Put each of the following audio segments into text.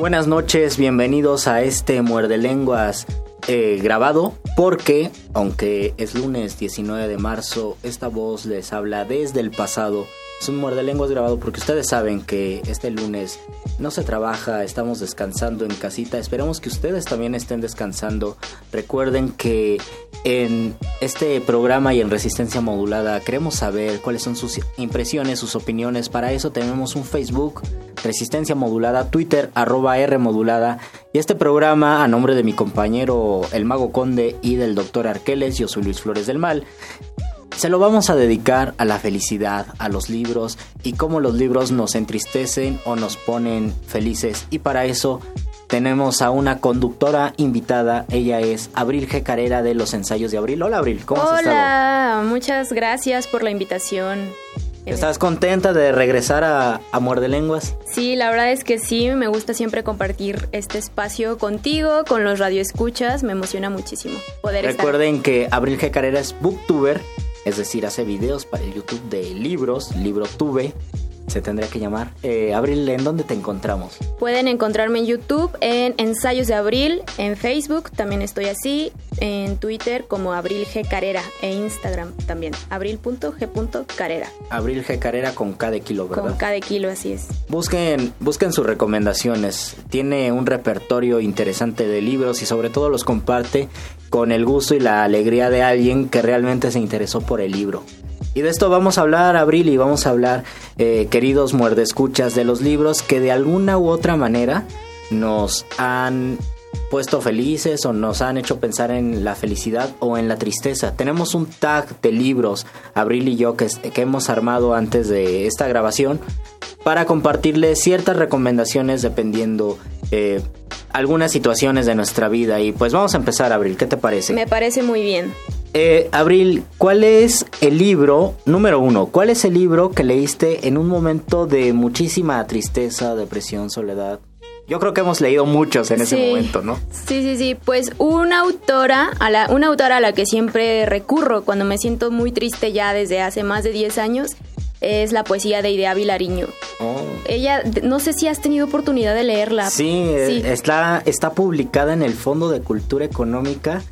Buenas noches, bienvenidos a este Muerde Lenguas eh, grabado porque, aunque es lunes 19 de marzo, esta voz les habla desde el pasado. Es un Muerde Lenguas grabado porque ustedes saben que este lunes no se trabaja, estamos descansando en casita. Esperamos que ustedes también estén descansando. Recuerden que en este programa y en Resistencia Modulada queremos saber cuáles son sus impresiones, sus opiniones. Para eso tenemos un Facebook, Resistencia Modulada, Twitter, arroba R Modulada. Y este programa, a nombre de mi compañero El Mago Conde y del doctor Arqueles, yo soy Luis Flores del Mal. Se lo vamos a dedicar a la felicidad, a los libros y cómo los libros nos entristecen o nos ponen felices. Y para eso tenemos a una conductora invitada. Ella es Abril G. Carrera de los ensayos de Abril. Hola Abril, ¿cómo has estado? Hola, muchas gracias por la invitación. ¿Estás contenta de regresar a, a Muerde Lenguas? Sí, la verdad es que sí, me gusta siempre compartir este espacio contigo, con los radioescuchas, me emociona muchísimo poder Recuerden que Abril G. Carrera es booktuber, es decir, hace videos para el YouTube de libros, LibroTube, se tendría que llamar. Eh, Abril, ¿en dónde te encontramos? Pueden encontrarme en YouTube, en Ensayos de Abril, en Facebook, también estoy así, en Twitter como Abril G. Carrera e Instagram también, abril.g.carrera. Abril G. Carrera con K de kilo, ¿verdad? Con K de kilo, así es. Busquen, busquen sus recomendaciones. Tiene un repertorio interesante de libros y sobre todo los comparte con el gusto y la alegría de alguien que realmente se interesó por el libro. Y de esto vamos a hablar, Abril, y vamos a hablar, eh, queridos muerdescuchas, de los libros que de alguna u otra manera nos han puesto felices o nos han hecho pensar en la felicidad o en la tristeza. Tenemos un tag de libros, Abril y yo, que, hemos armado antes de esta grabación para compartirles ciertas recomendaciones dependiendo eh, algunas situaciones de nuestra vida. Y pues vamos a empezar, Abril, ¿qué te parece? Me parece muy bien. Eh, Abril, ¿cuál es el libro, número uno, cuál es el libro que leíste en un momento de muchísima tristeza, depresión, soledad? Yo creo que hemos leído muchos en ese momento, ¿no? Sí, sí, sí. Pues una autora, a la, una autora a la que siempre recurro cuando me siento muy triste ya desde hace más de 10 años es la poesía de Idea Vilariño. Oh. Ella, no sé si has tenido oportunidad de leerla. Sí, eh, Sí. Está, está publicada en el Fondo de Cultura Económica.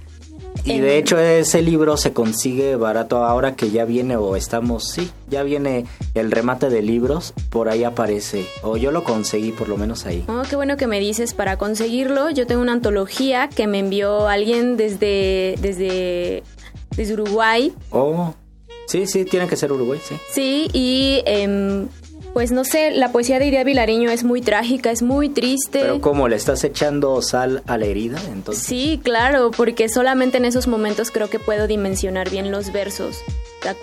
Y En- de hecho ese libro se consigue barato ahora que ya viene o estamos, sí, ya viene el remate de libros, por ahí aparece, o yo lo conseguí por lo menos ahí. Oh, qué bueno que me dices para conseguirlo. Yo tengo una antología que me envió alguien desde, desde, desde Uruguay. Oh, sí, sí, tiene que ser Uruguay, sí. Sí, y em, pues no sé, la poesía de Idea Vilariño es muy trágica, es muy triste. Pero como le estás echando sal a la herida, entonces... Sí, claro, porque solamente en esos momentos creo que puedo dimensionar bien los versos.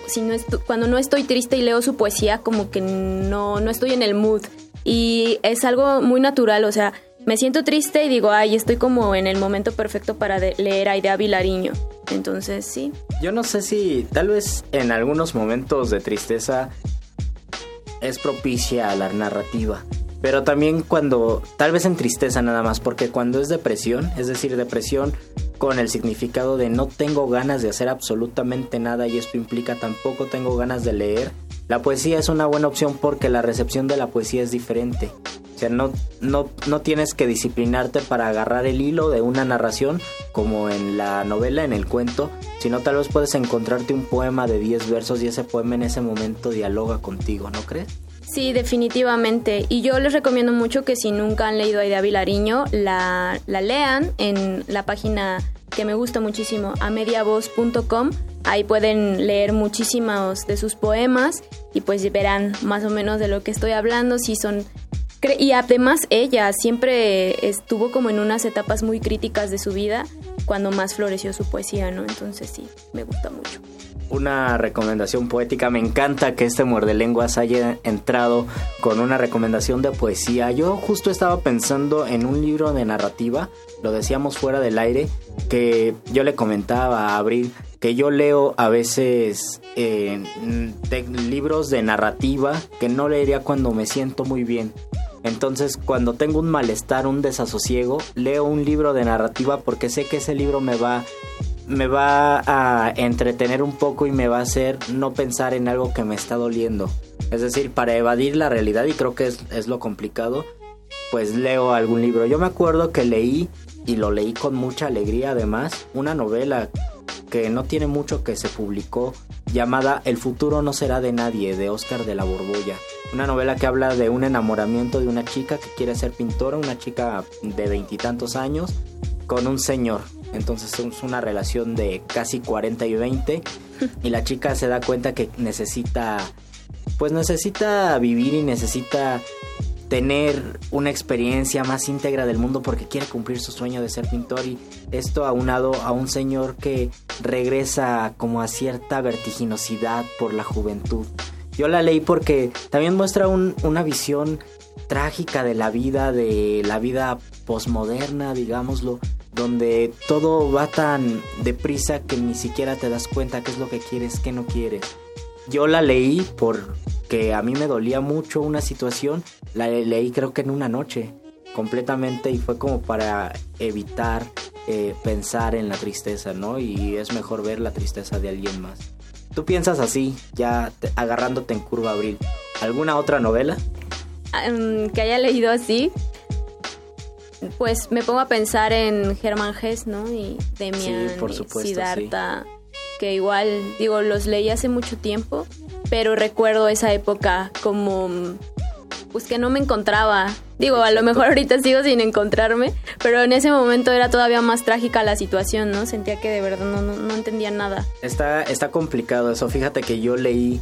Si no cuando no estoy triste y leo su poesía, como que no, no estoy en el mood. Y es algo muy natural, o sea, me siento triste y digo, ay, estoy como en el momento perfecto para leer a Idea Vilariño. Entonces, sí. Yo no sé si tal vez en algunos momentos de tristeza es propicia a la narrativa. Pero también cuando, tal vez en tristeza nada más, porque cuando es depresión, es decir, depresión con el significado de no tengo ganas de hacer absolutamente nada y esto implica tampoco tengo ganas de leer, la poesía es una buena opción porque la recepción de la poesía es diferente. O sea, no, no, no tienes que disciplinarte para agarrar el hilo de una narración como en la novela, en el cuento, sino tal vez puedes encontrarte un poema de 10 versos y ese poema en ese momento dialoga contigo, ¿no crees? Sí, definitivamente. Y yo les recomiendo mucho que si nunca han leído a Vilariño, la, la lean en la página que me gusta muchísimo, amediavoz.com. Ahí pueden leer muchísimos de sus poemas y pues verán más o menos de lo que estoy hablando, si son... Y además ella siempre estuvo como en unas etapas muy críticas de su vida cuando más floreció su poesía, ¿no? Entonces sí, me gusta mucho una recomendación poética. Me encanta que este muerde lenguas haya entrado con una recomendación de poesía. Yo justo estaba pensando en un libro de narrativa, lo decíamos fuera del aire, que yo le comentaba a Abril que yo leo a veces eh, libros de narrativa que no leería cuando me siento muy bien. Entonces, cuando tengo un malestar, un desasosiego, leo un libro de narrativa porque sé que ese libro me va me va a entretener un poco y me va a hacer no pensar en algo que me está doliendo. Es decir, para evadir la realidad, y creo que es, es lo complicado, pues leo algún libro. Yo me acuerdo que leí, y lo leí con mucha alegría además, una novela que no tiene mucho que se publicó llamada El futuro no será de nadie de Oscar de la Borbolla. Una novela que habla de un enamoramiento de una chica que quiere ser pintora, una chica de veintitantos años, con un señor, entonces es una relación de casi 40 y 20 y la chica se da cuenta que necesita, pues necesita vivir y necesita tener una experiencia más íntegra del mundo porque quiere cumplir su sueño de ser pintor y esto aunado a un señor que regresa como a cierta vertiginosidad por la juventud. Yo la leí porque también muestra una visión trágica de la vida, de la vida posmoderna, digámoslo, donde todo va tan deprisa que ni siquiera te das cuenta qué es lo que quieres, qué no quieres. Yo la leí porque a mí me dolía mucho una situación, la leí creo que en una noche completamente y fue como para evitar eh, pensar en la tristeza, ¿no? Y es mejor ver la tristeza de alguien más. ¿Tú piensas así, ya agarrándote en curva abril? ¿Alguna otra novela? Que haya leído así, pues me pongo a pensar en Germán Hess, ¿no? Y Demian y Siddhartha, que igual, digo, los leí hace mucho tiempo, pero recuerdo esa época como pues que no me encontraba. Digo, a lo mejor ahorita sigo sin encontrarme, pero en ese momento era todavía más trágica la situación, ¿no? Sentía que de verdad no, no, no entendía nada. Está, está complicado eso. Fíjate que yo leí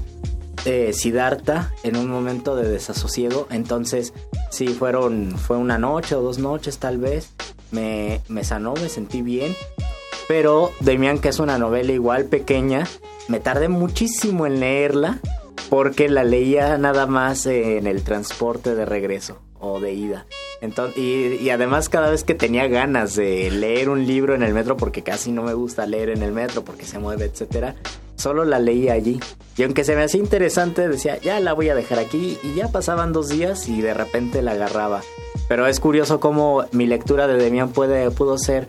eh, Siddhartha en un momento de desasosiego. Entonces, sí, fueron, fue una noche o dos noches tal vez. Me, me sanó, me sentí bien. Pero Demian, que es una novela igual pequeña, me tardé muchísimo en leerla porque la leía nada más en el transporte de regreso o de ida. Entonces, y, además cada vez que tenía ganas de leer un libro en el metro, porque casi no me gusta leer en el metro porque se mueve, etcétera, solo la leía allí. Y aunque se me hacía interesante, decía, ya la voy a dejar aquí. Y ya pasaban dos días y de repente la agarraba. Pero es curioso cómo mi lectura de Demian puede, pudo ser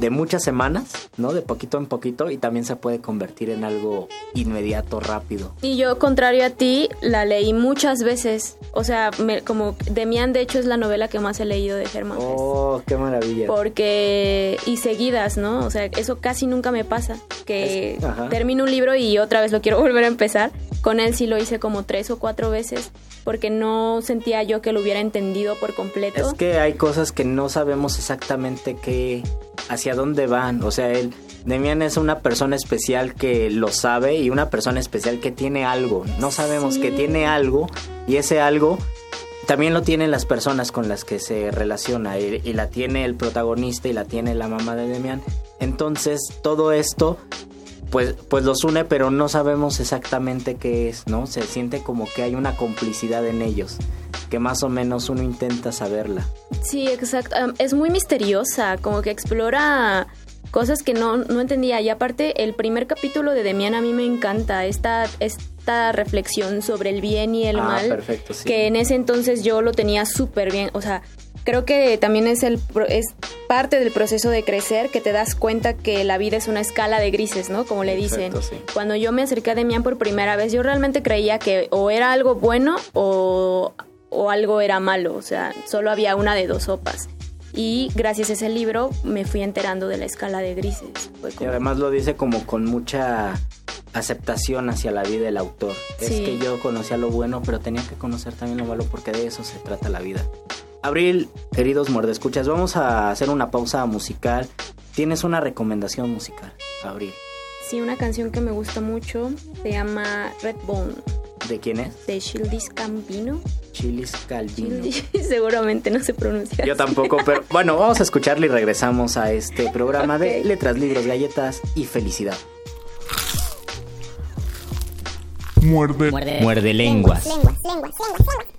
de muchas semanas, ¿no? De poquito en poquito y también se puede convertir en algo inmediato, rápido. Y yo, contrario a ti, la leí muchas veces. O sea, como Demian, de hecho, es la novela que más he leído de Germán. Oh, qué maravilla. Porque, y seguidas, ¿no? O sea, eso casi nunca me pasa. Que termino un libro y otra vez lo quiero volver a empezar. Con él sí lo hice como tres o cuatro veces porque no sentía yo que lo hubiera entendido por completo. Es que hay cosas que no sabemos exactamente qué, hacia dónde van. O sea, él, Demian es una persona especial que lo sabe y una persona especial que tiene algo. No sabemos que tiene algo y ese algo también lo tienen las personas con las que se relaciona y, y, la tiene el protagonista y la tiene la mamá de Demian. Entonces todo esto pues, pues los une, pero no sabemos exactamente qué es, ¿no? Se siente como que hay una complicidad en ellos, que más o menos uno intenta saberla. Sí, exacto. Es muy misteriosa, como que explora cosas que no, no entendía. Y aparte, el primer capítulo de Demian a mí me encanta. Esta, es esta reflexión sobre el bien y el Ah, mal, perfecto, sí. que en ese entonces yo lo tenía súper bien, o sea, creo que también es el es parte del proceso de crecer que te das cuenta que la vida es una escala de grises, ¿no? Como le dicen. Sí. Cuando yo me acerqué a Demián por primera vez, yo realmente creía que o era algo bueno o, o algo era malo, o sea, solo había una de dos sopas. Y gracias a ese libro me fui enterando de la escala de grises. Fue Y además lo dice como con mucha aceptación hacia la vida del autor. Es que yo conocía lo bueno, pero tenía que conocer también lo malo porque de eso se trata la vida. Abril, queridos muerdescuchas, vamos a hacer una pausa musical. Tienes una recomendación musical, Abril. Sí, una canción que me gusta mucho se llama Red Bone ¿De quién es? de Shieldis Campino. Chilis Calvino. Seguramente no se pronuncia. Yo así. tampoco, pero bueno, vamos a escucharle y regresamos a este programa de letras, libros, galletas y felicidad. Muerde. Muerde lenguas. Like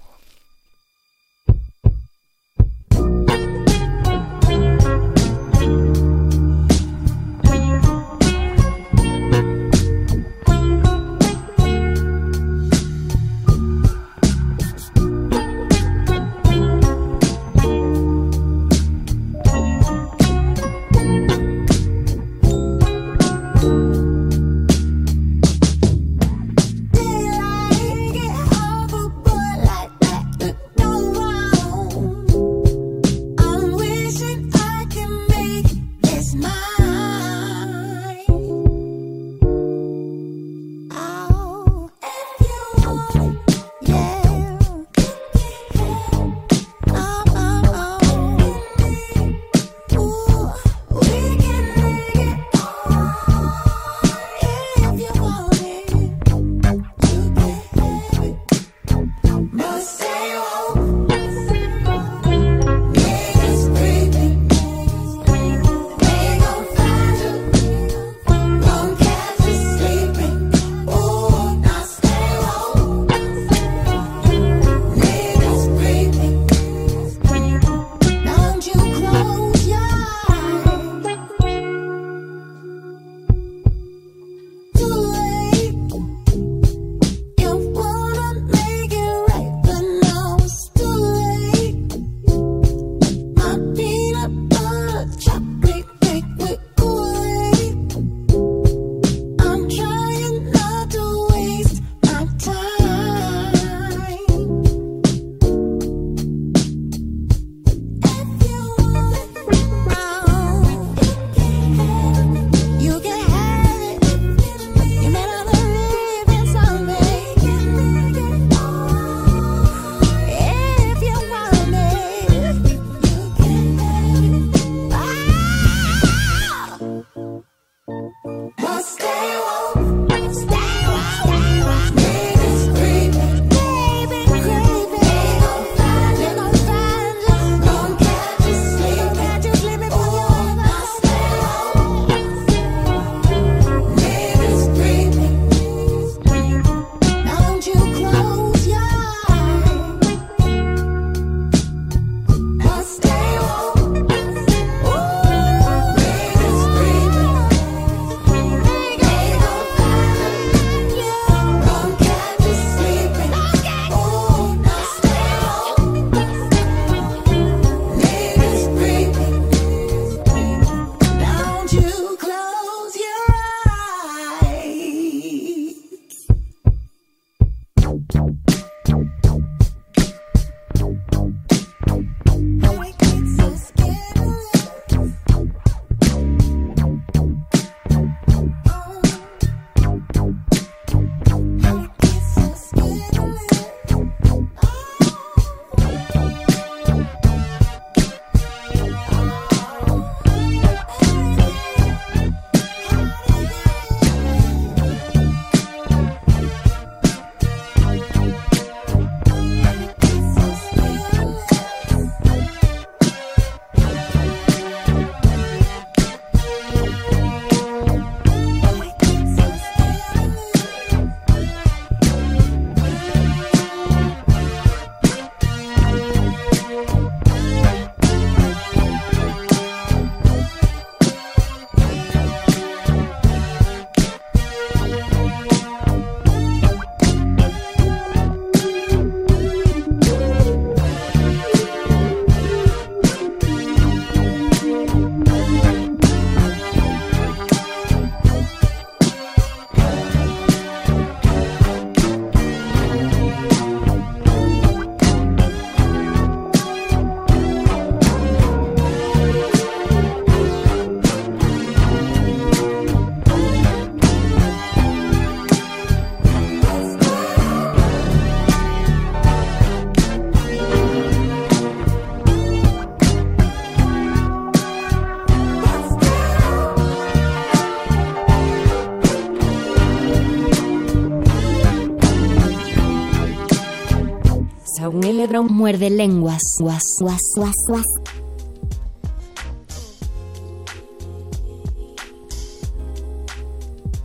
Muerde lenguas. Guas, guas, guas, guas.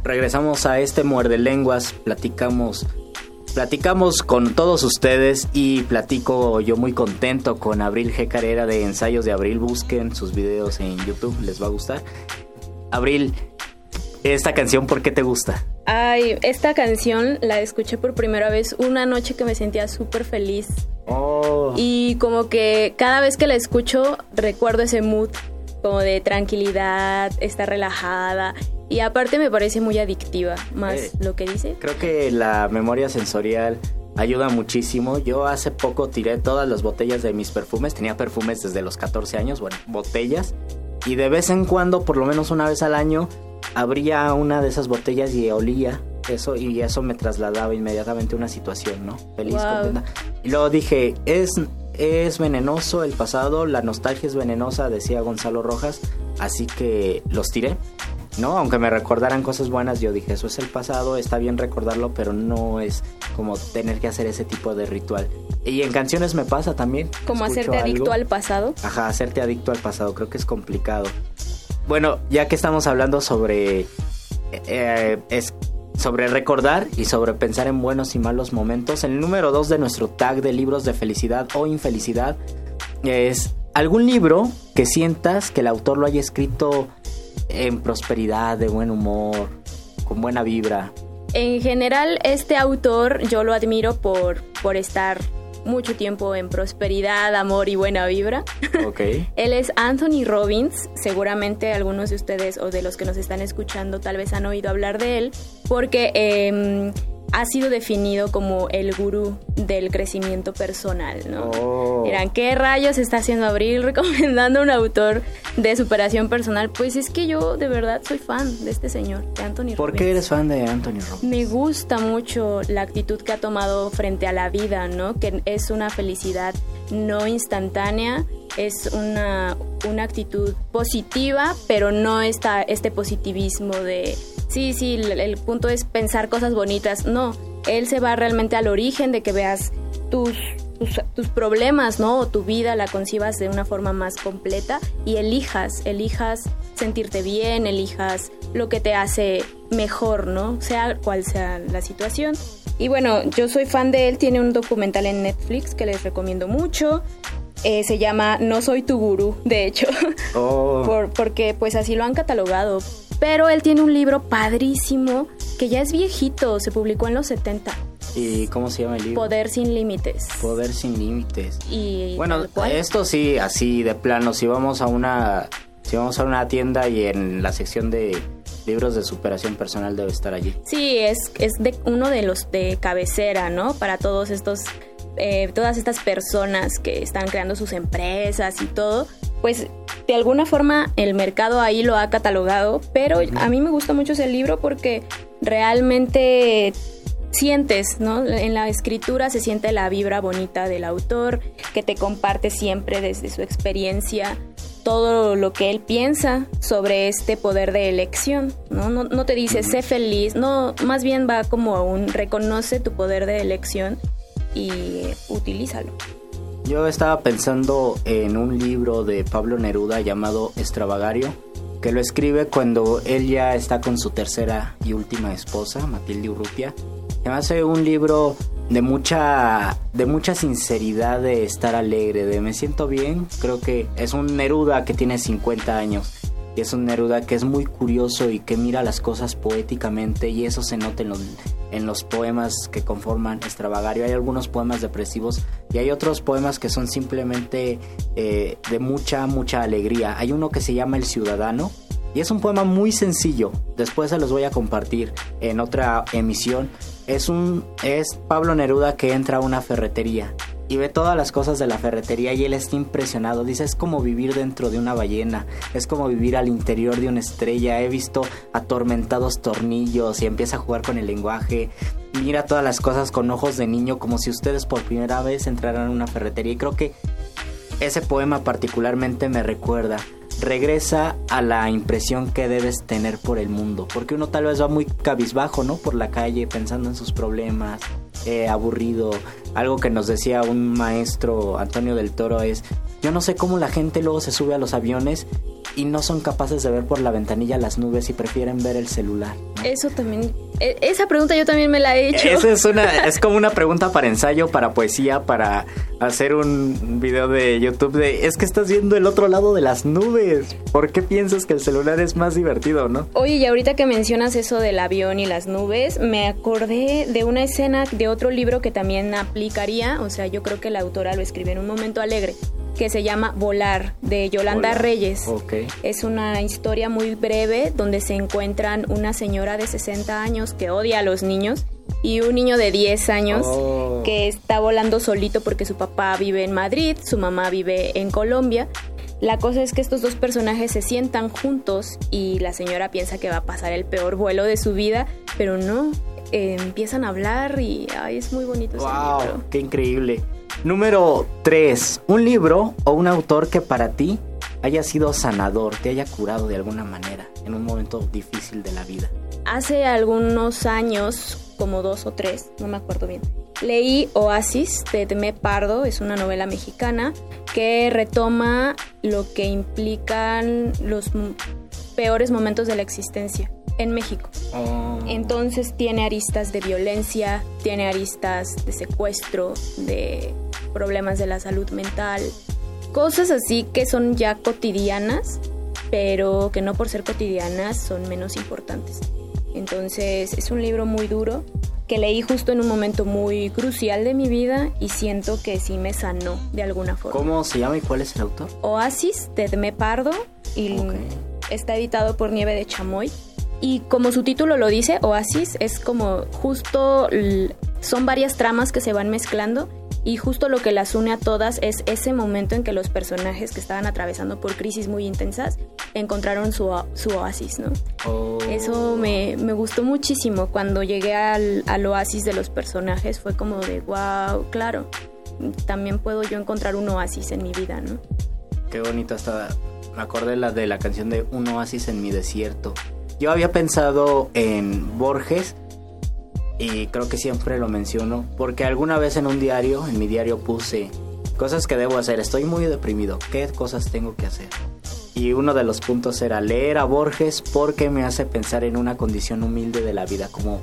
Regresamos a este muerde lenguas, platicamos platicamos con todos ustedes y platico yo muy contento con Abril G. Carrera de Ensayos de Abril. Busquen sus videos en YouTube, les va a gustar. Abril, esta canción, ¿por qué te gusta? Ay, esta canción la escuché por primera vez una noche que me sentía súper feliz. Oh. Y como que cada vez que la escucho recuerdo ese mood como de tranquilidad, estar relajada. Y aparte me parece muy adictiva, más Eh, lo que dice. Creo que la memoria sensorial ayuda muchísimo. Yo hace poco tiré todas las botellas de mis perfumes. Tenía perfumes desde los 14 años, bueno, botellas. Y de vez en cuando, por lo menos una vez al año, abría una de esas botellas y olía eso. Y eso me trasladaba inmediatamente a una situación, ¿no? Feliz, Wow. contenta. Y luego dije, es, es venenoso el pasado, la nostalgia es venenosa, decía Gonzalo Rojas. Así que los tiré. ¿no? Aunque me recordaran cosas buenas, yo dije, eso es el pasado, está bien recordarlo, pero no es como tener que hacer ese tipo de ritual. Y en canciones me pasa también. Como hacerte adicto algo. al pasado. Ajá, hacerte adicto al pasado, creo que es complicado. Bueno, ya que estamos hablando sobre... eh, sobre recordar y sobre pensar en buenos y malos momentos, el número 2 de nuestro tag de libros de felicidad o infelicidad es algún libro que sientas que el autor lo haya escrito en prosperidad, de buen humor, con buena vibra. En general, este autor yo lo admiro por, por estar mucho tiempo en prosperidad, amor y buena vibra. Ok. Él es Anthony Robbins. Seguramente algunos de ustedes o de los que nos están escuchando tal vez han oído hablar de él porque eh, ha sido definido como el gurú del crecimiento personal, ¿no? Oh. ¿qué rayos está haciendo Abril recomendando a un autor de superación personal? Pues es que yo de verdad soy fan de este señor, de Anthony ¿Por Robbins. qué eres fan de Anthony Robbins? Me gusta mucho la actitud que ha tomado frente a la vida, ¿no? Que es una felicidad no instantánea, es una, una actitud positiva, pero no está este positivismo de, sí, sí, el, el punto es pensar cosas bonitas. No, él se va realmente al origen de que veas tus, tus, tus problemas, ¿no? O tu vida la concibas de una forma más completa y elijas, elijas sentirte bien, elijas lo que te hace mejor, ¿no? Sea cual sea la situación. Y bueno, yo soy fan de él, tiene un documental en Netflix que les recomiendo mucho. Eh, se llama No soy tu gurú, de hecho, Oh. por- porque pues así lo han catalogado. Pero él tiene un libro padrísimo que ya es viejito, se publicó en los 70, ¿Y cómo se llama el libro? Poder sin límites. Poder sin límites. Y Bueno, esto sí, así de plano, si vamos a una si vamos a una tienda y en la sección de libros de superación personal debe estar allí. Sí, es, es de uno de los de cabecera, ¿no? Para todos estos, eh, todas estas personas que están creando sus empresas y todo, pues de alguna forma el mercado ahí lo ha catalogado, pero a mí me gusta mucho ese libro porque realmente sientes, ¿no? En la escritura se siente la vibra bonita del autor que te comparte siempre desde su experiencia todo lo que él piensa sobre este poder de elección, ¿no? No, no te dice sé feliz, no, más bien va como a un reconoce tu poder de elección y utilízalo. Yo estaba pensando en un libro de Pablo Neruda llamado Extravagario, que lo escribe cuando él ya está con su tercera y última esposa, Matilde Urrutia. Que me hace un libro de mucha de mucha sinceridad de estar alegre, de me siento bien. Creo que es un Neruda que tiene 50 años. Y es un Neruda que es muy curioso y que mira las cosas poéticamente y eso se nota en los, en los poemas que conforman Extravagario. Hay algunos poemas depresivos y hay otros poemas que son simplemente eh, de mucha, mucha alegría. Hay uno que se llama El Ciudadano y es un poema muy sencillo. Después se los voy a compartir en otra emisión. Es un es Pablo Neruda que entra a una ferretería y ve todas las cosas de la ferretería y él está impresionado. Dice, es como vivir dentro de una ballena, es como vivir al interior de una estrella. He visto atormentados tornillos y empieza a jugar con el lenguaje. Mira todas las cosas con ojos de niño como si ustedes por primera vez entraran a una ferretería. Y creo que ese poema particularmente me recuerda. Regresa a la impresión que debes tener por el mundo. Porque uno tal vez va muy cabizbajo, ¿no? Por la calle pensando en sus problemas, eh, aburrido. Algo que nos decía un maestro, Antonio del Toro, es, yo no sé cómo la gente luego se sube a los aviones y no son capaces de ver por la ventanilla las nubes y prefieren ver el celular. Eso también, esa pregunta yo también me la he hecho. Esa es una, es como una pregunta para ensayo, para poesía, para hacer un video de YouTube de es que estás viendo el otro lado de las nubes. ¿Por qué piensas que el celular es más divertido, no? Oye, y ahorita que mencionas eso del avión y las nubes, me acordé de una escena de otro libro que también aplicaría, o sea, yo creo que la autora lo escribió en un momento alegre, que se llama Volar, de Yolanda. Reyes. Ok. Es una historia muy breve donde se encuentran una señora de 60 años que odia a los niños y un niño de 10 años Oh. que está volando solito porque su papá vive en Madrid, su mamá vive en Colombia. La cosa es que estos dos personajes se sientan juntos y la señora piensa que va a pasar el peor vuelo de su vida, pero no, eh, empiezan a hablar y ay, es muy bonito. ese libro. ¡Wow! ¡Qué increíble! Número 3. Un libro o un autor que para ti haya sido sanador, te haya curado de alguna manera en un momento difícil de la vida. Hace algunos años, como dos o tres, no me acuerdo bien, leí Oasis de Edmé Pardo, es una novela mexicana que retoma lo que implican los peores momentos de la existencia en México. Oh. Entonces tiene aristas de violencia, tiene aristas de secuestro, de problemas de la salud mental, cosas así que son ya cotidianas, pero que no por ser cotidianas son menos importantes. Entonces es un libro muy duro que leí justo en un momento muy crucial de mi vida y siento que sí me sanó de alguna forma. ¿Cómo se llama y cuál es el autor? Oasis de Edmé Pardo y Ok. está editado por Nieve de Chamoy. Y como su título lo dice, Oasis es como justo, son varias tramas que se van mezclando y justo lo que las une a todas es ese momento en que los personajes que estaban atravesando por crisis muy intensas encontraron su, su oasis, ¿no? Oh. Eso me, me gustó muchísimo. Cuando llegué al, al oasis de los personajes fue como de, wow, claro, también puedo yo encontrar un oasis en mi vida, ¿no? Qué bonito hasta me acordé la de la canción de Un oasis en mi desierto. Yo había pensado en Borges y creo que siempre lo menciono porque alguna vez en un diario, en mi diario puse cosas que debo hacer. Estoy muy deprimido. ¿Qué cosas tengo que hacer? Y uno de los puntos era leer a Borges porque me hace pensar en una condición humilde de la vida, como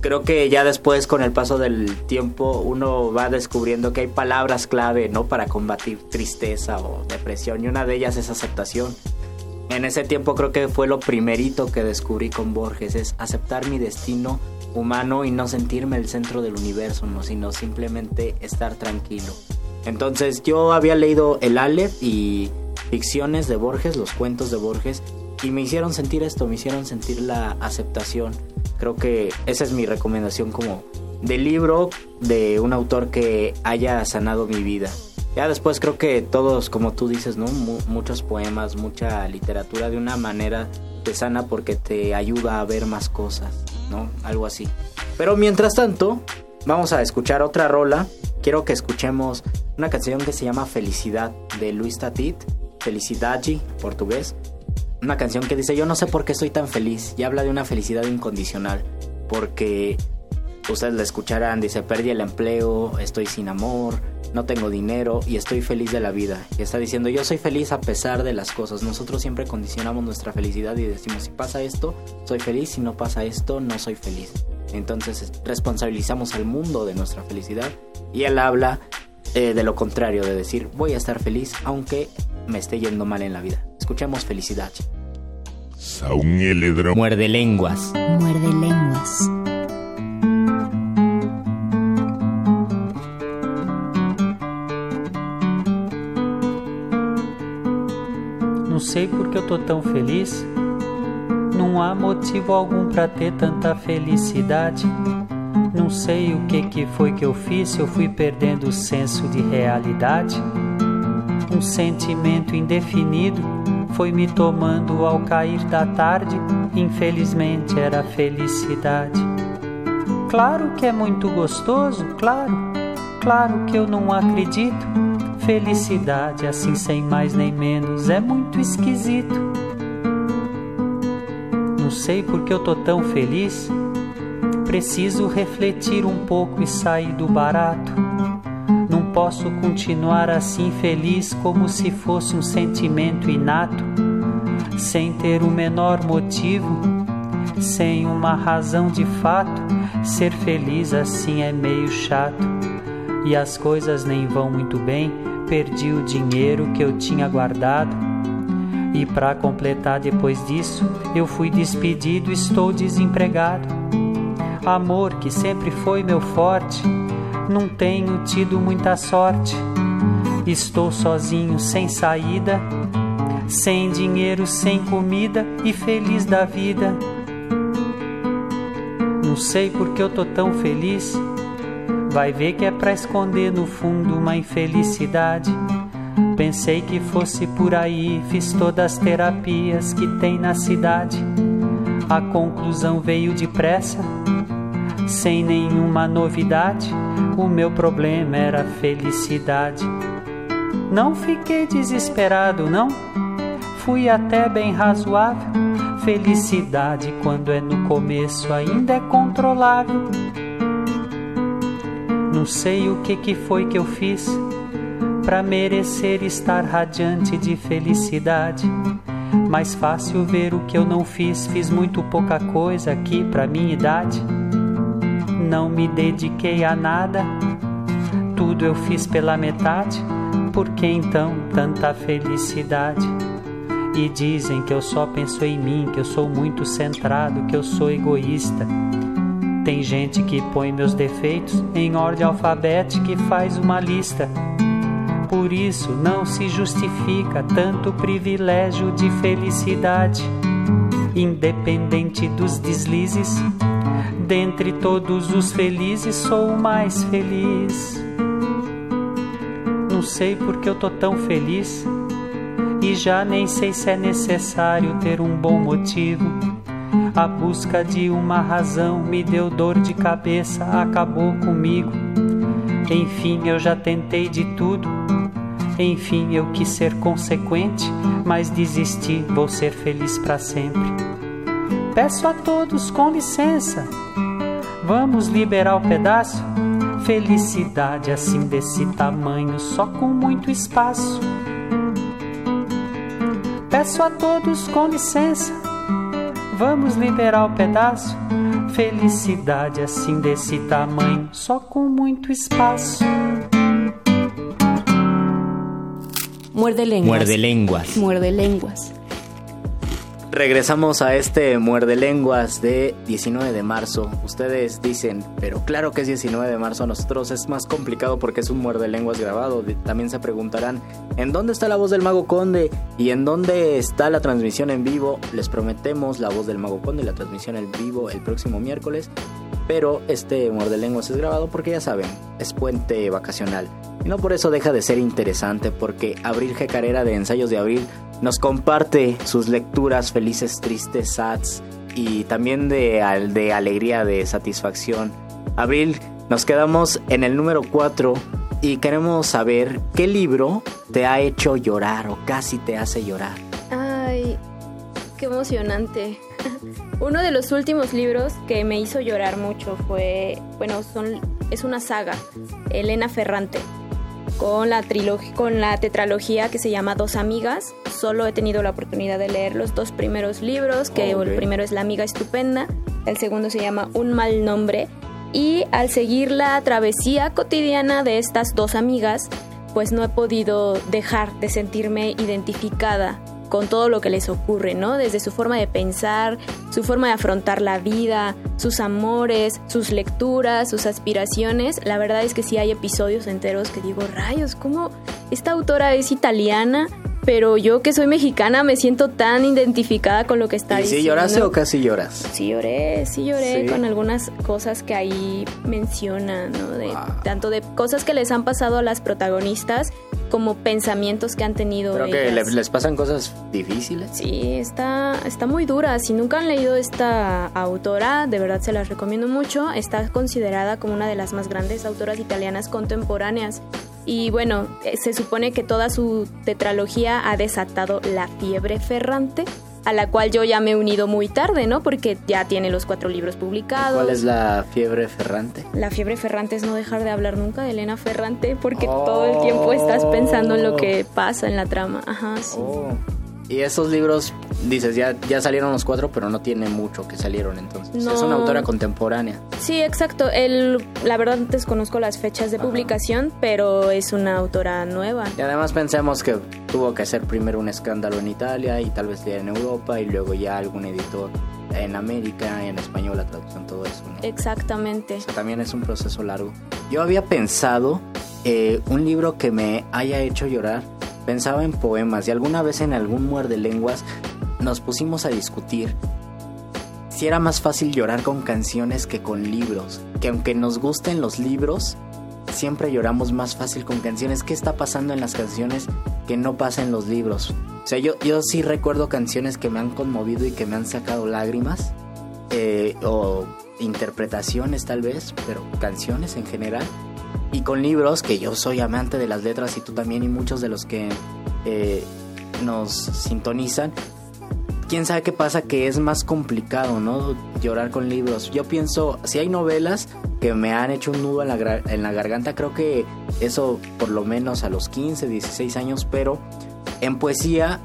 creo que ya después con el paso del tiempo uno va descubriendo que hay palabras clave, ¿no? Para combatir tristeza o depresión y una de ellas es aceptación. En ese tiempo creo que fue lo primerito que descubrí con Borges, es aceptar mi destino humano y no sentirme el centro del universo, ¿no? sino simplemente estar tranquilo. Entonces yo había leído El Aleph y ficciones de Borges, los cuentos de Borges, y me hicieron sentir esto, me hicieron sentir la aceptación. Creo que esa es mi recomendación como de libro de un autor que haya sanado mi vida. Ya después creo que todos, como tú dices, ¿no? Mu- muchos poemas, mucha literatura de una manera te sana porque te ayuda a ver más cosas, ¿no? Algo así. Pero mientras tanto, vamos a escuchar otra rola. Quiero que escuchemos una canción que se llama Felicidad de Luis Tatit, Felicidade, portugués. Una canción que dice, yo no sé por qué estoy tan feliz. Y habla de una felicidad incondicional. Porque ustedes la escucharán, dice, perdí el empleo, estoy sin amor, no tengo dinero y estoy feliz de la vida. Y está diciendo, yo soy feliz a pesar de las cosas. Nosotros siempre condicionamos nuestra felicidad y decimos, si pasa esto, soy feliz, si no pasa esto, no soy feliz. Entonces responsabilizamos al mundo de nuestra felicidad y él habla eh, de lo contrario, de decir, voy a estar feliz aunque me esté yendo mal en la vida. Escuchemos felicidad. Muerde lenguas. Muerde lenguas. Sei porque eu tô tão feliz. Não há motivo algum pra ter tanta felicidade. Não sei o que que foi que eu fiz, eu fui perdendo o senso de realidade. Um sentimento indefinido foi me tomando ao cair da tarde. Infelizmente era felicidade. Claro que é muito gostoso, claro, claro que eu não acredito. Felicidade, assim sem mais nem menos, é muito esquisito. Não sei porque eu tô tão feliz. Preciso refletir um pouco e sair do barato. Não posso continuar assim feliz como se fosse um sentimento inato, sem ter o menor motivo, sem uma razão de fato. Ser feliz assim é meio chato e as coisas nem vão muito bem. Perdi o dinheiro que eu tinha guardado. E para completar depois disso, eu fui despedido, estou desempregado. Amor que sempre foi meu forte, não tenho tido muita sorte. Estou sozinho, sem saída, sem dinheiro, sem comida e feliz da vida. Não sei porque eu tô tão feliz. Vai ver que é pra esconder no fundo uma infelicidade. Pensei que fosse por aí, fiz todas as terapias que tem na cidade. A conclusão veio depressa, sem nenhuma novidade. O meu problema era felicidade. Não fiquei desesperado, não. Fui até bem razoável. Felicidade, quando é no começo, ainda é controlável. Não sei o que, que foi que eu fiz para merecer estar radiante de felicidade. Mais fácil ver o que eu não fiz, fiz muito pouca coisa aqui pra minha idade. Não me dediquei a nada, tudo eu fiz pela metade. Por que então tanta felicidade? E dizem que eu só penso em mim, que eu sou muito centrado, que eu sou egoísta. Tem gente que põe meus defeitos em ordem alfabética e faz uma lista. Por isso não se justifica tanto privilégio de felicidade. Independente dos deslizes, dentre todos os felizes sou o mais feliz. Não sei porque eu tô tão feliz e já nem sei se é necessário ter um bom motivo. A busca de uma razão me deu dor de cabeça, acabou comigo. Enfim, eu já tentei de tudo. Enfim, eu quis ser consequente, mas desisti, vou ser feliz para sempre. Peço a todos com licença, vamos liberar o pedaço. Felicidade assim desse tamanho, só com muito espaço. Peço a todos com licença, vamos liberar o pedaço. Felicidade assim desse tamanho, só com muito espaço. Muerde lenguas. Muerde lenguas. Muerde lenguas. Regresamos a este muerde lenguas de 19 de marzo. Ustedes dicen, pero claro que es 19 de marzo. A nosotros es más complicado porque es un muerde lenguas grabado. También se preguntarán, ¿en dónde está la voz del Mago Conde? ¿Y en dónde está la transmisión en vivo? Les prometemos la voz del Mago Conde y la transmisión en vivo el próximo miércoles. Pero este muerde lenguas es grabado porque ya saben, es puente vacacional. Y no por eso deja de ser interesante porque Abril G. Carrera de Ensayos de Abril nos comparte sus lecturas felices, tristes, sads y también de, de alegría, de satisfacción. Abril, nos quedamos en el número 4 y queremos saber qué libro te ha hecho llorar o casi te hace llorar. Ay, qué emocionante. Uno de los últimos libros que me hizo llorar mucho fue, bueno, son, es una saga, Elena Ferrante, con la, con la tetralogía que se llama Dos Amigas. Solo he tenido la oportunidad de leer los dos primeros libros, que el primero es La Amiga Estupenda, el segundo se llama Un Mal Nombre. Y al seguir la travesía cotidiana de estas dos amigas, pues no he podido dejar de sentirme identificada con todo lo que les ocurre, ¿no? Desde su forma de pensar, su forma de afrontar la vida, sus amores, sus lecturas, sus aspiraciones. La verdad es que sí hay episodios enteros que digo, rayos, ¿cómo esta autora es italiana? Pero yo que soy mexicana me siento tan identificada con lo que está ¿Y si diciendo. lloraste o casi lloras? Sí lloré, sí lloré Sí. con algunas cosas que ahí menciona, ¿no? De, Wow. Tanto de cosas que les han pasado a las protagonistas como pensamientos que han tenido Creo que ellas. le- les pasan cosas difíciles. Sí, está, está muy dura. Si nunca han leído esta autora, de verdad se las recomiendo mucho. Está considerada como una de las más grandes autoras italianas contemporáneas. Y bueno, eh, se supone que toda su tetralogía ha desatado la fiebre ferrante. A la cual yo ya me he unido muy tarde, ¿no? Porque ya tiene los cuatro libros publicados. ¿Cuál es la fiebre ferrante? La fiebre ferrante es no dejar de hablar nunca de Elena Ferrante porque todo el tiempo estás pensando en lo que pasa en la trama. Ajá, sí. Oh. Y esos libros, dices, ya, ya salieron los cuatro, pero no tiene mucho que salieron entonces. No. Es una autora contemporánea. Sí, exacto. El, la verdad desconozco las fechas de publicación, pero es una autora nueva. Y además pensemos que tuvo que hacer primero un escándalo en Italia y tal vez en Europa y luego ya algún editor en América, en español, la traducción, todo eso. ¿no? Exactamente. O sea, también es un proceso largo. Yo había pensado eh, un libro que me haya hecho llorar. Pensaba en poemas y alguna vez en algún muerde lenguas nos pusimos a discutir si era más fácil llorar con canciones que con libros. Que aunque nos gusten los libros, siempre lloramos más fácil con canciones. ¿Qué está pasando en las canciones que no pasa en los libros? O sea, yo, yo sí recuerdo canciones que me han conmovido y que me han sacado lágrimas. eh, o interpretaciones tal vez, pero canciones en general. Y con libros, que yo soy amante de las letras y tú también y muchos de los que eh, nos sintonizan. Quién sabe qué pasa que es más complicado, ¿no? Llorar con libros. Yo pienso, si hay novelas que me han hecho un nudo en la, en la garganta, creo que eso por lo menos a los 15, 16 años, pero en poesía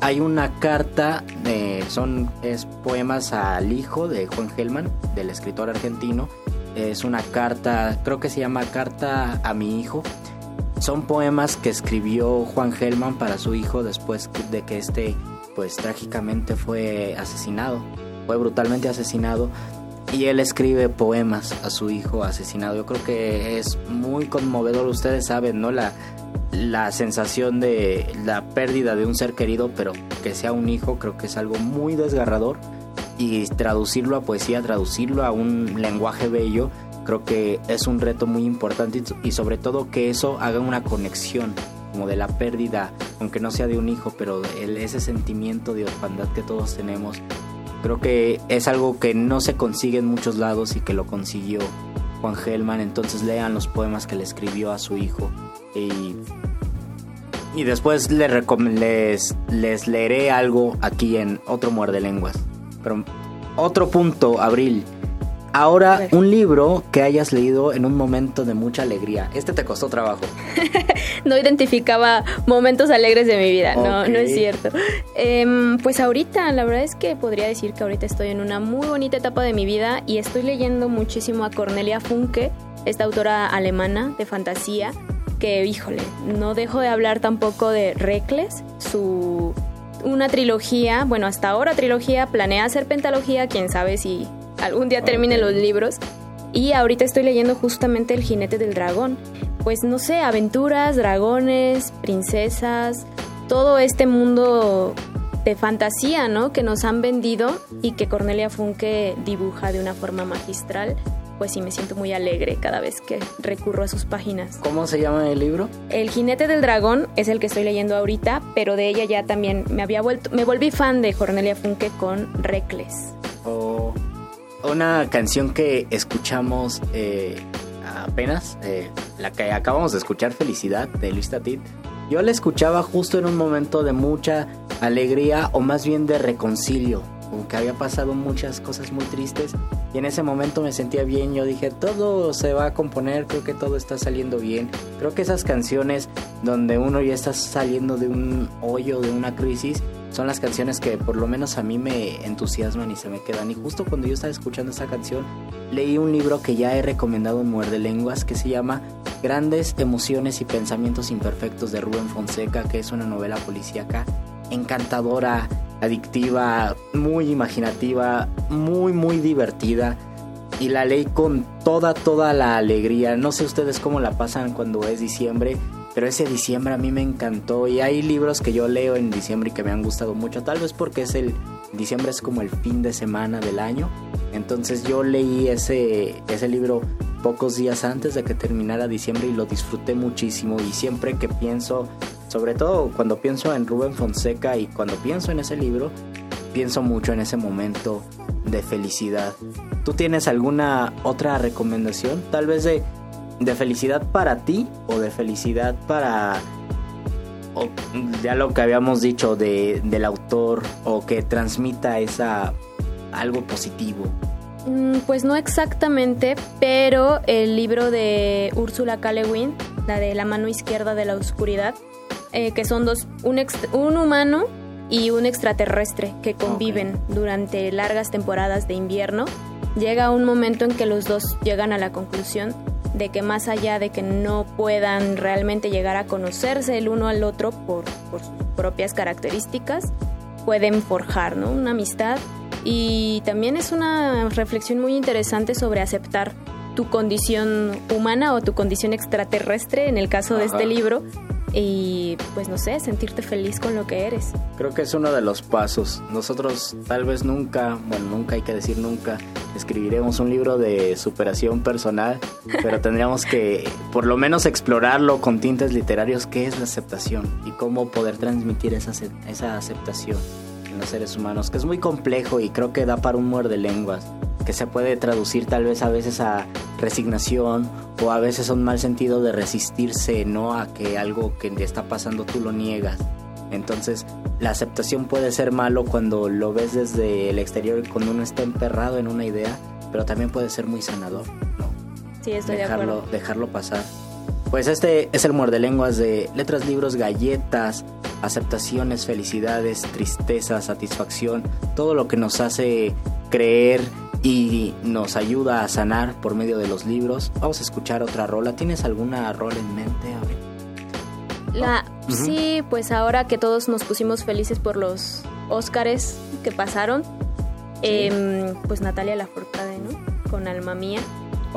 hay una carta de son es poemas al hijo de Juan Gelman, del escritor argentino. Es una carta, creo que se llama Carta a mi hijo. Son poemas que escribió Juan Gelman para su hijo después de que este pues trágicamente fue asesinado, fue brutalmente asesinado y él escribe poemas a su hijo asesinado. Yo creo que es muy conmovedor, ustedes saben, ¿no? La, la sensación de la pérdida de un ser querido, pero que sea un hijo, creo que es algo muy desgarrador. Y traducirlo a poesía, traducirlo a un lenguaje bello, creo que es un reto muy importante y, sobre todo que eso haga una conexión como de la pérdida, aunque no sea de un hijo, pero el- ese sentimiento de orfandad que todos tenemos. Creo que es algo que no se consigue en muchos lados y que lo consiguió Juan Gelman. Entonces lean los poemas que le escribió a su hijo y, y después le recom- les, les leeré algo aquí en otro muerde lenguas. Pero otro punto, Abril. Ahora, un libro que hayas leído en un momento de mucha alegría. Este te costó trabajo. No identificaba momentos alegres de mi vida, no, no es cierto. Em, pues ahorita, la verdad es que podría decir que ahorita estoy en una muy bonita etapa de mi vida y estoy leyendo muchísimo a Cornelia Funke, esta autora alemana de fantasía, que híjole, no dejo de hablar tampoco de Reckless, su una trilogía, bueno, hasta ahora trilogía, planea hacer pentalogía, quién sabe si algún día termine los libros. Y ahorita estoy leyendo justamente El jinete del dragón. Pues no sé, aventuras, dragones, princesas, todo este mundo de fantasía, ¿no? Que nos han vendido y que Cornelia Funke dibuja de una forma magistral. Pues sí, me siento muy alegre cada vez que recurro a sus páginas. ¿Cómo se llama el libro? El jinete del dragón es el que estoy leyendo ahorita, pero de ella ya también me había vuelto, me volví fan de Cornelia Funke con Reckless. O una canción que escuchamos eh, apenas, eh, la que acabamos de escuchar, Felicidad, de Luis Tatit. Yo la escuchaba justo en un momento de mucha alegría o más bien de reconcilio, como que había pasado muchas cosas muy tristes y en ese momento me sentía bien, yo dije, todo se va a componer, creo que todo está saliendo bien. Creo que esas canciones donde uno ya está saliendo de un hoyo, de una crisis, son las canciones que por lo menos a mí me entusiasman y se me quedan. Y justo cuando yo estaba escuchando esa canción, leí un libro que ya he recomendado en Muerde Lenguas que se llama Grandes emociones y pensamientos imperfectos de Rubén Fonseca, que es una novela policíaca encantadora, adictiva, muy imaginativa, muy muy divertida. Y la leí con toda, toda la alegría. No sé ustedes cómo la pasan cuando es diciembre, pero ese diciembre a mí me encantó. Y hay libros que yo leo en diciembre y que me han gustado mucho. Tal vez porque es el diciembre es como el fin de semana del año. Entonces yo leí ese, ese libro pocos días antes de que terminara diciembre y lo disfruté muchísimo. Y siempre que pienso, sobre todo cuando pienso en Rubén Fonseca y cuando pienso en ese libro, pienso mucho en ese momento de felicidad. ¿Tú tienes alguna otra recomendación? Tal vez de, de felicidad para ti o de felicidad para o ya lo que habíamos dicho de, del autor o que transmita esa algo positivo. Mm, Pues no exactamente, pero el libro de Úrsula K. La de La mano izquierda de la oscuridad, eh, que son dos, un humano y un extraterrestre que conviven durante largas temporadas de invierno, llega un momento en que los dos llegan a la conclusión de que más allá de que no puedan realmente llegar a conocerse el uno al otro por, por sus propias características, pueden forjar ¿no? una amistad y también es una reflexión muy interesante sobre aceptar tu condición humana o tu condición extraterrestre en el caso de este libro y pues no sé, sentirte feliz con lo que eres. Creo que es uno de los pasos. Nosotros tal vez nunca, bueno, nunca hay que decir nunca, escribiremos un libro de superación personal, pero tendríamos que por lo menos explorarlo con tintes literarios, qué es la aceptación y cómo poder transmitir esa, esa aceptación en los seres humanos, que es muy complejo y creo que da para un muerde lenguas, que se puede traducir tal vez a veces a resignación o a veces a un mal sentido de resistirse, no a que algo que te está pasando tú lo niegas. Entonces, la aceptación puede ser malo cuando lo ves desde el exterior y cuando uno está emperrado en una idea, pero también puede ser muy sanador, ¿no? Sí, estoy de dejarlo, acuerdo. dejarlo pasar. Pues este es el muerde lenguas de letras, libros, galletas, aceptaciones, felicidades, tristeza, satisfacción, todo lo que nos hace creer y nos ayuda a sanar por medio de los libros. Vamos a escuchar otra rola. ¿Tienes alguna rola en mente? La, Ujú. Sí, pues ahora que todos nos pusimos felices por los Óscares que pasaron, em, pues Natalia Lafourcade, ¿no? Con Alma Mía.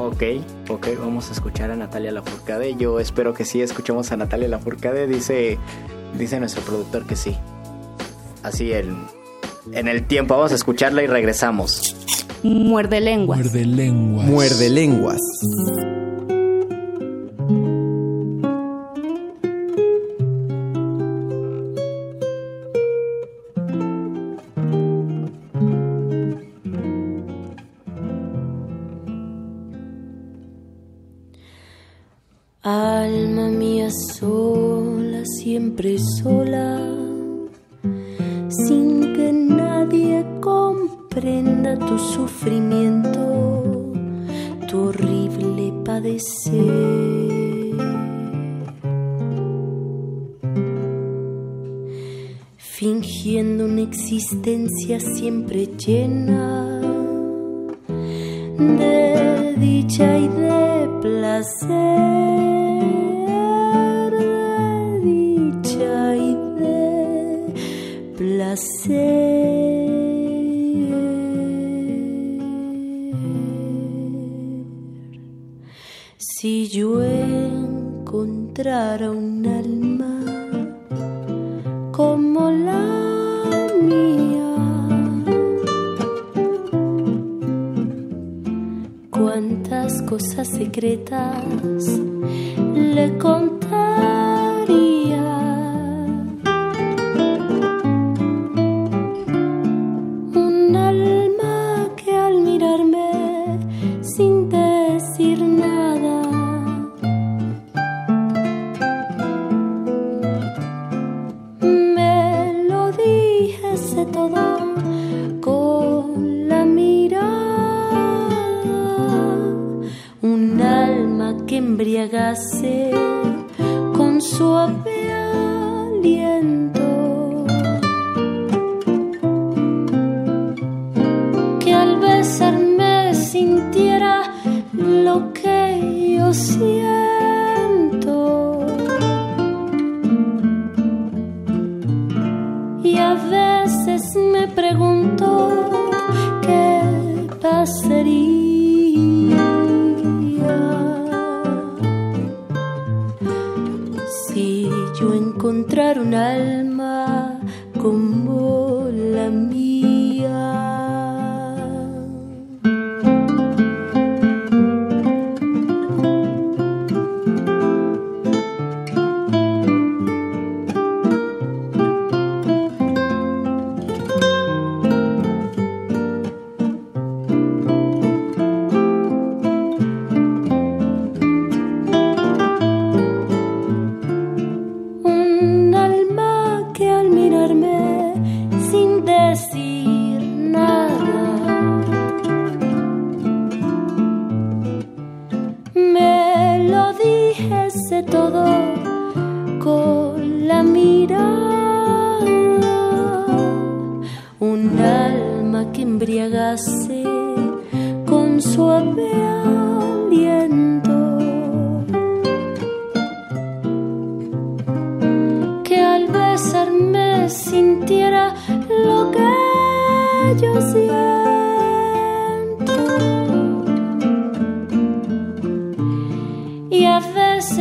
Ok, ok, vamos a escuchar a Natalia Lafourcade. Yo espero que sí escuchemos a Natalia Lafourcade. Dice, dice nuestro productor que sí. Así en, en el tiempo. Vamos a escucharla y regresamos. Muerde lenguas. Muerde lenguas. Muerde lenguas. Siempre sola, sin que nadie comprenda tu sufrimiento, tu horrible padecer. Fingiendo una existencia siempre llena de dicha y de placer, Si yo encontrara un alma como la mía, cuántas cosas secretas le contaría.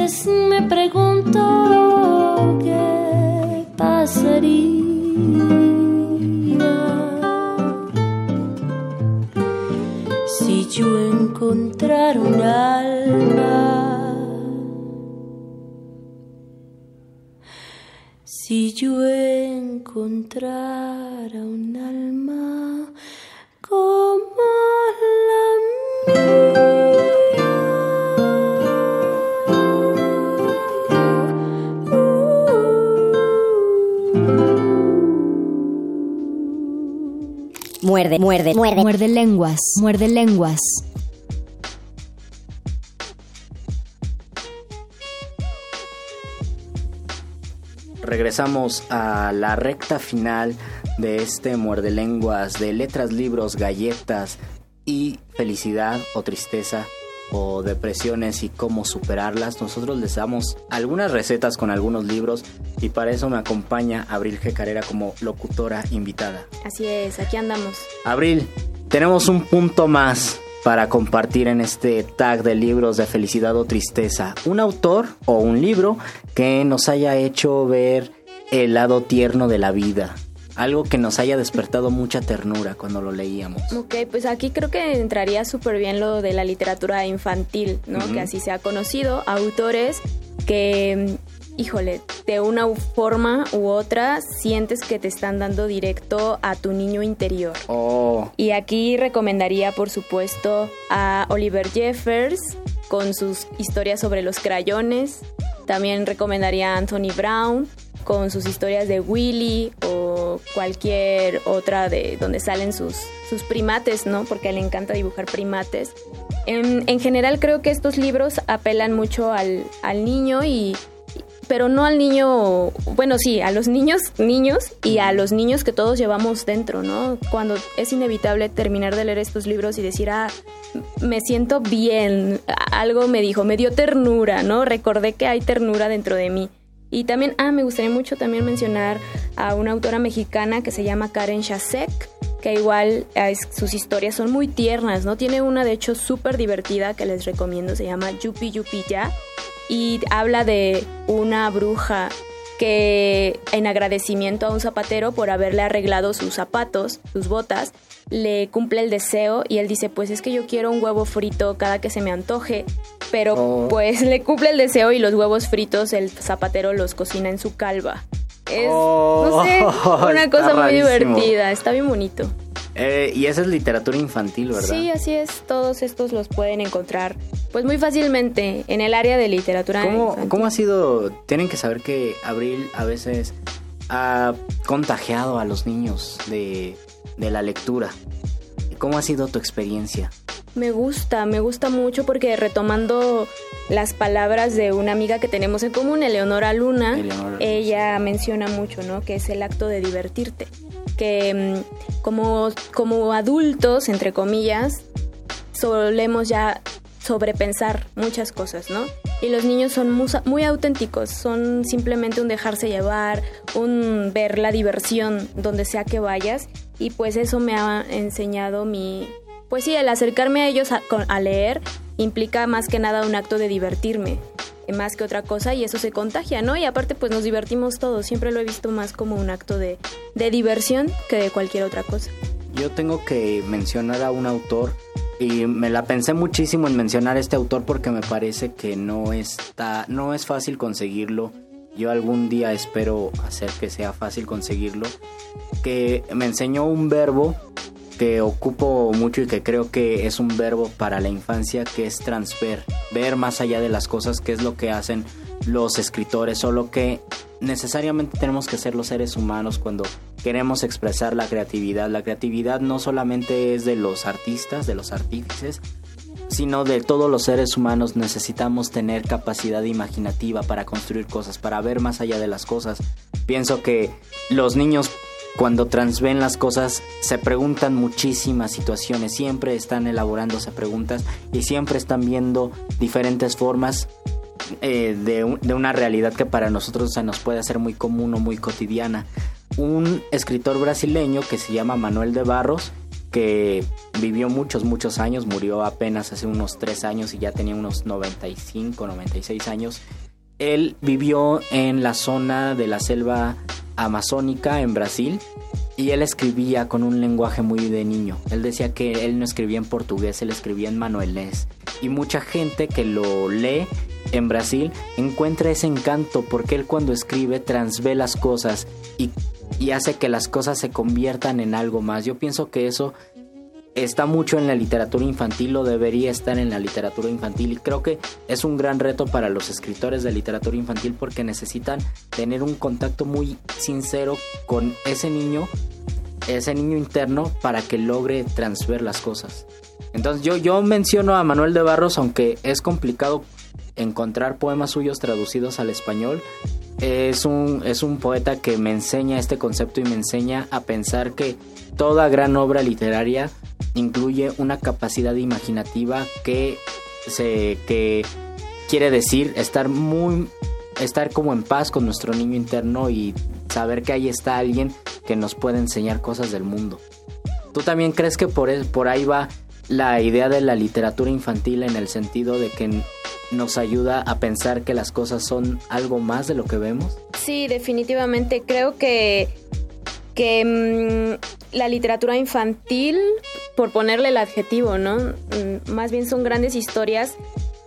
Veces me pregunto qué pasaría si yo encontrara un alma. Si yo encontrara un Muerde, muerde, muerde. Muerde lenguas, muerde lenguas. Regresamos a la recta final de este muerde lenguas de letras, libros, galletas y felicidad o tristeza o depresiones y cómo superarlas. Nosotros les damos algunas recetas con algunos libros y para eso me acompaña Abril G. Carrera como locutora invitada. Así es, aquí andamos. Abril, tenemos un punto más para compartir en este tag de libros de felicidad o tristeza. Un autor o un libro que nos haya hecho ver el lado tierno de la vida. Algo que nos haya despertado mucha ternura cuando lo leíamos. Ok, pues aquí creo que entraría súper bien lo de la literatura infantil, ¿no? Ujú. Que así se ha conocido. Autores que, híjole, de una forma u otra sientes que te están dando directo a tu niño interior. Oh, Y aquí recomendaría, por supuesto, a Oliver Jeffers con sus historias sobre los crayones. También recomendaría a Anthony Brown con sus historias de Willy o cualquier otra de donde salen sus, sus primates, ¿no? Porque le encanta dibujar primates. En, en general creo que estos libros apelan mucho al, al niño y pero no al niño, bueno, sí, a los niños, niños y a los niños que todos llevamos dentro, ¿no? Cuando es inevitable terminar de leer estos libros y decir, ah, me siento bien, algo me dijo, me dio ternura, ¿no? Recordé que hay ternura dentro de mí. Y también, ah, me gustaría mucho también mencionar a una autora mexicana que se llama Karen Chasek, que igual es- sus historias son muy tiernas, ¿no? Tiene una de hecho súper divertida que les recomiendo, se llama Yupi Yupi Ya, y habla de una bruja que en agradecimiento a un zapatero por haberle arreglado sus zapatos, sus botas, le cumple el deseo y él dice, pues es que yo quiero un huevo frito cada que se me antoje, pero Oh. pues le cumple el deseo y los huevos fritos el zapatero los cocina en su calva. Es, Oh, no sé, una cosa muy divertida, está bien bonito. eh, y esa es literatura infantil, ¿verdad? Sí, así es, todos estos los pueden encontrar pues muy fácilmente en el área de literatura ¿Cómo, infantil. ¿Cómo ha sido? Tienen que saber que Abril a veces ha contagiado a los niños de, de la lectura. ¿Cómo ha sido tu experiencia? Me gusta, me gusta mucho porque retomando las palabras de una amiga que tenemos en común, Eleonora Luna, Eleonora ella menciona mucho, ¿no? Que es el acto de divertirte. Que mm, como, como adultos, entre comillas, solemos ya sobrepensar muchas cosas, ¿no? Y los niños son musa- muy auténticos, son simplemente un dejarse llevar, un ver la diversión donde sea que vayas y pues eso me ha enseñado mi... Pues sí, el acercarme a ellos a, a leer implica más que nada un acto de divertirme, más que otra cosa y eso se contagia, ¿no? Y aparte pues nos divertimos todos, siempre lo he visto más como un acto de, de diversión que de cualquier otra cosa. Yo tengo que mencionar a un autor y me la pensé muchísimo en mencionar a este autor porque me parece que no está no es fácil conseguirlo. Yo algún día espero hacer que sea fácil conseguirlo. Que me enseñó un verbo que ocupo mucho y que creo que es un verbo para la infancia que es transfer, ver más allá de las cosas, que es lo que hacen los escritores, solo que necesariamente tenemos que ser los seres humanos cuando queremos expresar la creatividad. La creatividad no solamente es de los artistas, de los artífices, sino de todos los seres humanos necesitamos tener capacidad imaginativa para construir cosas, para ver más allá de las cosas. Pienso que los niños cuando transven las cosas se preguntan muchísimas situaciones, siempre están elaborándose preguntas y siempre están viendo diferentes formas eh, de, de una realidad que para nosotros se nos puede hacer muy común o muy cotidiana. Un escritor brasileño que se llama Manuel de Barros, que vivió muchos, muchos años, murió apenas hace unos tres años y ya tenía unos 95, 96 años. Él vivió en la zona de la selva amazónica en Brasil y él escribía con un lenguaje muy de niño. Él decía que él no escribía en portugués, él escribía en manuelés. Y mucha gente que lo lee en Brasil encuentra ese encanto porque él cuando escribe transvé las cosas y, y hace que las cosas se conviertan en algo más. Yo pienso que eso está mucho en la literatura infantil o debería estar en la literatura infantil y creo que es un gran reto para los escritores de literatura infantil porque necesitan tener un contacto muy sincero con ese niño, ese niño interno para que logre transfer las cosas. Entonces yo, yo menciono a Manuel de Barros aunque es complicado encontrar poemas suyos traducidos al español. Es un, es un poeta que me enseña este concepto y me enseña a pensar que toda gran obra literaria incluye una capacidad imaginativa que se que quiere decir estar muy estar como en paz con nuestro niño interno y saber que ahí está alguien que nos puede enseñar cosas del mundo. ¿Tú también crees que por, por ahí va la idea de la literatura infantil en el sentido de que nos ayuda a pensar que las cosas son algo más de lo que vemos? Sí, definitivamente. Creo que, que mm, la literatura infantil, por ponerle el adjetivo, ¿no? Mm, más bien son grandes historias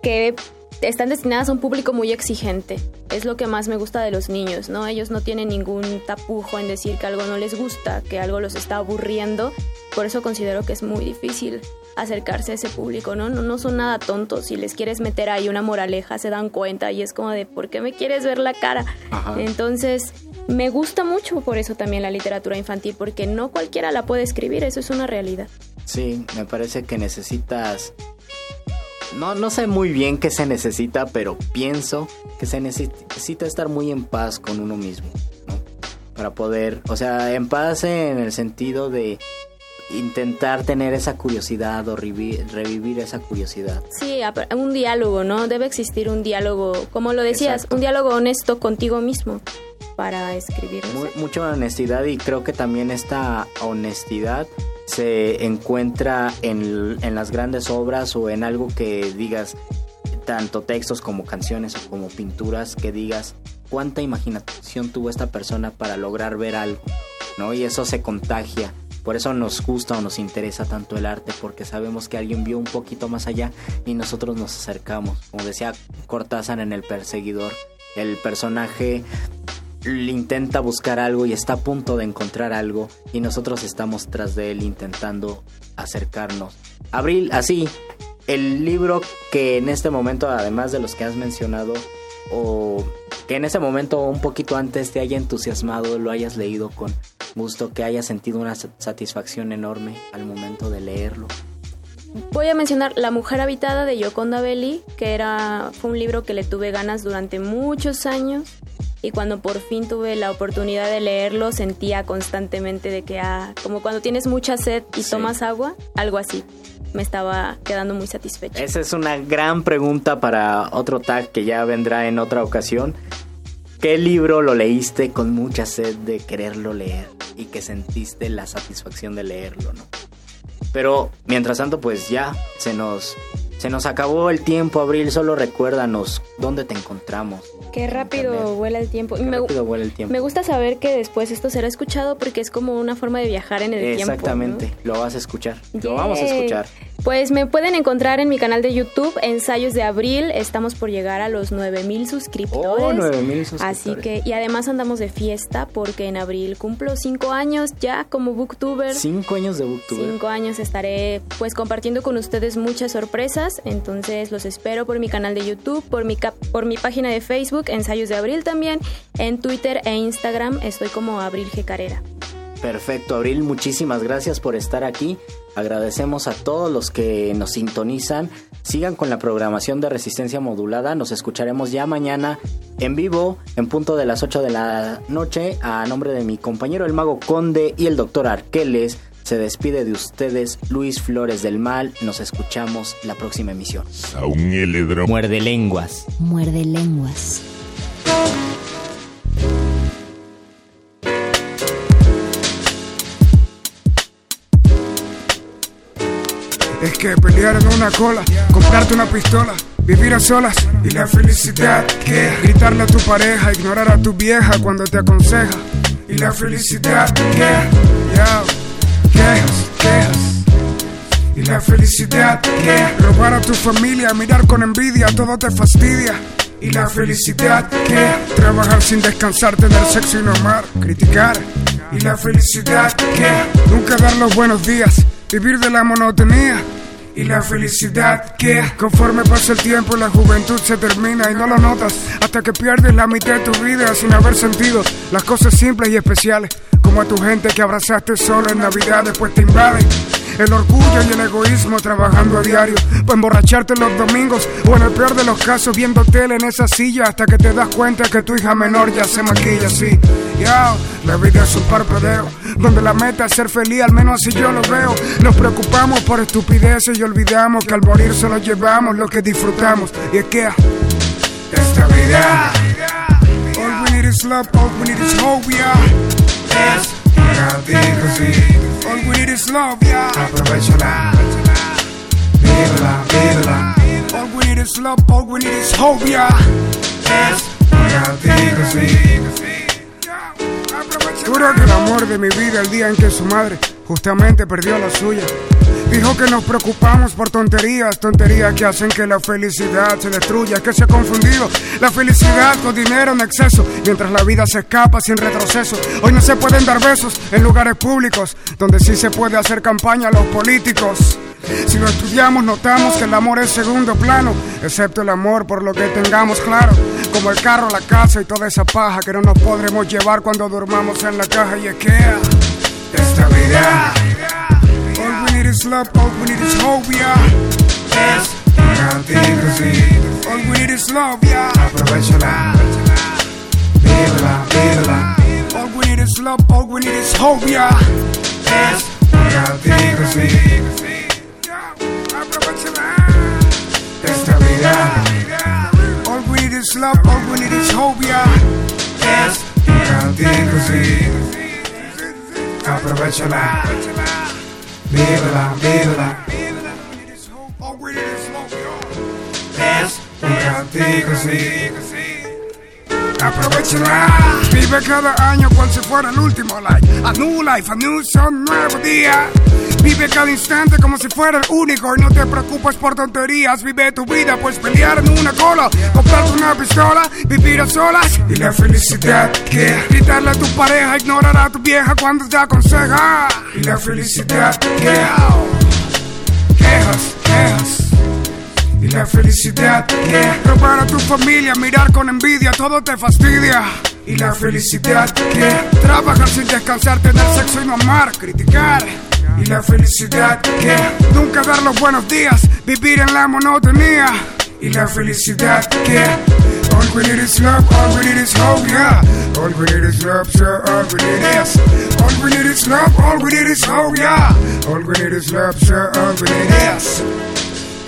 que están destinadas a un público muy exigente. Es lo que más me gusta de los niños, ¿no? Ellos no tienen ningún tapujo en decir que algo no les gusta, que algo los está aburriendo. Por eso considero que es muy difícil acercarse a ese público, ¿no? No, no son nada tontos. Si les quieres meter ahí una moraleja, se dan cuenta y es como de, ¿por qué me quieres ver la cara? Entonces, me gusta mucho por eso también la literatura infantil, porque no cualquiera la puede escribir, eso es una realidad. Sí, me parece que necesitas... No, no sé muy bien qué se necesita, pero pienso que se necesita estar muy en paz con uno mismo, ¿no? Para poder, o sea, en paz en el sentido de intentar tener esa curiosidad o revivir, esa curiosidad. Sí, un diálogo, ¿no? Debe existir un diálogo, como lo decías, un diálogo honesto contigo mismo para escribir. mucha honestidad y creo que también esta honestidad se encuentra en, en las grandes obras o en algo que digas, tanto textos como canciones o como pinturas, que digas cuánta imaginación tuvo esta persona para lograr ver algo, ¿no? Y eso se contagia por eso nos gusta o nos interesa tanto el arte, porque sabemos que alguien vio un poquito más allá y nosotros nos acercamos. Como decía Cortázar en El Perseguidor, el personaje intenta buscar algo y está a punto de encontrar algo y nosotros estamos tras de él intentando acercarnos. Abril, así, el libro que en este momento, además de los que has mencionado, o que en ese momento un poquito antes te haya entusiasmado, lo hayas leído con gusto, que hayas sentido una satisfacción enorme al momento de leerlo. Voy a mencionar La mujer habitada de Yoconda Belli, que era fue un libro que le tuve ganas durante muchos años y cuando por fin tuve la oportunidad de leerlo sentía constantemente de que ah, como cuando tienes mucha sed y tomas agua, algo así. Me estaba quedando muy satisfecha. Esa es una gran pregunta para otro tag que ya vendrá en otra ocasión. ¿Qué libro lo leíste con mucha sed de quererlo leer y que sentiste la satisfacción de leerlo, no? Pero mientras tanto, pues ya se nos se nos acabó el tiempo, Abril. Solo recuérdanos dónde te encontramos. Qué rápido vuela el tiempo. Qué me, rápido vuela el tiempo. Me gusta saber que después esto será escuchado porque es como una forma de viajar en el tiempo. Exactamente, lo vas a escuchar. Lo vamos a escuchar. Pues me pueden encontrar en mi canal de YouTube, Ensayos de Abril. Estamos por llegar a los 9000 suscriptores. Oh, 9000 suscriptores. Así que, y además andamos de fiesta porque en abril cumplo 5 años ya como booktuber. 5 años de booktuber. 5 años estaré pues compartiendo con ustedes muchas sorpresas. Entonces los espero por mi canal de YouTube, por mi, por mi página de Facebook, Ensayos de Abril también. En Twitter e Instagram estoy como Abril G. Carrera. Perfecto, Abril, muchísimas gracias por estar aquí. Agradecemos a todos los que nos sintonizan. Sigan con la programación de resistencia modulada. Nos escucharemos ya mañana en vivo, en punto de las 8 de la noche. A nombre de mi compañero el mago Conde y el doctor Arqueles, se despide de ustedes Luis Flores del Mal. Nos escuchamos la próxima emisión. Muerde lenguas. Muerde lenguas. Es que pelear en una cola, comprarte una pistola, vivir a solas y la felicidad que gritarle a tu pareja, ignorar a tu vieja cuando te aconseja y la felicidad que quejas, quejas y la felicidad que robar a tu familia, mirar con envidia, todo te fastidia. Y la felicidad que trabajar sin descansar, tener sexo y no amar, criticar. Y la felicidad que nunca dar los buenos días, vivir de la monotonía. Y la felicidad que conforme pasa el tiempo la juventud se termina y no lo notas hasta que pierdes la mitad de tu vida sin haber sentido las cosas simples y especiales como a tu gente que abrazaste solo en Navidad después te invaden el orgullo y el egoísmo trabajando a diario para emborracharte los domingos o en el peor de los casos viendo tele en esa silla hasta que te das cuenta que tu hija menor ya se maquilla así. Ya, la vida es un parpadeo donde la meta es ser feliz, al menos así yo lo veo. Nos preocupamos por estupideces y olvidamos que al morir solo llevamos lo que disfrutamos. Y es que esta vida, all we need is love, all we need is hope, yeah. Contigo, sí. All we need is love, yeah. Aprovechala, vívela, vívela. All we need is love, all we need is hope, yeah. Es contigo, sí. Juro que el amor de mi vida el día en que su madre justamente perdió la suya. Dijo que nos preocupamos por tonterías, tonterías que hacen que la felicidad se destruya, que se ha confundido la felicidad con dinero en exceso, mientras la vida se escapa sin retroceso. Hoy no se pueden dar besos en lugares públicos, donde sí se puede hacer campaña a los políticos. Si lo estudiamos notamos que el amor es segundo plano, excepto el amor por lo que tengamos claro, como el carro, la casa y toda esa paja que no nos podremos llevar cuando durmamos en la caja y es que esta vida All we need is love, all we need is hope, yeah. Es contigo, sí. All we need is love, yeah. Aprovechala, vívela, vívela. All we need is love, all we need is hope, yeah. Es contigo, sí. Aprovechala, esta vida. All we need is love, all we need is hope, yeah. Es contigo, sí. Aprovechala. Bébala, bébala, bébala. Get this hoe already this smoke, y'all. That's I think I see. Aprovechala. Vive cada año cual si fuera el último. Like a new life, a new son, nuevo día. Vive cada instante como si fuera el único y no te preocupes por tonterías. Vive tu vida, pues pelear en una cola, comprarte una pistola, vivir a solas y la felicidad que gritarle a tu pareja, ignorar a tu vieja cuando te aconseja. Y la felicidad que quejas, quejas. Y la felicidad que robar a tu familia, mirar con envidia, todo te fastidia. Y la felicidad que trabajar sin descansar, tener sexo y no amar, criticar. Y la felicidad que nunca dar los buenos días, vivir en la monotonía. Y la felicidad que all we need is love, all we need is hope, yeah. All we need is love, sir, all we need is. All we need is love, all we need is hope, yeah. All we need is love, sir, all we need is.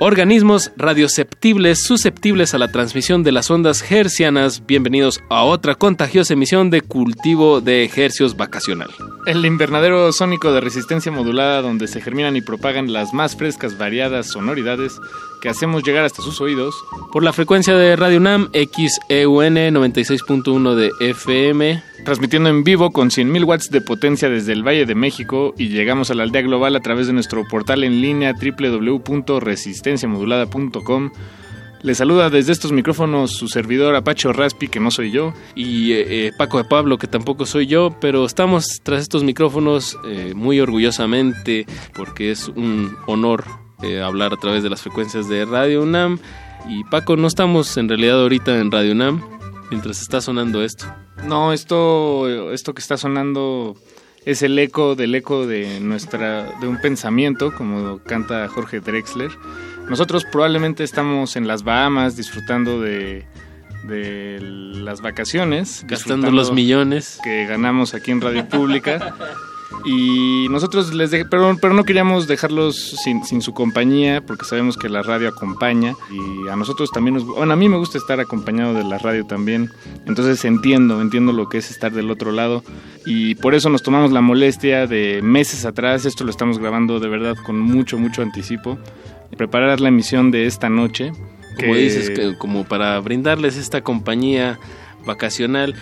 Organismos radioceptibles susceptibles a la transmisión de las ondas hercianas, bienvenidos a otra contagiosa emisión de cultivo de ejercios vacacional. El invernadero sónico de resistencia modulada donde se germinan y propagan las más frescas variadas sonoridades que hacemos llegar hasta sus oídos. Por la frecuencia de Radio NAM XEUN 96.1 de FM. Transmitiendo en vivo con 100.000 watts de potencia desde el Valle de México y llegamos a la aldea global a través de nuestro portal en línea www.resistenciamodulada.com. Le saluda desde estos micrófonos su servidor Apacho Raspi, que no soy yo. Y eh, eh, Paco de Pablo, que tampoco soy yo, pero estamos tras estos micrófonos eh, muy orgullosamente porque es un honor eh, hablar a través de las frecuencias de Radio UNAM. Y Paco, no estamos en realidad ahorita en Radio UNAM mientras está sonando esto. No, esto, esto que está sonando es el eco del eco de nuestra de un pensamiento, como canta Jorge Drexler. Nosotros probablemente estamos en las Bahamas disfrutando de, de las vacaciones, gastando los millones que ganamos aquí en Radio Pública. Y nosotros les de, pero, pero no queríamos dejarlos sin, sin, su compañía porque sabemos que la radio acompaña y a nosotros también nos bueno, a mí me gusta estar acompañado de la radio también. Entonces entiendo, entiendo lo que es estar del otro lado y por eso nos tomamos la molestia de meses atrás, esto lo estamos grabando de verdad con mucho mucho anticipo, preparar la emisión de esta noche. Como dices, que, como para brindarles esta compañía vacacional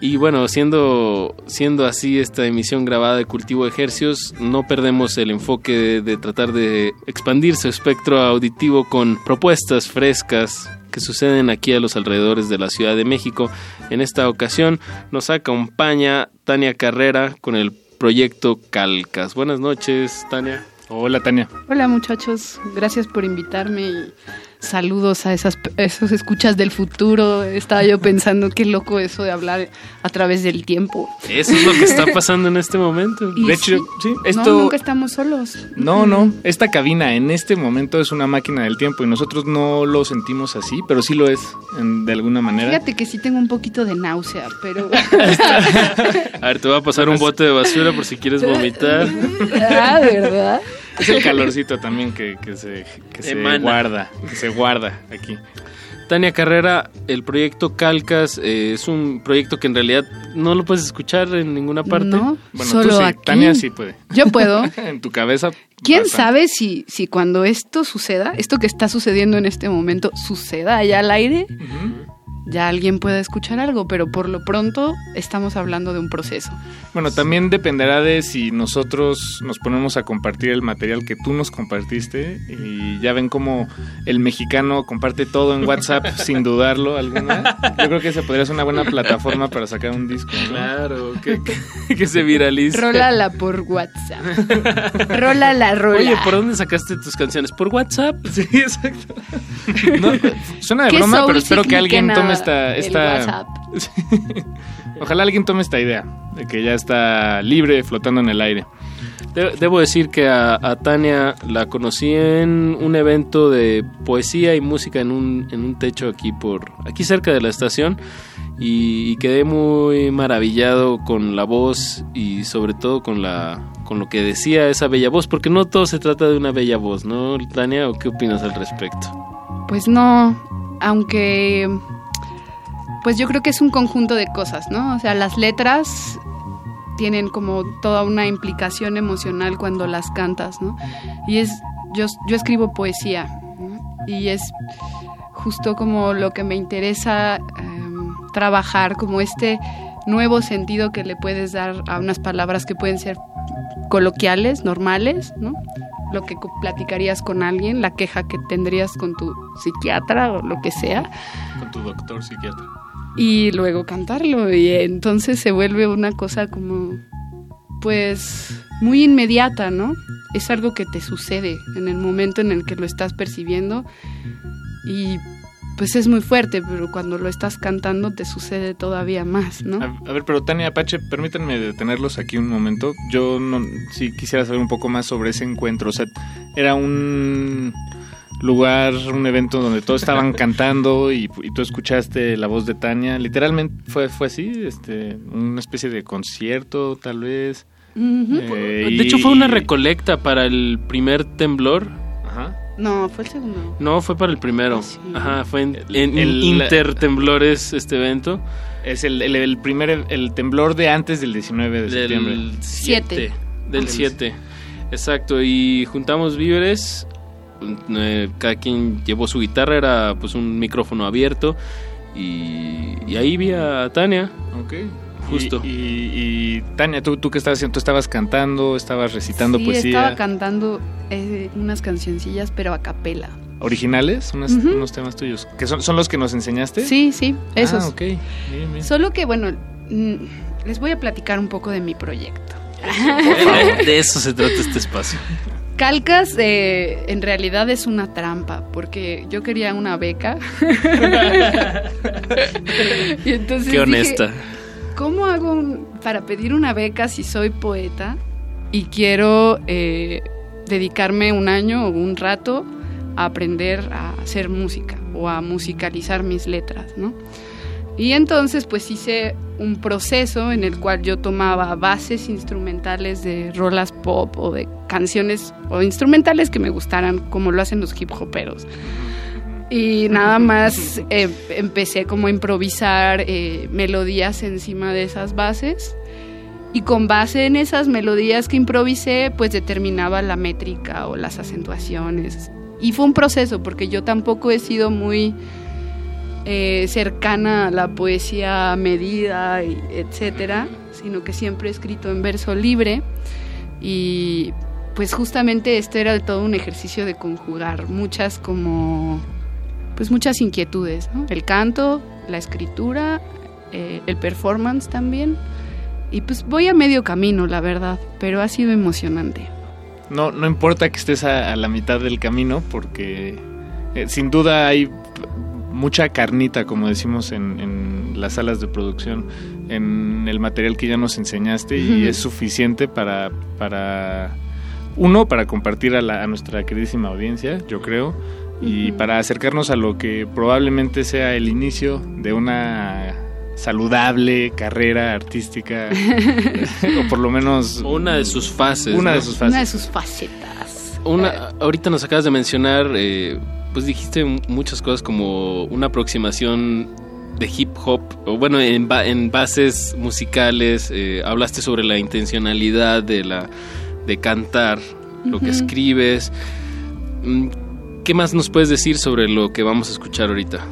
y bueno, siendo, siendo así esta emisión grabada de Cultivo de Ejercios, no perdemos el enfoque de, de, tratar de expandir su espectro auditivo con propuestas frescas que suceden aquí a los alrededores de la Ciudad de México. En esta ocasión nos acompaña Tania Carrera con el proyecto Calcas. Buenas noches, Tania. Hola, Tania. Hola, muchachos. Gracias por invitarme y saludos a esas esos escuchas del futuro. Estaba yo pensando qué loco eso de hablar a través del tiempo. Eso es lo que está pasando en este momento. De hecho, sí, esto no, nunca estamos solos. No, no, esta cabina en este momento es una máquina del tiempo y nosotros no lo sentimos así, pero sí lo es en, de alguna manera. Fíjate que sí tengo un poquito de náusea, pero A ver, te voy a pasar un bote de basura por si quieres vomitar. ah, ¿verdad? Es el calorcito también que, que se, que se guarda, que se guarda aquí. Tania Carrera, el proyecto Calcas eh, es un proyecto que en realidad no lo puedes escuchar en ninguna parte. No, bueno, solo tú sí, aquí. Tania sí puede. Yo puedo. en tu cabeza. ¿Quién bastante. sabe si, si cuando esto suceda, esto que está sucediendo en este momento, suceda allá al aire? Ya alguien pueda escuchar algo, pero por lo pronto estamos hablando de un proceso. Bueno, también dependerá de si nosotros nos ponemos a compartir el material que tú nos compartiste y ya ven cómo el mexicano comparte todo en WhatsApp sin dudarlo alguna. Yo creo que esa podría ser una buena plataforma para sacar un disco. ¿no? Claro, que, que, que se viralice. Rólala por WhatsApp. Rólala, rola. Oye, ¿por dónde sacaste tus canciones? ¿Por WhatsApp? Sí, exacto. No, suena de ¿Qué broma, pero espero que alguien tome esta... el esta... WhatsApp? Ojalá alguien tome esta idea de que ya está libre, flotando en el aire. De- Debo decir que a, a Tania la conocí en un evento de poesía y música en un, en un techo aquí por aquí cerca de la estación y, y quedé muy maravillado con la voz y sobre todo con la con lo que decía esa bella voz porque no todo se trata de una bella voz, ¿no, Tania? ¿O qué opinas al respecto? Pues no, aunque pues yo creo que es un conjunto de cosas, ¿no? O sea, las letras tienen como toda una implicación emocional cuando las cantas, ¿no? Y es yo yo escribo poesía ¿no? y es justo como lo que me interesa eh, trabajar como este nuevo sentido que le puedes dar a unas palabras que pueden ser coloquiales, normales, ¿no? Lo que platicarías con alguien, la queja que tendrías con tu psiquiatra o lo que sea, Con tu doctor psiquiatra. Y luego cantarlo. Y entonces se vuelve una cosa como, pues, muy inmediata, ¿no? Es algo que te sucede en el momento en el que lo estás percibiendo y pues es muy fuerte, pero cuando lo estás cantando te sucede todavía más, ¿no? A, ver, pero Tania Apache, permítanme detenerlos aquí un momento. Yo no, sí quisiera saber un poco más sobre ese encuentro. O sea, era un lugar, un evento donde todos estaban cantando y, y tú escuchaste la voz de Tania. Literalmente fue, fue así, este, una especie de concierto, tal vez. Eh, De hecho y- fue una recolecta para el primer temblor Ajá. No, fue el segundo. No, fue para el primero. Ajá, fue en, el, Intertemblores este evento. Es el, el, primer, el temblor de antes del 19 de septiembre. Del 7. Del 7. Exacto, y juntamos víveres. Eh, cada quien llevó su guitarra, era pues un micrófono abierto. Y, y ahí vi a Tania. Ok. Justo. Y, Tania, ¿tú, ¿tú qué estabas haciendo? ¿Tú estabas cantando? ¿Estabas recitando sí, poesía? estaba cantando eh, unas cancioncillas, pero a capela. ¿Originales? Unos, temas tuyos. ¿Que son, son, los que nos enseñaste? Sí, sí, esos. Ah, ok. Bien, bien. Solo que, bueno, mm, les voy a platicar un poco de mi proyecto. de eso se trata este espacio. Calcas eh, en realidad es una trampa, porque yo quería una beca. y entonces Qué honesta. ¿Cómo hago para pedir una beca si soy poeta y quiero eh, dedicarme un año o un rato a aprender a hacer música o a musicalizar mis letras, ¿no? Y entonces pues hice un proceso en el cual yo tomaba bases instrumentales de rolas pop o de canciones o instrumentales que me gustaran como lo hacen los hip hoperos. Y nada más eh, empecé como a improvisar eh, melodías encima de esas bases. Y con base en esas melodías que improvisé pues determinaba la métrica o las acentuaciones. Y fue un proceso porque yo tampoco he sido muy eh, cercana a la poesía medida etcétera sino que siempre he escrito en verso libre y pues justamente esto era todo un ejercicio de conjugar muchas como pues muchas inquietudes, ¿no? El canto, la escritura, eh, el performance también. Y pues voy a medio camino, la verdad, pero ha sido emocionante. No, no importa que estés a, la mitad del camino, porque eh, sin duda hay mucha carnita, como decimos en, las salas de producción, en el material que ya nos enseñaste y es suficiente para, para, uno, para compartir a, a nuestra queridísima audiencia, yo creo, y para acercarnos a lo que probablemente sea el inicio de una saludable carrera artística o por lo menos una de sus fases una de sus fases. Una de sus facetas. Una ahorita nos acabas de mencionar eh, pues dijiste muchas cosas como una aproximación de hip hop o bueno en, en bases musicales eh, hablaste sobre la intencionalidad de la de cantar lo que escribes mm, ¿Qué más nos puedes decir sobre lo que vamos a escuchar ahorita?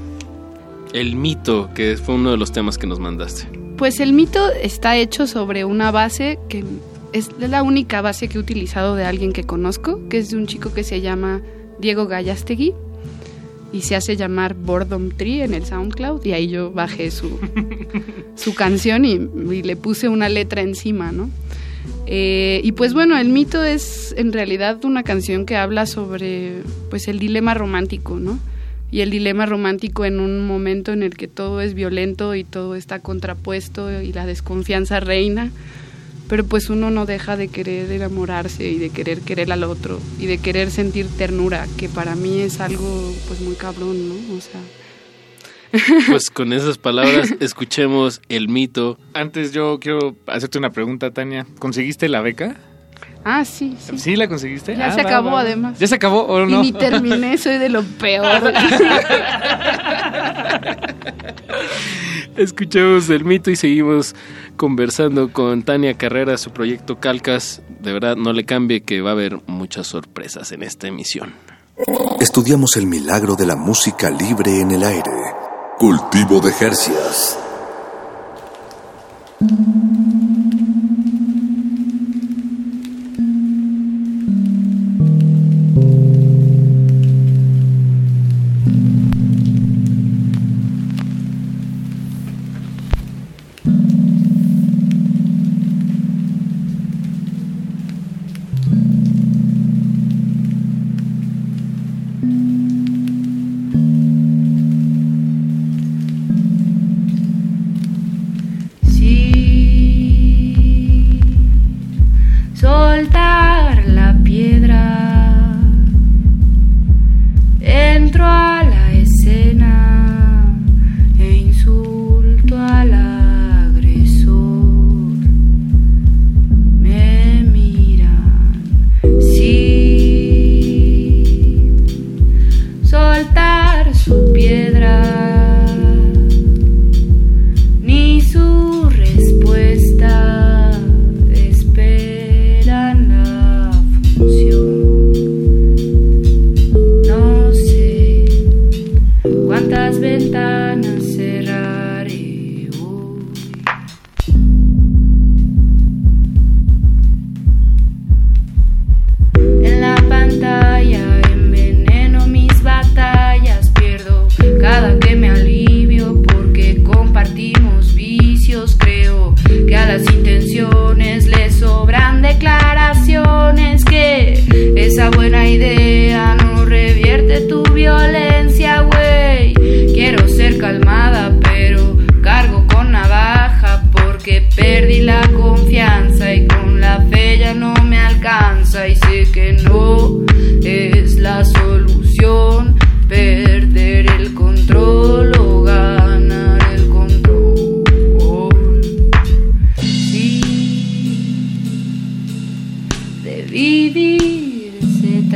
El mito, que fue uno de los temas que nos mandaste. Pues el mito está hecho sobre una base que es la única base que he utilizado de alguien que conozco, que es de un chico que se llama Diego Gallastegui y se hace llamar Boredom Tree en el SoundCloud y ahí yo bajé su, su canción y, y, le puse una letra encima, ¿no? Eh, y pues bueno, el mito es en realidad una canción que habla sobre pues el dilema romántico, ¿no? Y el dilema romántico en un momento en el que todo es violento y todo está contrapuesto y la desconfianza reina, pero pues uno no deja de querer enamorarse y de querer querer al otro y de querer sentir ternura, que para mí es algo pues muy cabrón, ¿no? O sea, pues con esas palabras escuchemos el mito. Antes yo quiero hacerte una pregunta, Tania. ¿Conseguiste la beca? Ah, sí, sí. ¿Sí la conseguiste? Ya ah, se acabó, además. ¿Ya se acabó o no? Y ni terminé, soy de lo peor. Escuchemos el mito y seguimos conversando con Tania Carrera, su proyecto Calcas. De verdad, no le cambie que va a haber muchas sorpresas en esta emisión. Estudiamos el milagro de la música libre en el aire. Cultivo de Jercias.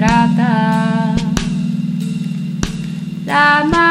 Trata. La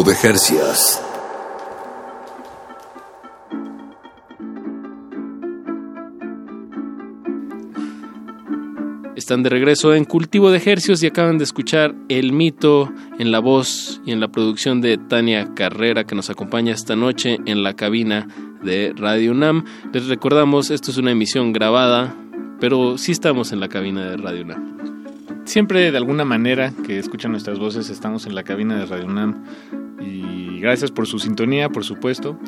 Cultivo de Jercias. Están de regreso en Cultivo de Ejercios y acaban de escuchar El Mito en la voz y en la producción de Tania Carrera que nos acompaña esta noche en la cabina de Radio UNAM. Les recordamos, esto es una emisión grabada, pero sí estamos en la cabina de Radio UNAM. Siempre de alguna manera que escuchan nuestras voces estamos en la cabina de Radio UNAM y gracias por su sintonía, por supuesto.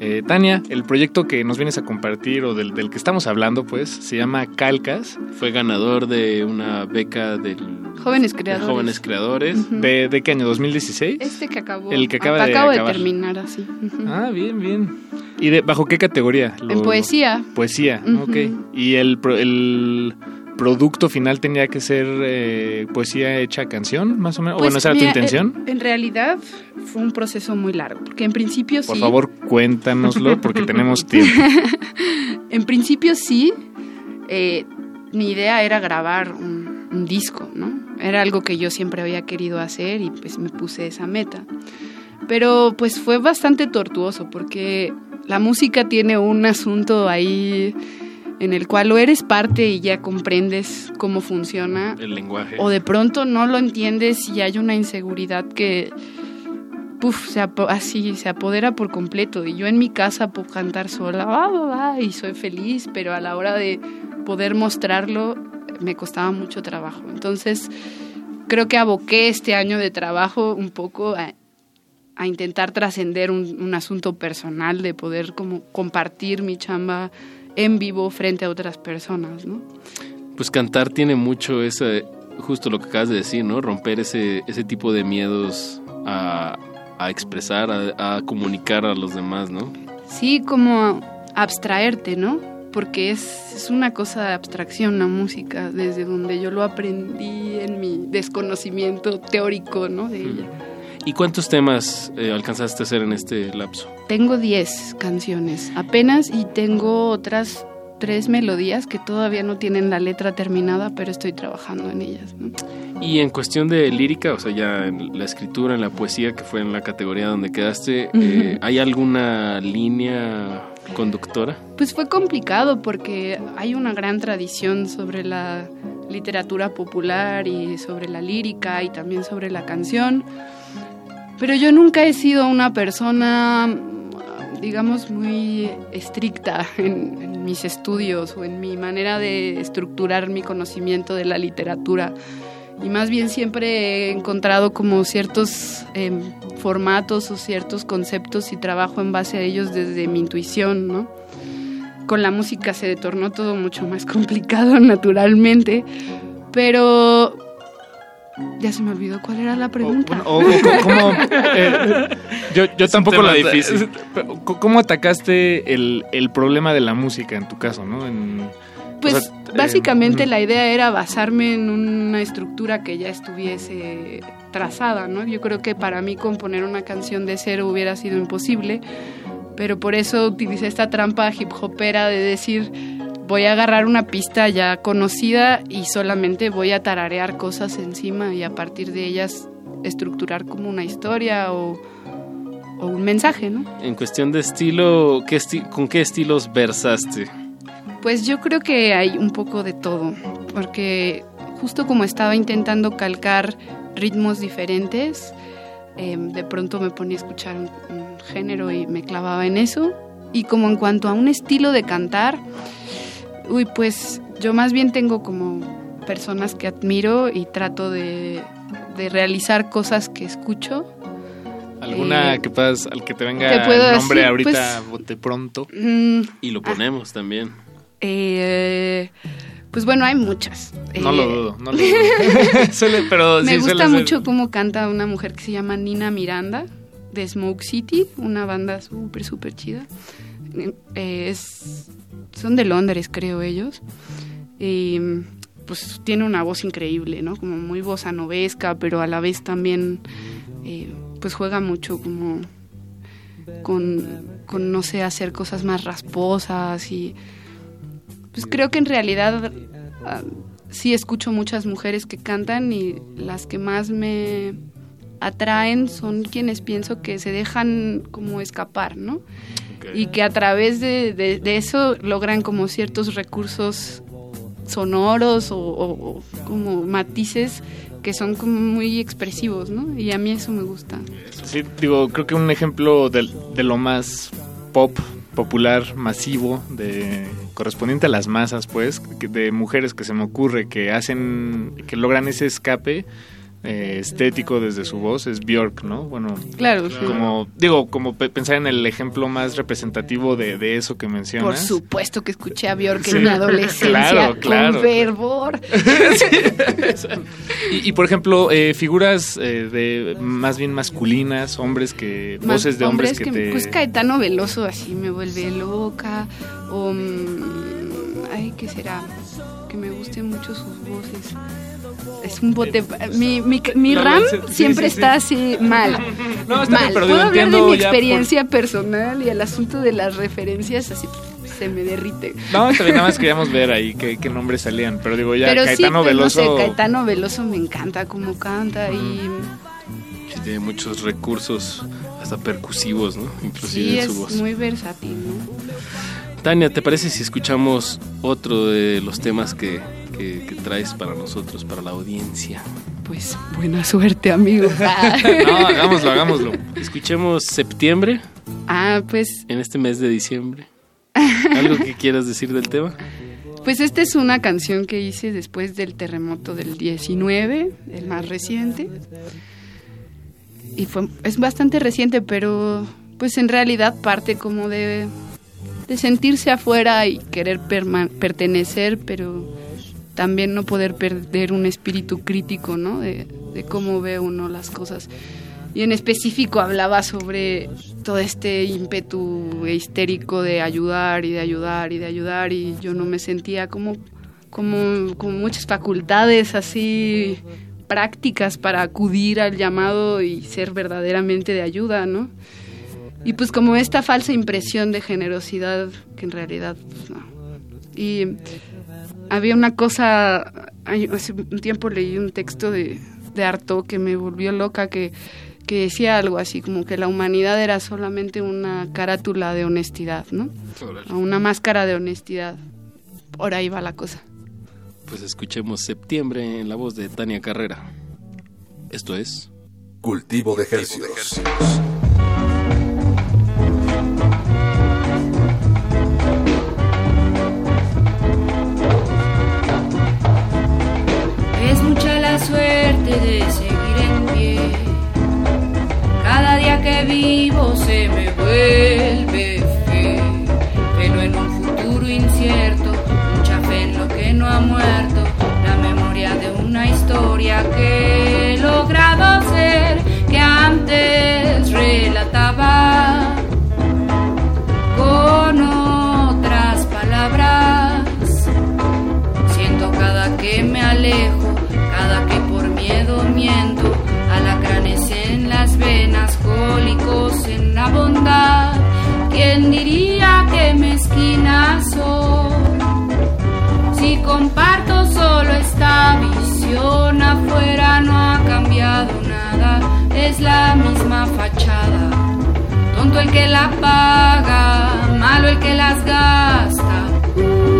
Eh, Tania, el proyecto que nos vienes a compartir o del, del que estamos hablando, pues, se llama Calcas. Fue ganador de una beca del Jóvenes de creadores. jóvenes creadores. ¿De, de qué año? ¿2016? Este que acabó. El que acaba de acabo terminar así. Ah, bien, bien. ¿Y de, bajo qué categoría? Lo- En poesía. Poesía, Ujú. ok. ¿Y el, pro- el producto final tenía que ser eh, poesía hecha canción, más o menos? ¿O bueno, Pues, esa era tu intención? En, en realidad fue un proceso muy largo, porque en principio Por sí. favor, cuéntanoslo porque tenemos tiempo. en principio sí. eh, mi idea era grabar un, un disco, ¿no? Era algo que yo siempre había querido hacer y pues me puse esa meta. Pero pues fue bastante tortuoso porque la música tiene un asunto ahí en el cual o eres parte y ya comprendes cómo funciona. El lenguaje. O de pronto no lo entiendes y hay una inseguridad que puf, se así se apodera por completo. Y yo en mi casa puedo cantar sola y soy feliz, pero a la hora de poder mostrarlo me costaba mucho trabajo. Entonces creo que aboqué este año de trabajo un poco a, intentar trascender un, un, asunto personal, de poder como compartir mi chamba en vivo frente a otras personas, ¿no? Pues cantar tiene mucho ese, justo lo que acabas de decir, ¿no? Romper ese, ese tipo de miedos a, a expresar, a, a, comunicar a los demás, ¿no? Sí, como abstraerte, ¿no? Porque es, es una cosa de abstracción la música, desde donde yo lo aprendí en mi desconocimiento teórico, ¿no? De ella. ¿Y cuántos temas eh, alcanzaste a hacer en este lapso? Tengo 10 canciones apenas y tengo otras tres melodías que todavía no tienen la letra terminada, pero estoy trabajando en ellas. ¿no? Y en cuestión de lírica, o sea, ya en la escritura, en la poesía, que fue en la categoría donde quedaste, uh -huh. eh, ¿hay alguna línea conductora? Pues fue complicado porque hay una gran tradición sobre la literatura popular y sobre la lírica y también sobre la canción. Pero yo nunca he sido una persona, digamos, muy estricta en, en, mis estudios o en mi manera de estructurar mi conocimiento de la literatura. Y más bien siempre he encontrado como ciertos eh, formatos o ciertos conceptos y trabajo en base a ellos desde mi intuición, ¿no? Con la música se tornó todo mucho más complicado naturalmente, pero ya se me olvidó cuál era la pregunta. O, o, o, ¿cómo, eh, yo, yo tampoco lo difícil. ¿Cómo atacaste el, el, problema de la música en tu caso, no? En, pues o sea, básicamente eh, la idea era basarme en una estructura que ya estuviese trazada, ¿no? Yo creo que para mí componer una canción de cero hubiera sido imposible, pero por eso utilicé esta trampa hip hopera de decir voy a agarrar una pista ya conocida y solamente voy a tararear cosas encima y a partir de ellas estructurar como una historia o, o un mensaje, ¿no? En cuestión de estilo, ¿qué esti ¿con qué estilos versaste? Pues yo creo que hay un poco de todo, porque justo como estaba intentando calcar ritmos diferentes, eh, de pronto me ponía a escuchar un, un género y me clavaba en eso. Y como en cuanto a un estilo de cantar, Uy, pues yo más bien tengo como personas que admiro y trato de, de realizar cosas que escucho. ¿Alguna eh, que puedas, al que te venga el nombre decir, ahorita pues, de pronto? Mmm, y lo ponemos ah, también. Eh, pues bueno, hay muchas. No eh, lo dudo, no lo dudo. suele, pero me sí gusta mucho ser... cómo canta una mujer que se llama Nina Miranda, de Smoke City, una banda súper, súper chida. Eh, es son de Londres, creo ellos. Y pues tiene una voz increíble, ¿no? Como muy bossa novesca, pero a la vez también eh, pues juega mucho como con, con, no sé, hacer cosas más rasposas y pues creo que en realidad uh, sí escucho muchas mujeres que cantan y las que más me atraen son quienes pienso que se dejan como escapar, ¿no? Y que a través de, de, de, eso logran como ciertos recursos sonoros o, o, o, como matices que son como muy expresivos, ¿no? Y a mí eso me gusta. Sí, digo, creo que un ejemplo de, de lo más pop, popular, masivo, de correspondiente a las masas, pues, de mujeres que se me ocurre que hacen, que logran ese escape, eh, estético desde su voz es Bjork, ¿no? Bueno, claro, sí. como digo, como pensar en el ejemplo más representativo de, de eso que mencionas. Por supuesto que escuché a Bjork sí. en una adolescencia claro, claro, con fervor. y, y, por ejemplo, eh, figuras eh, de más bien masculinas, hombres que más voces de hombres, hombres que, que, te pues Caetano Veloso así me vuelve loca o um, ay, ¿qué será? Que me gusten mucho sus voces es un bote. Mi, mi, mi RAM siempre está así mal. No, está mal. bien, pero Puedo hablar de mi experiencia personal y el asunto de las referencias así se me derrite. No, también nada más queríamos ver ahí qué, qué nombres salían. Pero digo, ya Pero Caetano sí, pues, Veloso. no sé, Caetano Veloso me encanta cómo canta y Sí, tiene muchos recursos hasta percusivos, ¿no? Inclusive sí en es su voz. muy versátil, ¿no? Tania, ¿te parece si escuchamos otro de los temas que, que- que traes para nosotros, para la audiencia? Pues buena suerte, amigo. No, hagámoslo, hagámoslo. Escuchemos septiembre ah, pues en este mes de diciembre. ¿Algo que quieras decir del tema? Pues esta es una canción que hice después del terremoto del 19, el más reciente. Y fue, es bastante reciente, pero pues en realidad parte como de, de sentirse afuera y querer pertenecer, pero también no poder perder un espíritu crítico, ¿no? De, cómo ve uno las cosas. Y en específico hablaba sobre todo este ímpetu histérico de ayudar y de ayudar y de ayudar y yo no me sentía como, como, como muchas facultades así prácticas para acudir al llamado y ser verdaderamente de ayuda, ¿no? Y pues como esta falsa impresión de generosidad que en realidad pues, no. Y había una cosa, hace un tiempo leí un texto de, de Artaud que me volvió loca, que, que decía algo así, como que la humanidad era solamente una carátula de honestidad, ¿no? O Una máscara de honestidad. Por ahí va la cosa. Pues escuchemos septiembre en la voz de Tania Carrera. Esto es... Cultivo de ejercicios. Vivo se me vuelve fe. Pero en un futuro incierto, mucha fe en lo que no ha muerto. La memoria de una historia que he logrado ser, que antes relataba con otras palabras. Siento cada que me alejo, bondad. ¿Quién diría que mezquina soy? Si comparto solo esta visión, afuera no ha cambiado nada, es la misma fachada. Tonto el que la paga, malo el que las gasta.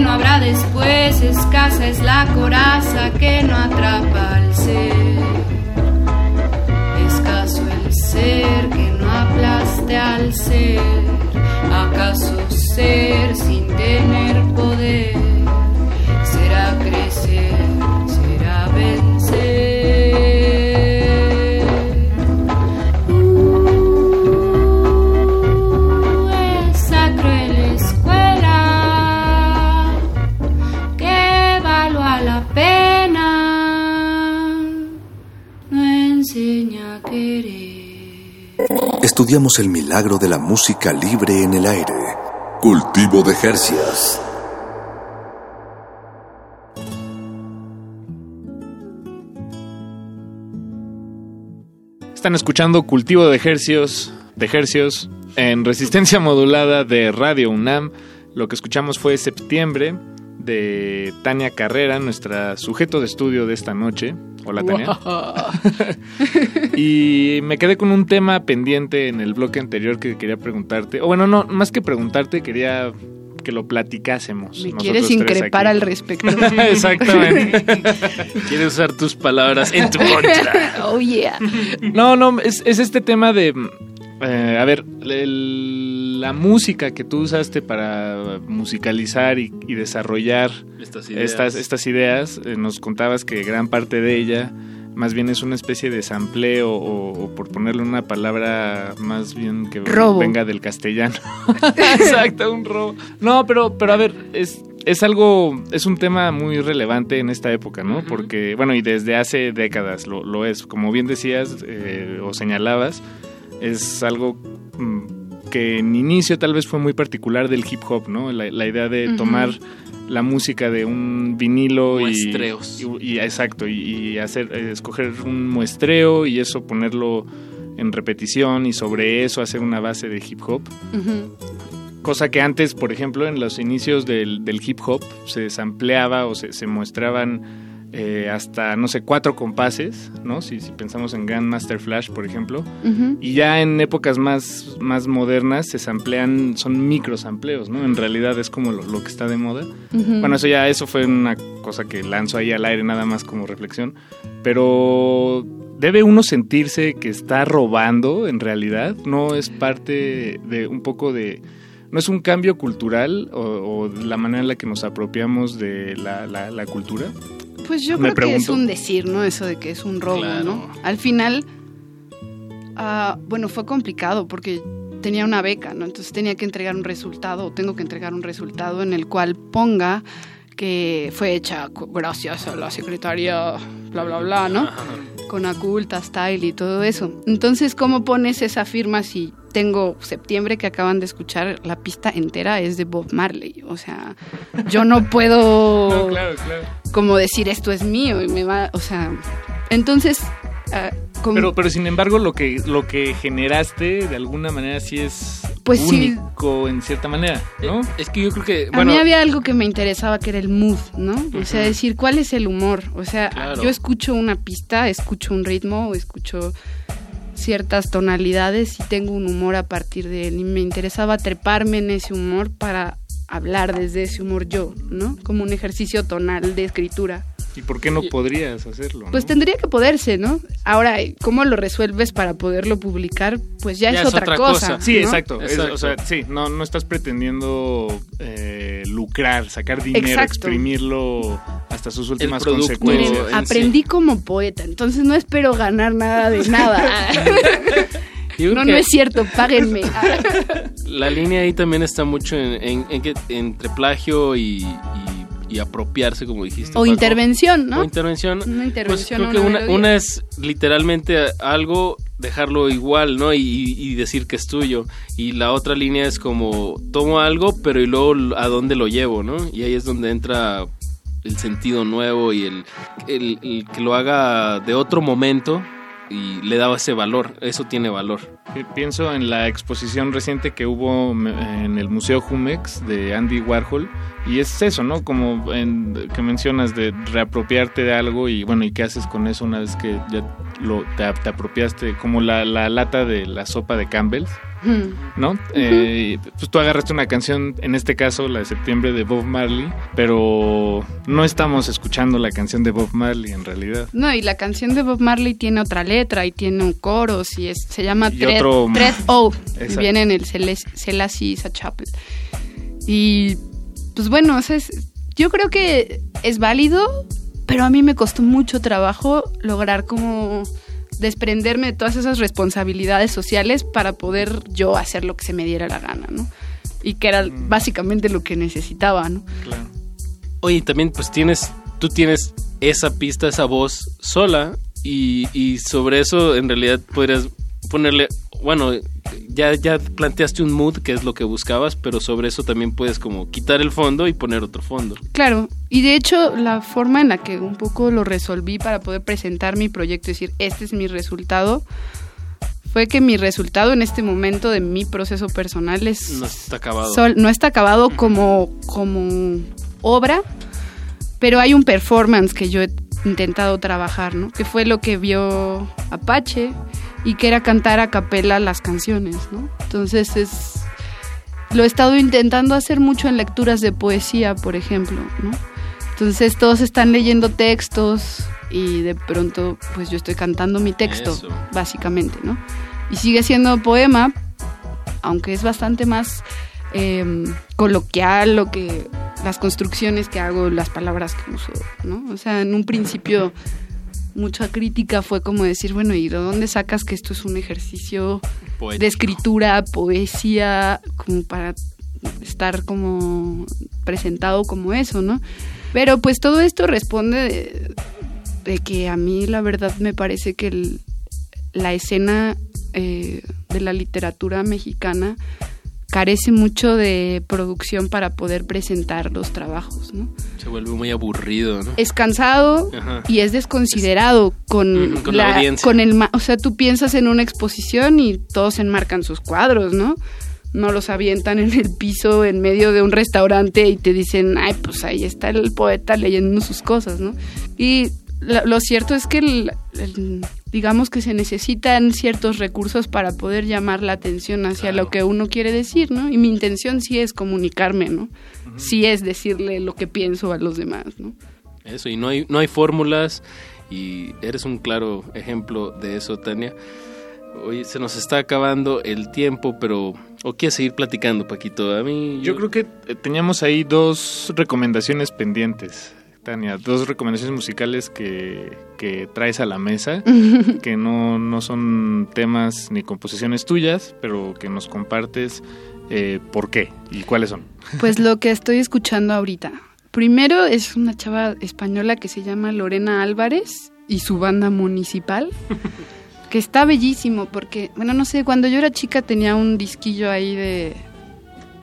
No habrá después, escasa es la coraza que no atrapa al ser. Escaso el ser que no aplaste al ser, acaso ser sin tener poder Estudiamos el milagro de la música libre en el aire. Cultivo de Jercias. Están escuchando Cultivo de Hercios, de en resistencia modulada de Radio UNAM. Lo que escuchamos fue Septiembre de Tania Carrera, nuestra sujeto de estudio de esta noche. Hola Tania. y me quedé con un tema pendiente en el bloque anterior que quería preguntarte. O bueno, no, más que preguntarte, quería que lo platicásemos. Me quieres increpar al respecto. Exactamente. quieres usar tus palabras en tu contra. oh, yeah. No, no, es, es este tema de... Eh, a ver, el, la música que tú usaste para musicalizar y, y desarrollar estas ideas, estas, estas ideas eh, nos contabas que gran parte de ella más bien es una especie de sampleo o, o por ponerle una palabra más bien que robo. venga del castellano. Exacto, un robo. No, pero, pero a ver, es, es algo, es un tema muy relevante en esta época, ¿no? Porque, bueno, y desde hace décadas lo, lo es. Como bien decías eh, o señalabas, es algo mm, que en inicio tal vez fue muy particular del hip hop, ¿no? La, la idea de tomar la música de un vinilo y, Muestreos. y, y- exacto y, y hacer eh, escoger un muestreo y eso ponerlo en repetición y sobre eso hacer una base de hip hop cosa que antes por ejemplo en los inicios del, del hip hop se sampleaba o se, se muestraban eh, hasta no sé cuatro compases no si, si pensamos en Grandmaster Flash por ejemplo y ya en épocas más, más modernas se samplean, son microsampleos, ¿no? En realidad es como lo, lo que está de moda. Bueno, eso ya, eso fue una cosa que lanzo ahí al aire nada más como reflexión. Pero debe uno sentirse que está robando en realidad, no es parte de un poco de... ¿No es un cambio cultural o, o la manera en la que nos apropiamos de la, la- la cultura? Pues yo Me creo que es un decir, ¿no? Eso de que es un robo, ¿no? Al final, ah, bueno, fue complicado porque tenía una beca, ¿no? Entonces tenía que entregar un resultado, o tengo que entregar un resultado en el cual ponga que fue hecha gracias a la secretaria, bla, bla, bla, ¿no? Con Aculta, Style y todo eso. Entonces, ¿cómo pones esa firma si tengo septiembre que acaban de escuchar la pista entera es de Bob Marley? O sea, yo no puedo No, claro, claro. como decir esto es mío y me va, o sea, entonces, como- Pero, pero sin embargo, lo que, lo que generaste de alguna manera sí es Pues sí. único en cierta manera, ¿no? Es que yo creo que, a mí había algo que me interesaba que era el mood, ¿no? O sea, decir cuál es el humor, o sea, Claro. yo escucho una pista, escucho un ritmo, escucho ciertas tonalidades y tengo un humor a partir de él y me interesaba treparme en ese humor para hablar desde ese humor yo, ¿no? Como un ejercicio tonal de escritura. ¿Y por qué no podrías hacerlo? Pues tendría que poderse, ¿no? Ahora, ¿cómo lo resuelves para poderlo publicar? Pues ya, es, otra, cosa. Sí, ¿no? exacto. Es- o sea, sí, no, no estás pretendiendo eh, lucrar, sacar dinero, Exacto. exprimirlo hasta sus últimas consecuencias. en sí. Aprendí como poeta, entonces no espero ganar nada de nada. No, no es cierto, páguenme. La línea ahí también está mucho en, en- en que entre plagio y, y- y apropiarse, como dijiste. O Paco. intervención, ¿no? O intervención. Una intervención. Pues creo que una una, es literalmente algo, dejarlo igual, ¿no? Y, y decir que es tuyo. Y la otra línea es como, tomo algo, pero y luego a dónde lo llevo, ¿no? Y ahí es donde entra el sentido nuevo y el, el- el que lo haga de otro momento y le daba ese valor. Eso tiene valor. Pi- Pienso en la exposición reciente que hubo en el Museo Jumex de Andy Warhol y es eso, ¿no? Como en- que mencionas de reapropiarte de algo y bueno, ¿y qué haces con eso una vez que ya lo, te, te apropiaste? Como la, la lata de la sopa de Campbell's, ¿no? Eh, pues tú agarraste una canción, en este caso la de septiembre de Bob Marley, pero no estamos escuchando la canción de Bob Marley en realidad. No, y la canción de Bob Marley tiene otra letra y tiene un coro, y es, se llama Thread, O, y Exacto. viene en el Selassie Chapel. Y pues bueno, o sea, es- yo creo que es válido, pero a mí me costó mucho trabajo lograr como desprenderme de todas esas responsabilidades sociales para poder yo hacer lo que se me diera la gana, ¿no? Y que era básicamente lo que necesitaba, ¿no? Claro. Oye, también pues tienes, tú tienes esa pista, esa voz sola y, y sobre eso en realidad podrías ponerle, bueno, ya, ya planteaste un mood que es lo que buscabas, pero sobre eso también puedes como quitar el fondo y poner otro fondo. Claro, y de hecho la forma en la que un poco lo resolví para poder presentar mi proyecto, es decir, este es mi resultado, fue que mi resultado en este momento de mi proceso personal es No está acabado. sol- no está acabado como, como obra, pero hay un performance que yo he intentado trabajar, ¿no? Que fue lo que vio Apache y que era cantar a capela las canciones, ¿no? Entonces es lo he estado intentando hacer mucho en lecturas de poesía, por ejemplo, ¿no? Entonces todos están leyendo textos y de pronto pues yo estoy cantando mi texto, básicamente, ¿no? Y sigue siendo poema, aunque es bastante más em, coloquial lo que las construcciones que hago, las palabras que uso, ¿no? O sea, en un principio mucha crítica fue como decir, bueno, ¿y de dónde sacas que esto es un ejercicio de escritura, poesía, como para estar como presentado como eso, ¿no? Pero pues todo esto responde de, que a mí la verdad me parece que la escena eh, de la literatura mexicana carece mucho de producción para poder presentar los trabajos, ¿no? Se vuelve muy aburrido, ¿no? Es cansado y es desconsiderado con, la, con el, o sea, tú piensas en una exposición y todos enmarcan sus cuadros, ¿no? No los avientan en el piso en medio de un restaurante y te dicen, ay, pues ahí está el poeta leyendo sus cosas, ¿no? Y lo, cierto es que el, digamos que se necesitan ciertos recursos para poder llamar la atención hacia lo que uno quiere decir, ¿no? Y mi intención sí es comunicarme, ¿no? Sí es decirle lo que pienso a los demás, ¿no? Eso, y no hay, no hay fórmulas y eres un claro ejemplo de eso, Tania. Hoy se nos está acabando el tiempo, pero ¿o quieres seguir platicando, Paquito? A mí yo creo que eh, teníamos ahí dos recomendaciones pendientes. Tania, dos recomendaciones musicales que, que traes a la mesa, que no, no, son temas ni composiciones tuyas, pero que nos compartes eh, por qué y cuáles son. Pues lo que estoy escuchando ahorita. Primero es una chava española que se llama Lorena Álvarez y su banda municipal, que está bellísimo porque, bueno, no sé, cuando yo era chica tenía un disquillo ahí de,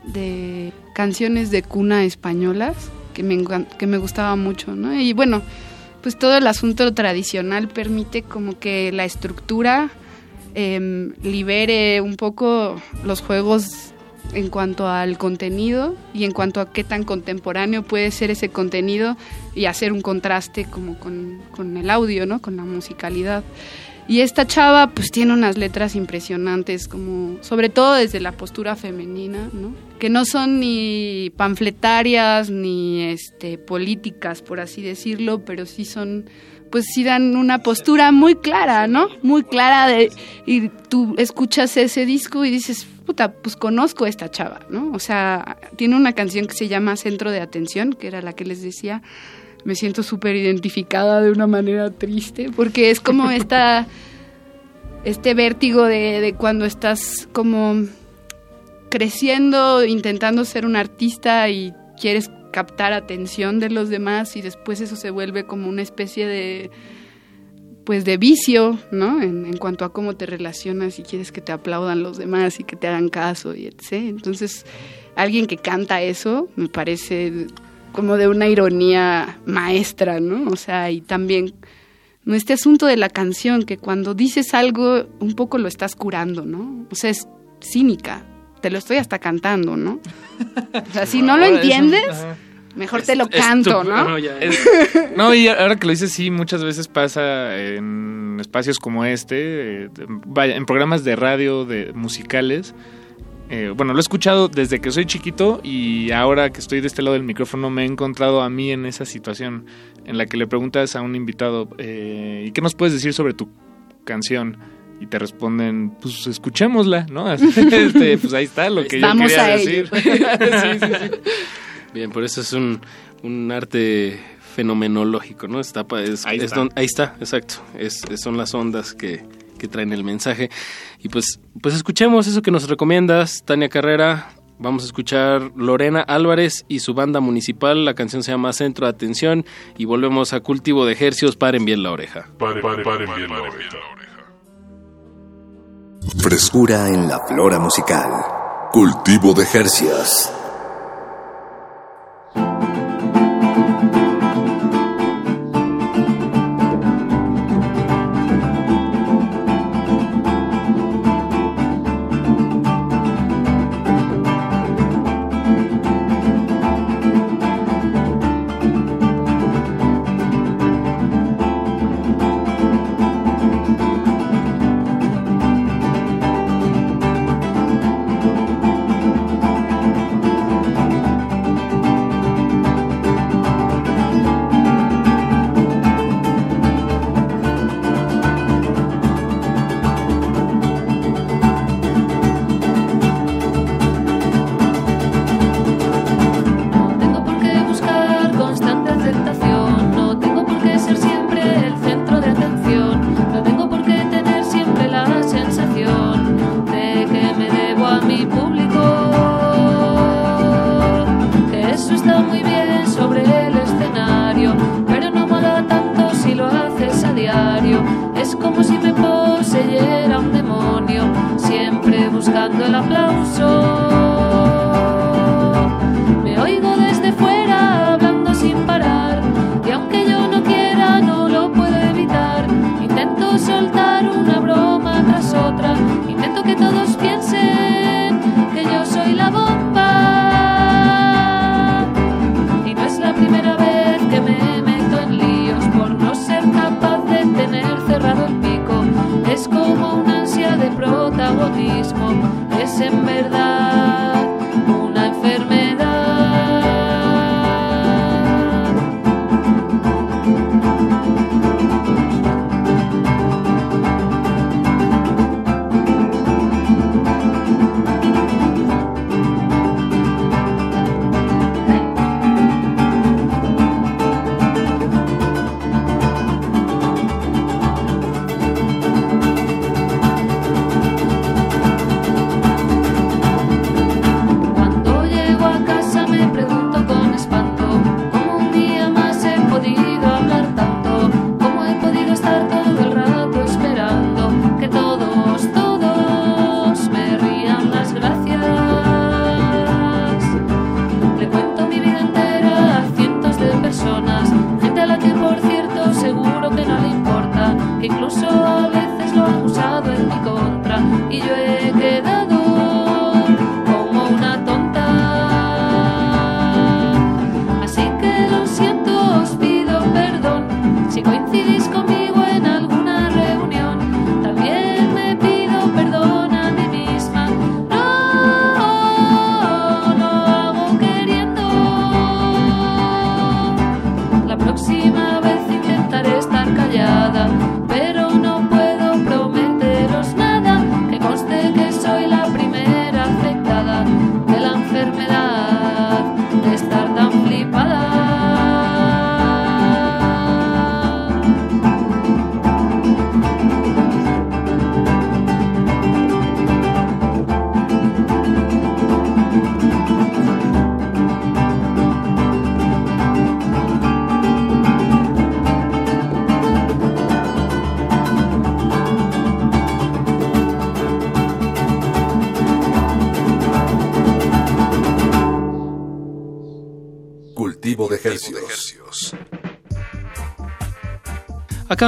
de canciones de cuna españolas que me, que me gustaba mucho, ¿no? Y bueno, pues todo el asunto tradicional permite como que la estructura em, libere un poco los juegos en cuanto al contenido y en cuanto a qué tan contemporáneo puede ser ese contenido y hacer un contraste como con, con el audio, ¿no? Con la musicalidad. Y esta chava pues tiene unas letras impresionantes, como sobre todo desde la postura femenina, ¿no? Que no son ni panfletarias ni este políticas, por así decirlo, pero sí son pues sí dan una postura muy clara, ¿no? Muy clara de y tú escuchas ese disco y dices, puta, pues conozco a esta chava, ¿no? O sea, tiene una canción que se llama Centro de Atención, que era la que les decía, me siento súper identificada de una manera triste, porque es como esta, este vértigo de, de cuando estás como creciendo, intentando ser un artista y quieres captar atención de los demás y después eso se vuelve como una especie de pues de vicio, ¿no? En, en, cuanto a cómo te relacionas y quieres que te aplaudan los demás y que te hagan caso y etc. Entonces, alguien que canta eso me parece como de una ironía maestra, ¿no? O sea, y también no este asunto de la canción, que cuando dices algo, un poco lo estás curando, ¿no? O sea, es cínica, te lo estoy hasta cantando, ¿no? O sea, si no lo entiendes, mejor te lo canto, ¿no? No, y ahora que lo dices, sí, muchas veces pasa en espacios como este, eh, vaya, en programas de radio, de musicales, eh, bueno, lo he escuchado desde que soy chiquito y ahora que estoy de este lado del micrófono me he encontrado a mí en esa situación en la que le preguntas a un invitado, eh, ¿y qué nos puedes decir sobre tu canción? Y te responden, pues escuchémosla, ¿no? Este, pues ahí está lo que yo quería decir. Bien, por eso es un, un arte fenomenológico, ¿no? Está, ahí, está. ahí está, exacto. Es, son las ondas que, que traen el mensaje. Y pues, pues escuchemos eso que nos recomiendas, Tania Carrera. Vamos a escuchar Lorena Álvarez y su banda municipal. La canción se llama Centro de Atención. Y volvemos a Cultivo de Ejercios. Paren bien la oreja. Paren, paren, bien la oreja. Frescura en la flora musical. Cultivo de Ejercios.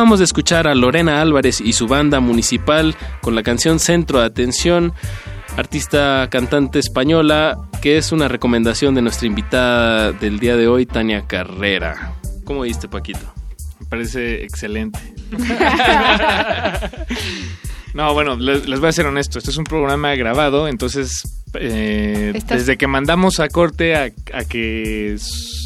Acabamos de escuchar a Lorena Álvarez y su banda municipal con la canción Centro de Atención, artista cantante española, que es una recomendación de nuestra invitada del día de hoy, Tania Carrera. ¿Cómo viste, Paquito? Me parece excelente. no, bueno, les, les voy a ser honesto. Este es un programa grabado, entonces eh, desde que mandamos a corte a, que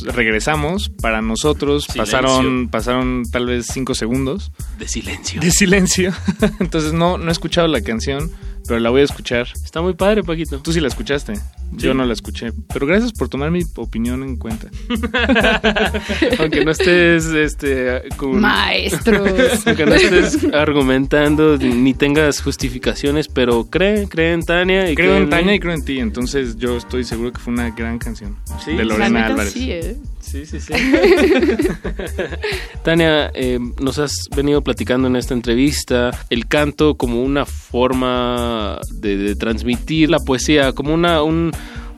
regresamos, para nosotros pasaron pasaron tal vez cinco segundos. De silencio. De silencio. Entonces no, no he escuchado la canción, pero la voy a escuchar. Está muy padre, Paquito. Tú sí la escuchaste. Yo no la escuché. Pero gracias por tomar mi opinión en cuenta. aunque no estés este, Maestros. aunque no estés argumentando ni tengas justificaciones, pero cree, cree en Tania. Y creo en Tania y creo en ti. Entonces yo estoy seguro que fue una gran canción. De Lorena Álvarez. Sí, ¿eh? Sí, sí, sí. Tania, eh, nos has venido platicando en esta entrevista el canto como una forma de, transmitir la poesía, como una, un,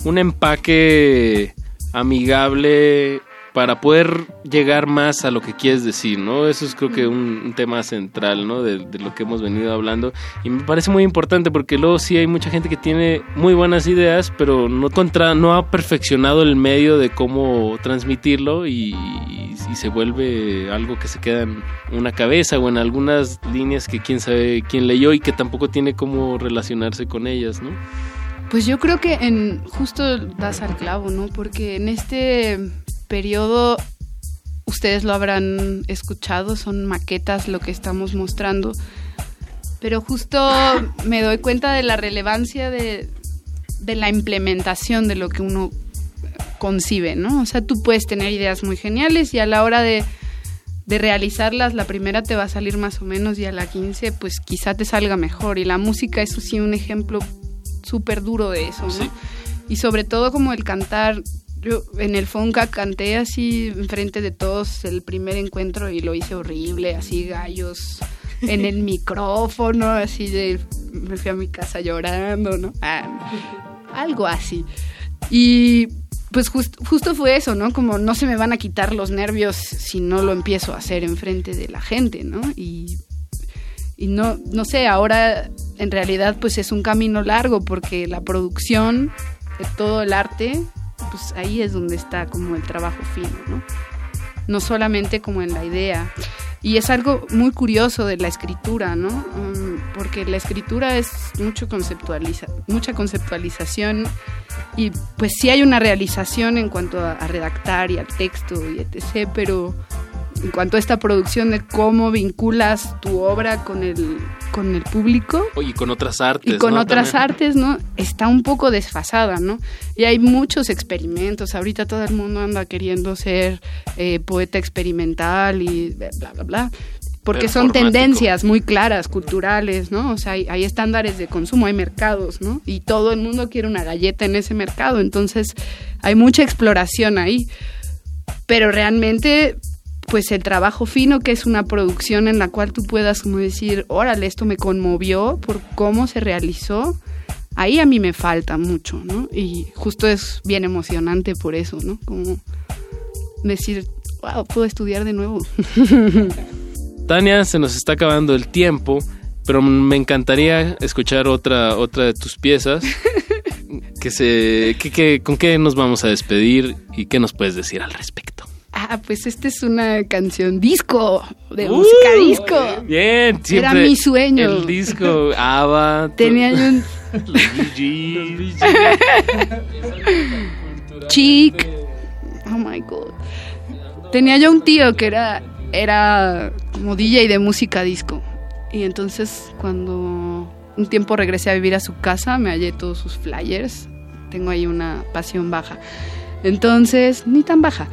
un empaque amigable para poder llegar más a lo que quieres decir, ¿no? Eso es creo que un, tema central, ¿no? De, lo que hemos venido hablando. Y me parece muy importante porque luego sí hay mucha gente que tiene muy buenas ideas, pero no, contra, no ha perfeccionado el medio de cómo transmitirlo y, se vuelve algo que se queda en una cabeza o en algunas líneas que quién sabe quién leyó y que tampoco tiene cómo relacionarse con ellas, ¿no? Pues yo creo que en justo das al clavo, ¿no? Porque en este periodo, ustedes lo habrán escuchado, son maquetas lo que estamos mostrando, pero justo me doy cuenta de la relevancia de, de la implementación de lo que uno concibe, ¿no? O sea, tú puedes tener ideas muy geniales y a la hora de, de realizarlas, la primera te va a salir más o menos y a la 15 pues quizá te salga mejor. Y la música es sí un ejemplo súper duro de eso, ¿no? Y sobre todo como el cantar yo en el Fonca canté así enfrente de todos el primer encuentro y lo hice horrible, así gallos en el micrófono, así de me fui a mi casa llorando, ¿no? Ah, algo así. Y pues justo fue eso, ¿no? Como no se me van a quitar los nervios si no lo empiezo a hacer enfrente de la gente, ¿no? Y, y no, no sé, ahora en realidad pues es un camino largo porque la producción de todo el arte pues ahí es donde está como el trabajo fino, ¿no? No solamente como en la idea. Y es algo muy curioso de la escritura, ¿no? Um, porque la escritura es mucho conceptualiza mucha conceptualización y pues sí hay una realización en cuanto a, a redactar y al texto y etc., pero en cuanto a esta producción de cómo vinculas tu obra con el, con el público. Y con otras artes. Y con otras artes, ¿no? Está un poco desfasada, ¿no? Y hay muchos experimentos. Ahorita todo el mundo anda queriendo ser eh, poeta experimental y bla, bla, bla. Porque son tendencias muy claras, culturales, ¿no? O sea, hay, hay, estándares de consumo, hay mercados, ¿no? Y todo el mundo quiere una galleta en ese mercado. Entonces, hay mucha exploración ahí. Pero realmente pues el trabajo fino, que es una producción en la cual tú puedas como decir, órale, esto me conmovió por cómo se realizó, ahí a mí me falta mucho, ¿no? Y justo es bien emocionante por eso, ¿no? Como decir, wow, puedo estudiar de nuevo. Tania, se nos está acabando el tiempo, pero me encantaría escuchar otra, otra de tus piezas. que se, que, ¿Con qué nos vamos a despedir y qué nos puedes decir al respecto? Ah, pues esta es una canción disco, de uh, música disco. Bien, siempre Era mi sueño. El disco, ABBA. Tenía yo un... Los Chic. Oh my God. Tenía yo un tío que era, era como DJ de música disco. Y entonces cuando un tiempo regresé a vivir a su casa, me hallé todos sus flyers. Tengo ahí una pasión baja. Entonces, ni tan baja.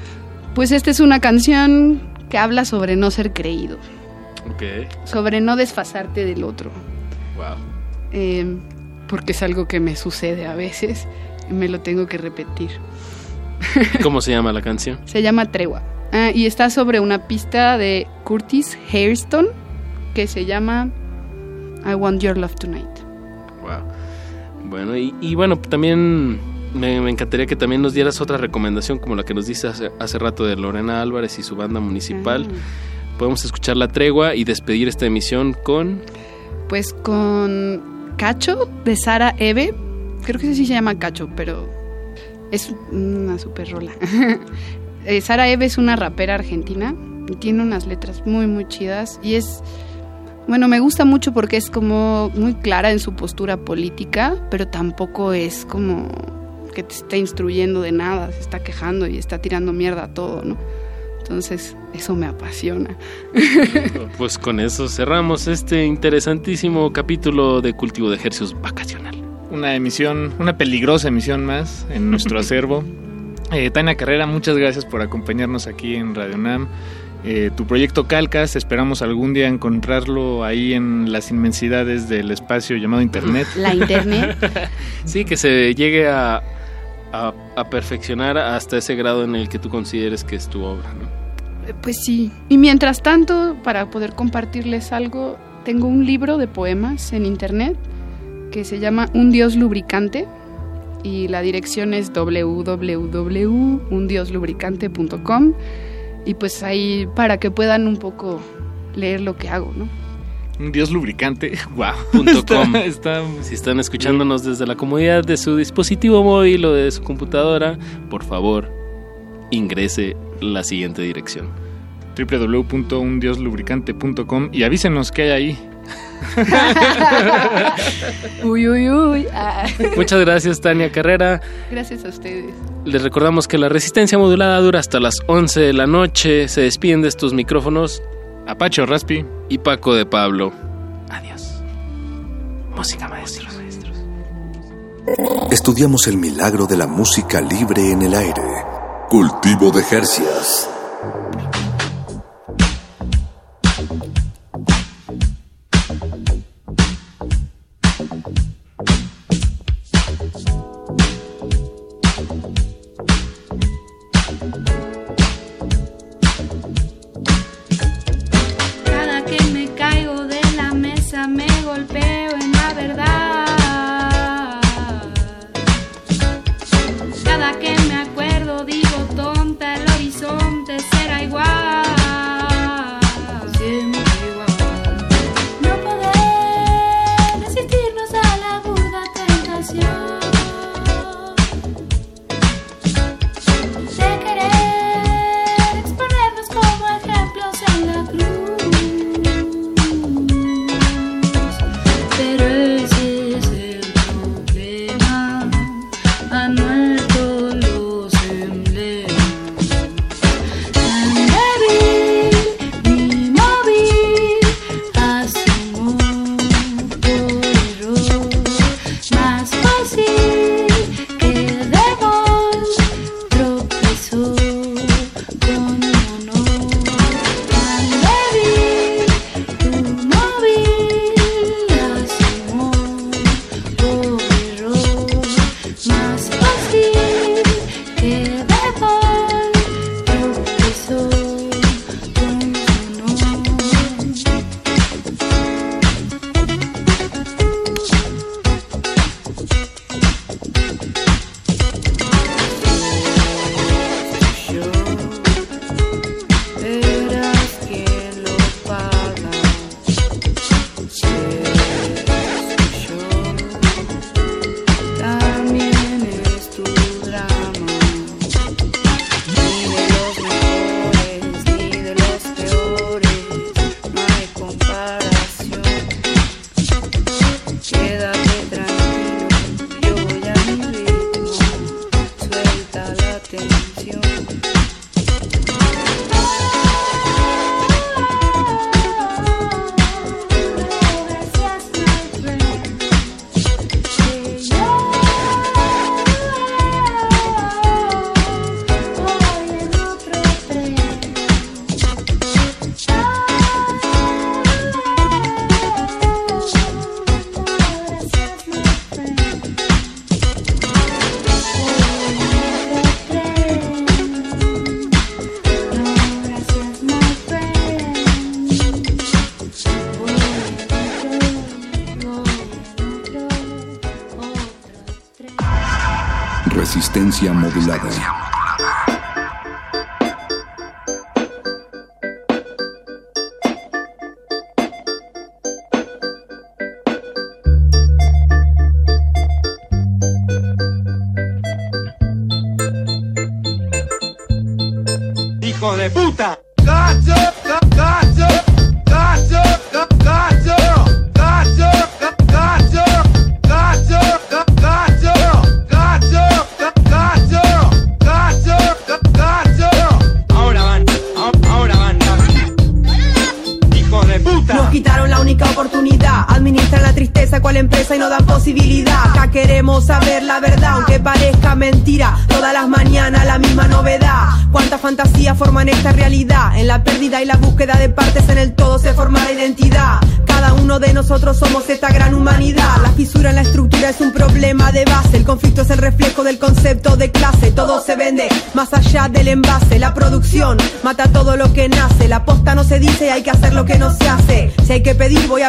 Pues esta es una canción que habla sobre no ser creído. Sobre no desfasarte del otro. Wow. Em, porque es algo que me sucede a veces y me lo tengo que repetir. ¿Cómo se llama la canción? se llama Tregua. Ah, y está sobre una pista de Curtis Hairston que se llama I Want Your Love Tonight. Wow. Bueno, y, y bueno, también me, encantaría que también nos dieras otra recomendación como la que nos dice hace, rato de Lorena Álvarez y su banda municipal. Podemos escuchar La Tregua y despedir esta emisión con... Pues con Cacho de Sara Eve. Creo que sí se llama Cacho, pero es una super rola. Eh, Sara Eve es una rapera argentina y tiene unas letras muy, muy chidas y es... Bueno, me gusta mucho porque es como muy clara en su postura política, pero tampoco es como que te está instruyendo de nada, se está quejando y está tirando mierda a todo, ¿no? Entonces, eso me apasiona. Pues con eso cerramos este interesantísimo capítulo de Cultivo de Ejercicios Vacacional. Una emisión, una peligrosa emisión más en nuestro acervo. Eh, Tania Carrera, muchas gracias por acompañarnos aquí en Radio Nam. Eh, tu proyecto Calcas, esperamos algún día encontrarlo ahí en las inmensidades del espacio llamado Internet. La Internet. sí, que se llegue a, a, perfeccionar hasta ese grado en el que tú consideres que es tu obra, ¿no? Pues sí. Y mientras tanto, para poder compartirles algo, tengo un libro de poemas en internet que se llama Un Dios Lubricante y la dirección es www.undioslubricante.com y pues ahí para que puedan un poco leer lo que hago, ¿no? Un dios lubricante. Wow. Si están escuchándonos desde la comodidad de su dispositivo móvil o de su computadora, por favor, ingrese la siguiente dirección: www.undioslubricante.com y avísenos qué hay ahí. uy, uy, uy. Ah. Muchas gracias, Tania Carrera. Gracias a ustedes. Les recordamos que la resistencia modulada dura hasta las 11 de la noche. Se despiden de estos micrófonos Apacho Raspi y Paco de Pablo. Adiós. Música maestros. Estudiamos el milagro de la música libre en el aire. Cultivo de Jercias.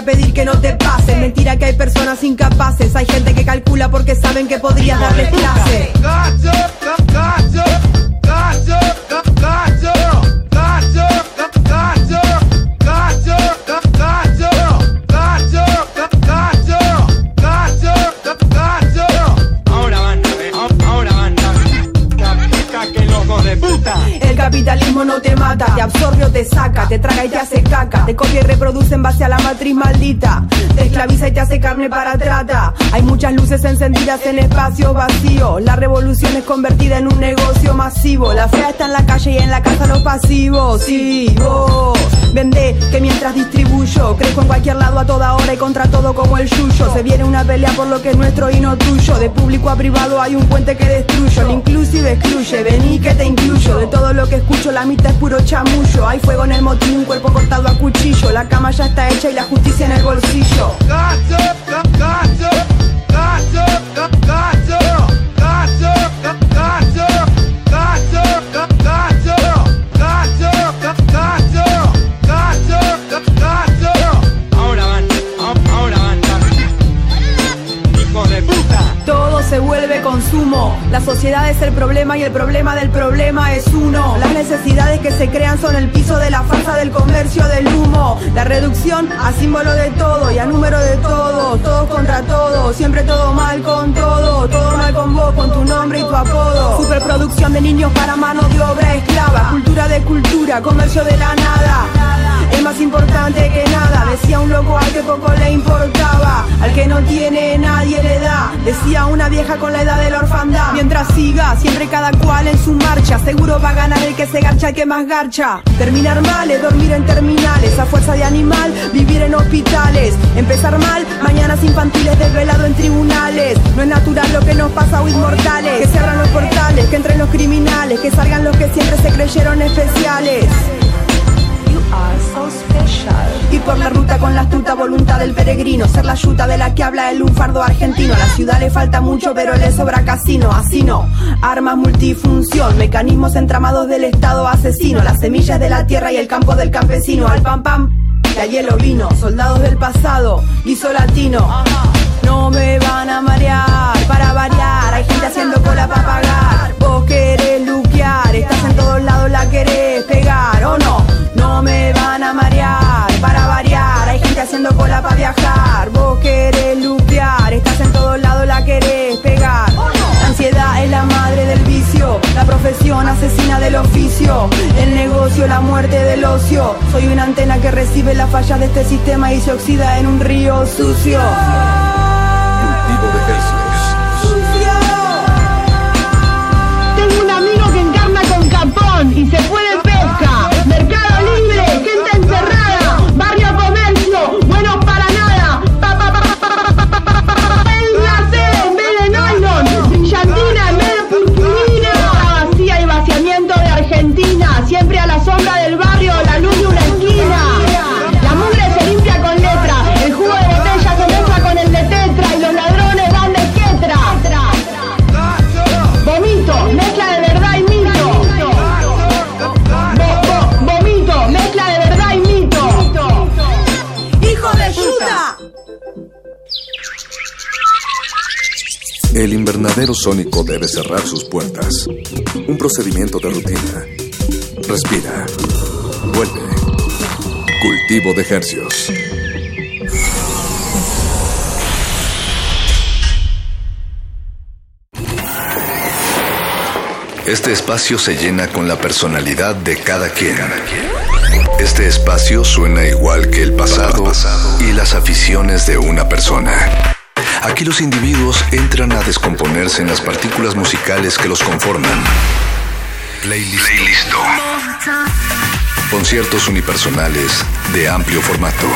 pedir que no encendidas en espacio vacío, la revolución es convertida en un negocio masivo, la fea está en la calle y en la casa los pasivos. Vos. Vende que mientras distribuyo, crezco en cualquier lado a toda hora y contra todo como el yuyo. Se viene una pelea por lo que es nuestro y no tuyo, de público a privado hay un puente que destruyo, el inclusive excluye, vení que te incluyo, de todo lo que escucho la mitad es puro chamullo, hay fuego en el motín, un cuerpo cortado a cuchillo, la cama ya está hecha y la justicia en el bolsillo. La sociedad es el problema y el problema del problema es uno. Las necesidades que se crean son el piso de la farsa del comercio del humo. La reducción a símbolo de todo y a número de todo. Todos contra todos, siempre todo mal con todo. Todo mal con vos, con tu nombre y tu apodo. Superproducción de niños para mano de obra esclava. Cultura de cultura, comercio de la nada. Más importante que nada, decía un loco al que poco le importaba. Al que no tiene nadie le da, decía una vieja con la edad de la orfandad. Mientras siga, siempre cada cual en su marcha, seguro va a ganar el que se garcha, el que más garcha. Terminar mal es dormir en terminales, a fuerza de animal, vivir en hospitales. Empezar mal, mañanas infantiles desvelado en tribunales. No es natural lo que nos pasa a inmortales. Que abran los portales, que entren los criminales, que salgan los que siempre se creyeron especiales. Ir por la ruta con la astuta voluntad del peregrino Ser la yuta de la que habla el lunfardo argentino. La ciudad le falta mucho pero le sobra casino. Así no, armas multifunción Mecanismos entramados del estado asesino. Las semillas de la tierra y el campo del campesino. Al pam pam, la hielo vino. Soldados del pasado, guiso latino. No me van a marear, para variar. Hay gente haciendo cola para pagar. Vos querés luquear, estás en todos lados la querés pegar ¿O no? No me van a marear, para viajar. Vos querés lupear, estás en todos lados la querés pegar. La ansiedad es la madre del vicio La profesión asesina del oficio El negocio, la muerte del ocio. Soy una antena que recibe las fallas de este sistema Y se oxida en un río sucio. Cultivo de hercios. Tengo un amigo que encarna con capón y se fue aguacero sónico debe cerrar sus puertas. Un procedimiento de rutina. Respira. Vuelve. Cultivo de ejercios. Este espacio se llena con la personalidad de cada quien. Este espacio suena igual que el pasado y las aficiones de una persona. Aquí los individuos entran a descomponerse en las partículas musicales que los conforman. Playlist. Conciertos unipersonales de amplio formato.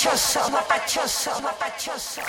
mapachoso, mapachoso, mapachoso.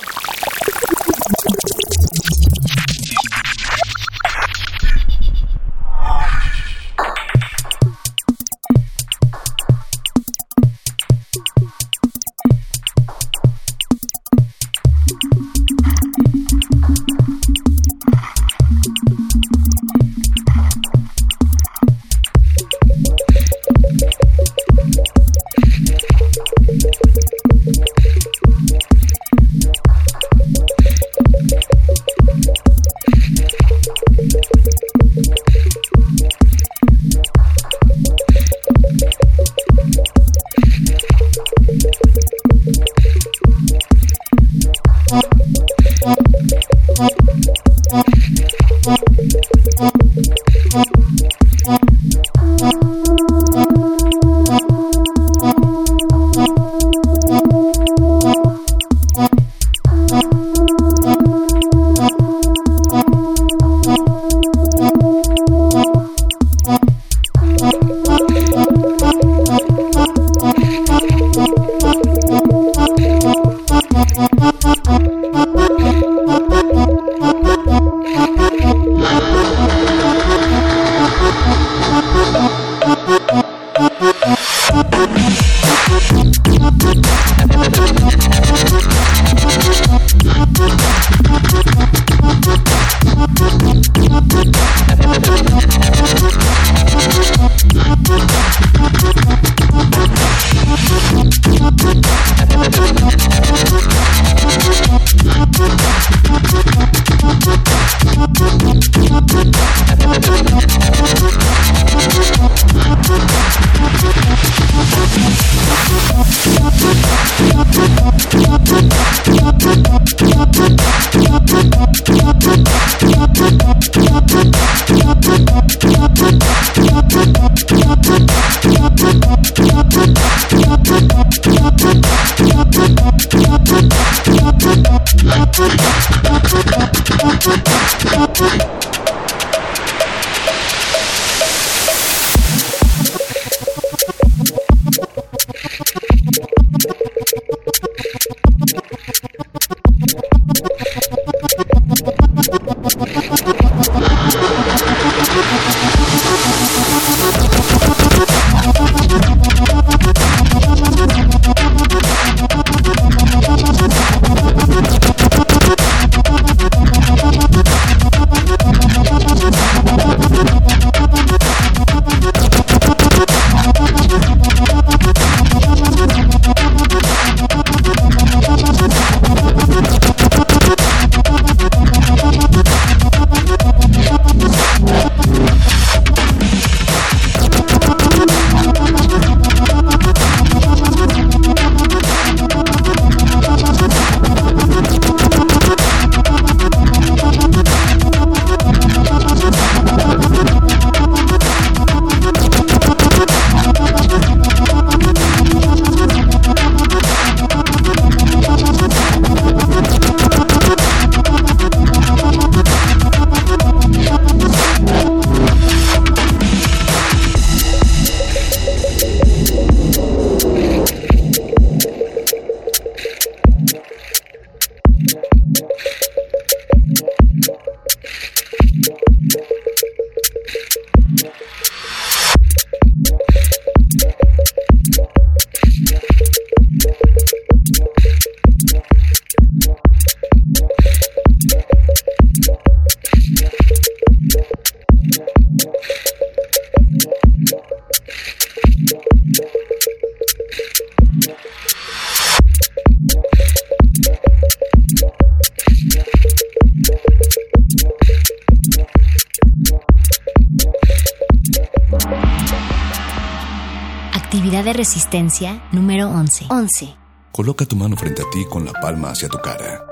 11. 11. Coloca tu mano frente a ti con la palma hacia tu cara.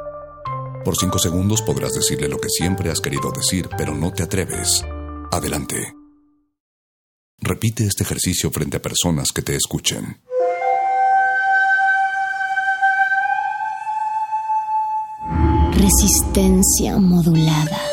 Por cinco segundos podrás decirle lo que siempre has querido decir, pero no te atreves. Adelante. Repite este ejercicio frente a personas que te escuchen. Resistencia modulada.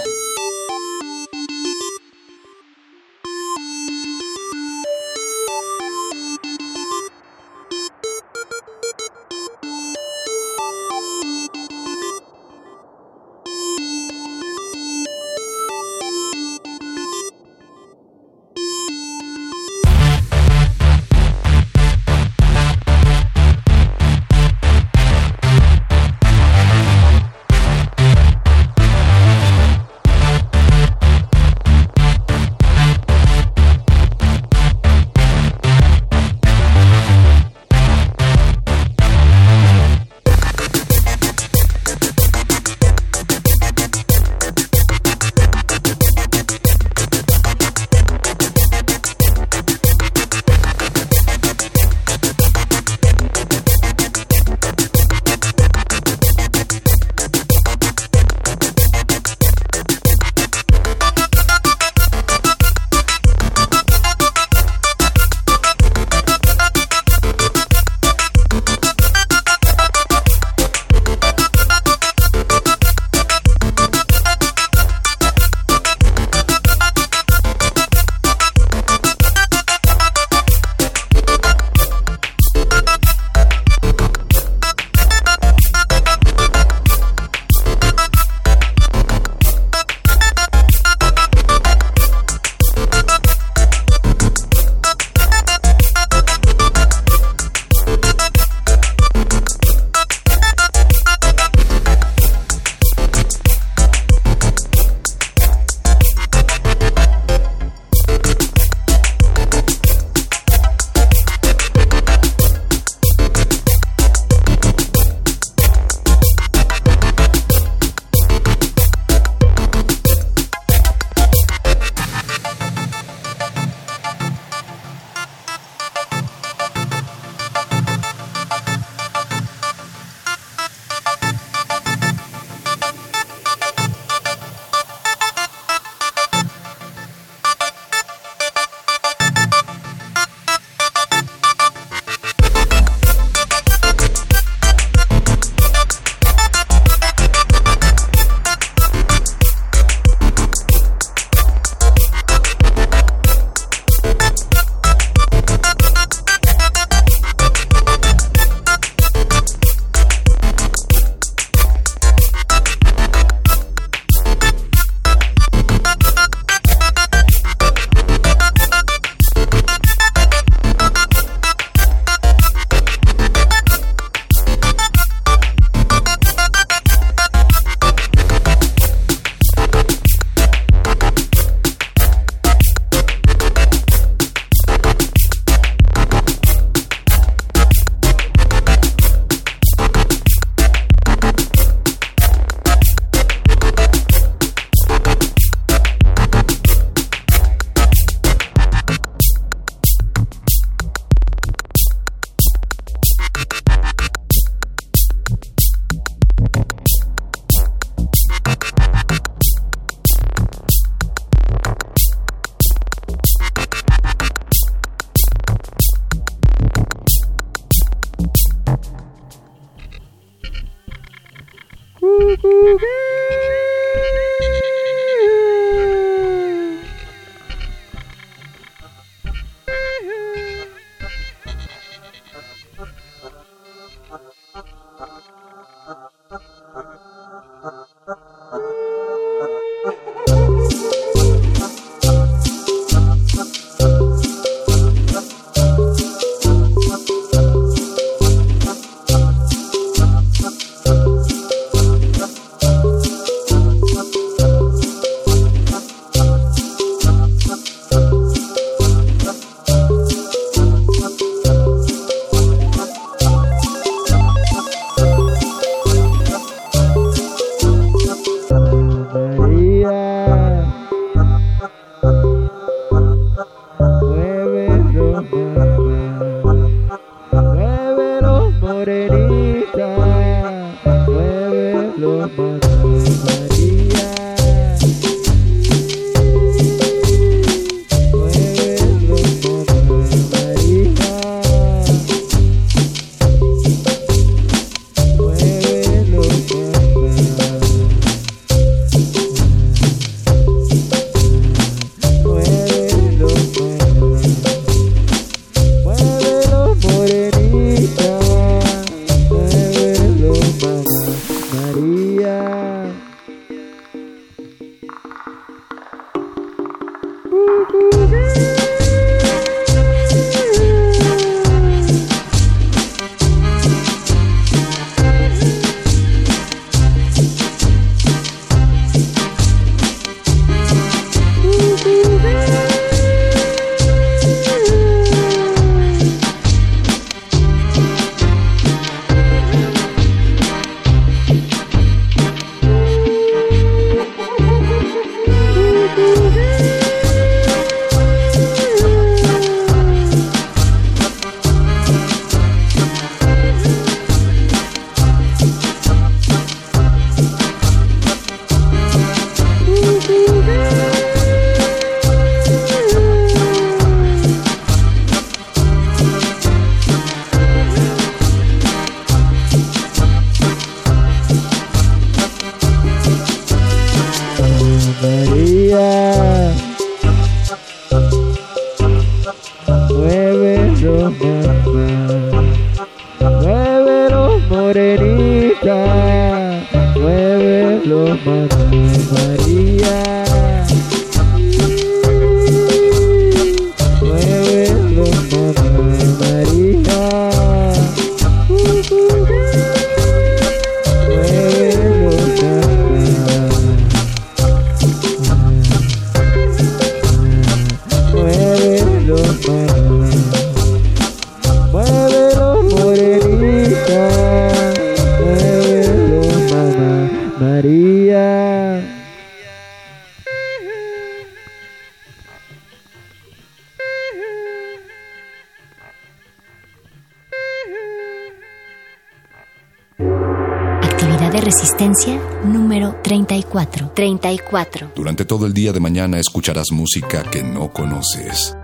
34. Durante todo el día de mañana escucharás música que no conoces.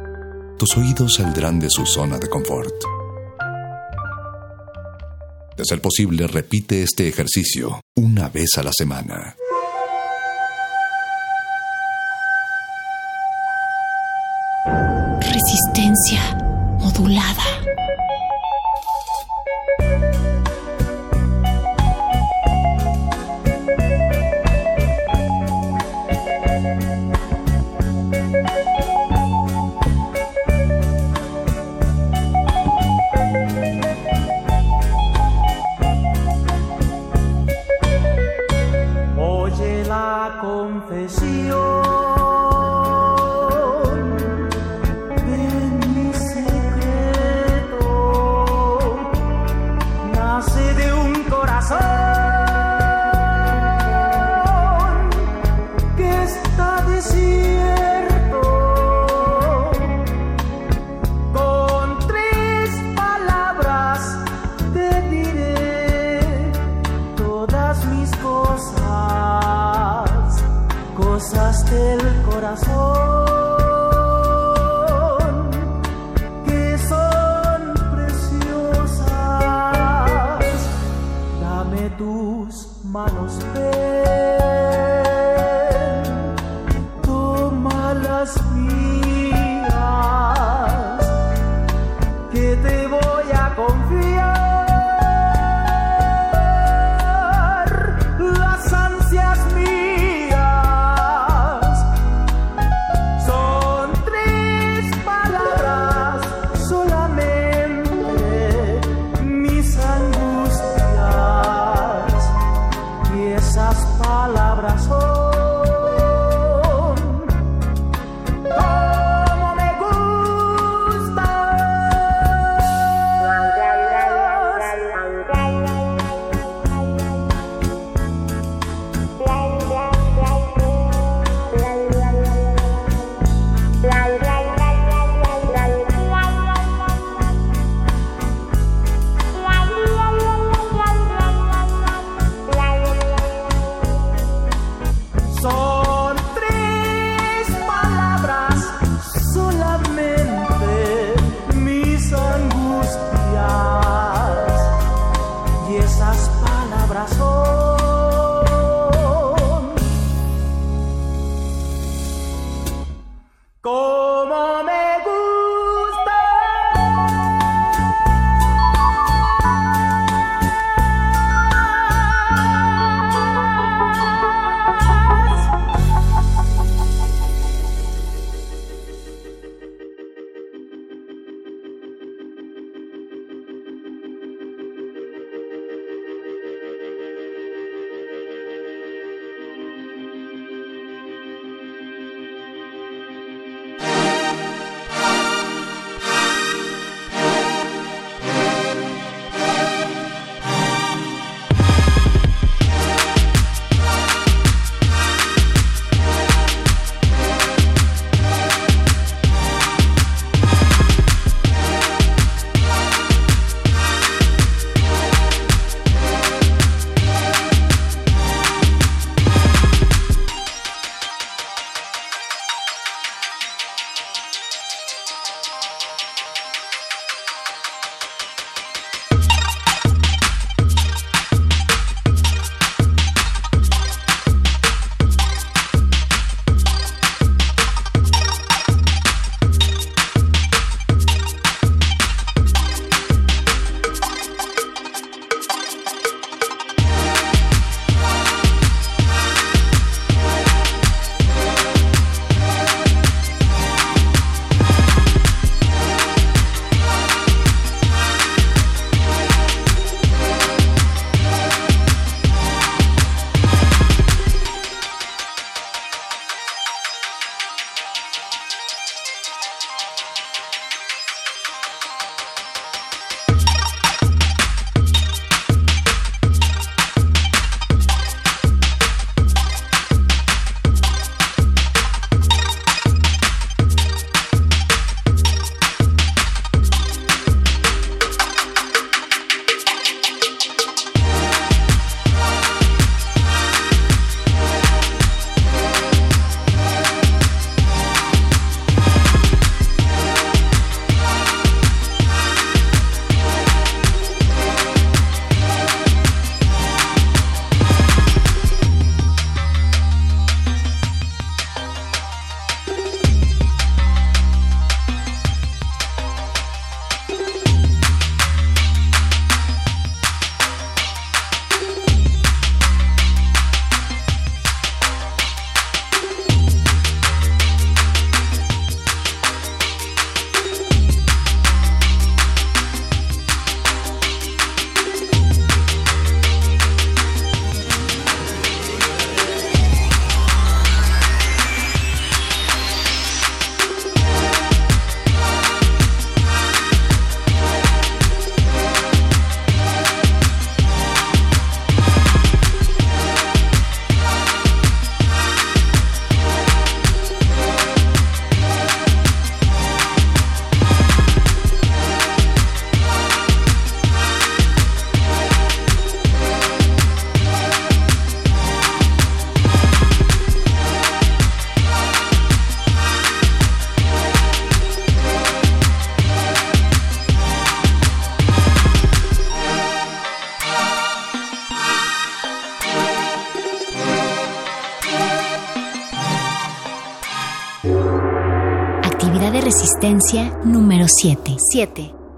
Tus oídos saldrán de su zona de confort. De ser posible, repite este ejercicio una vez a la semana. Resistencia modulada.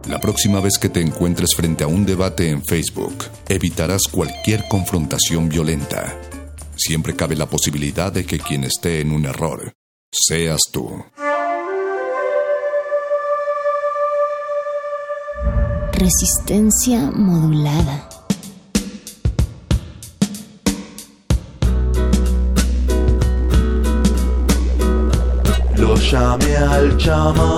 La próxima vez que te encuentres frente a un debate en Facebook, evitarás cualquier confrontación violenta. Siempre cabe la posibilidad de que quien esté en un error seas tú. Resistencia modulada. Lo llamé al chamán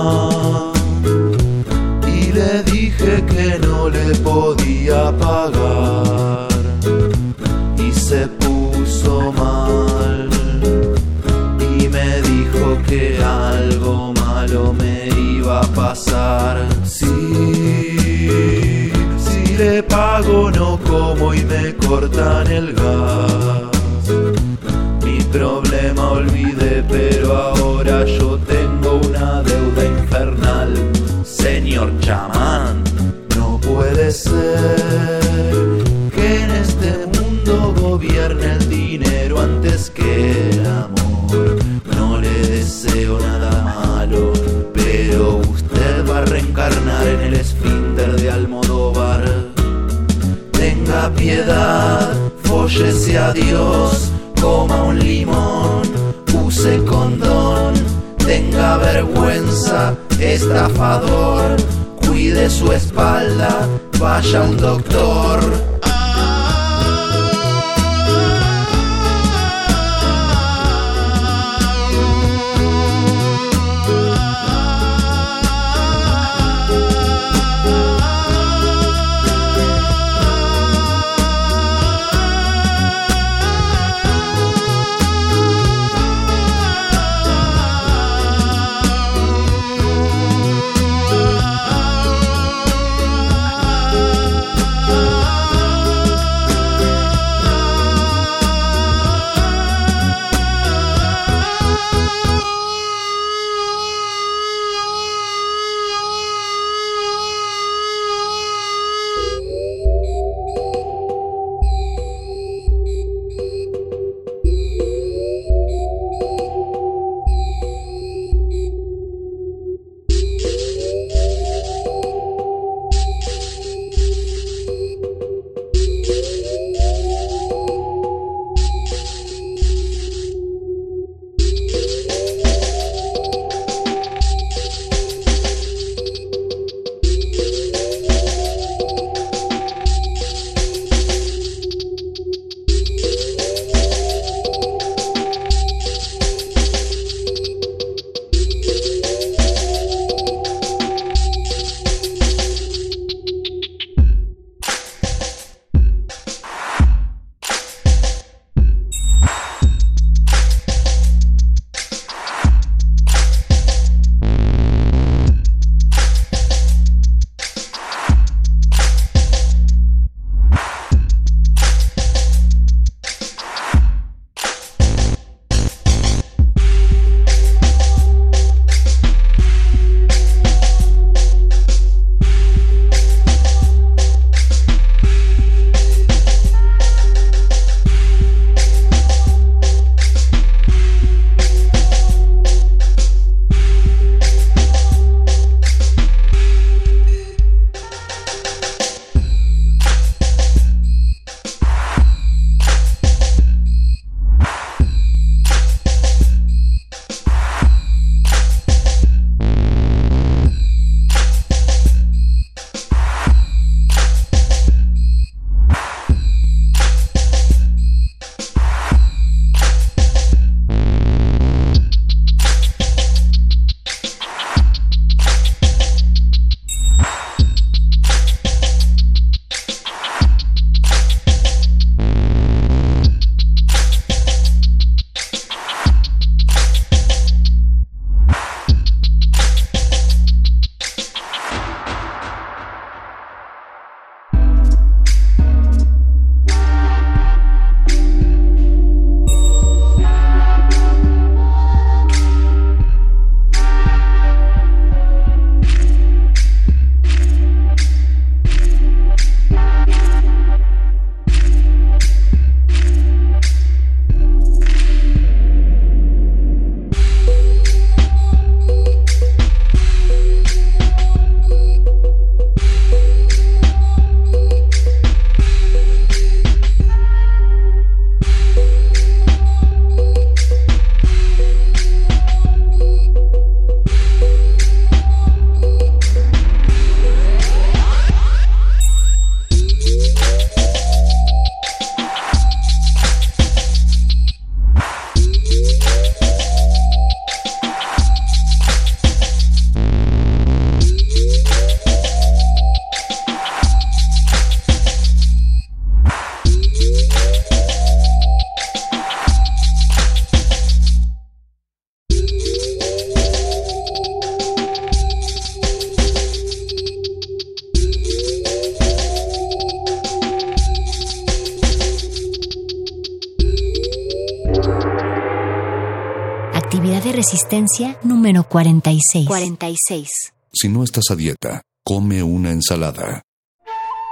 46. 46. Si no estás a dieta, come una ensalada.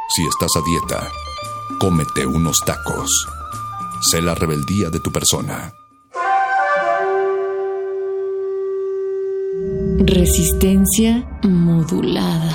Si estás a dieta, cómete unos tacos. Sé la rebeldía de tu persona. Resistencia modulada.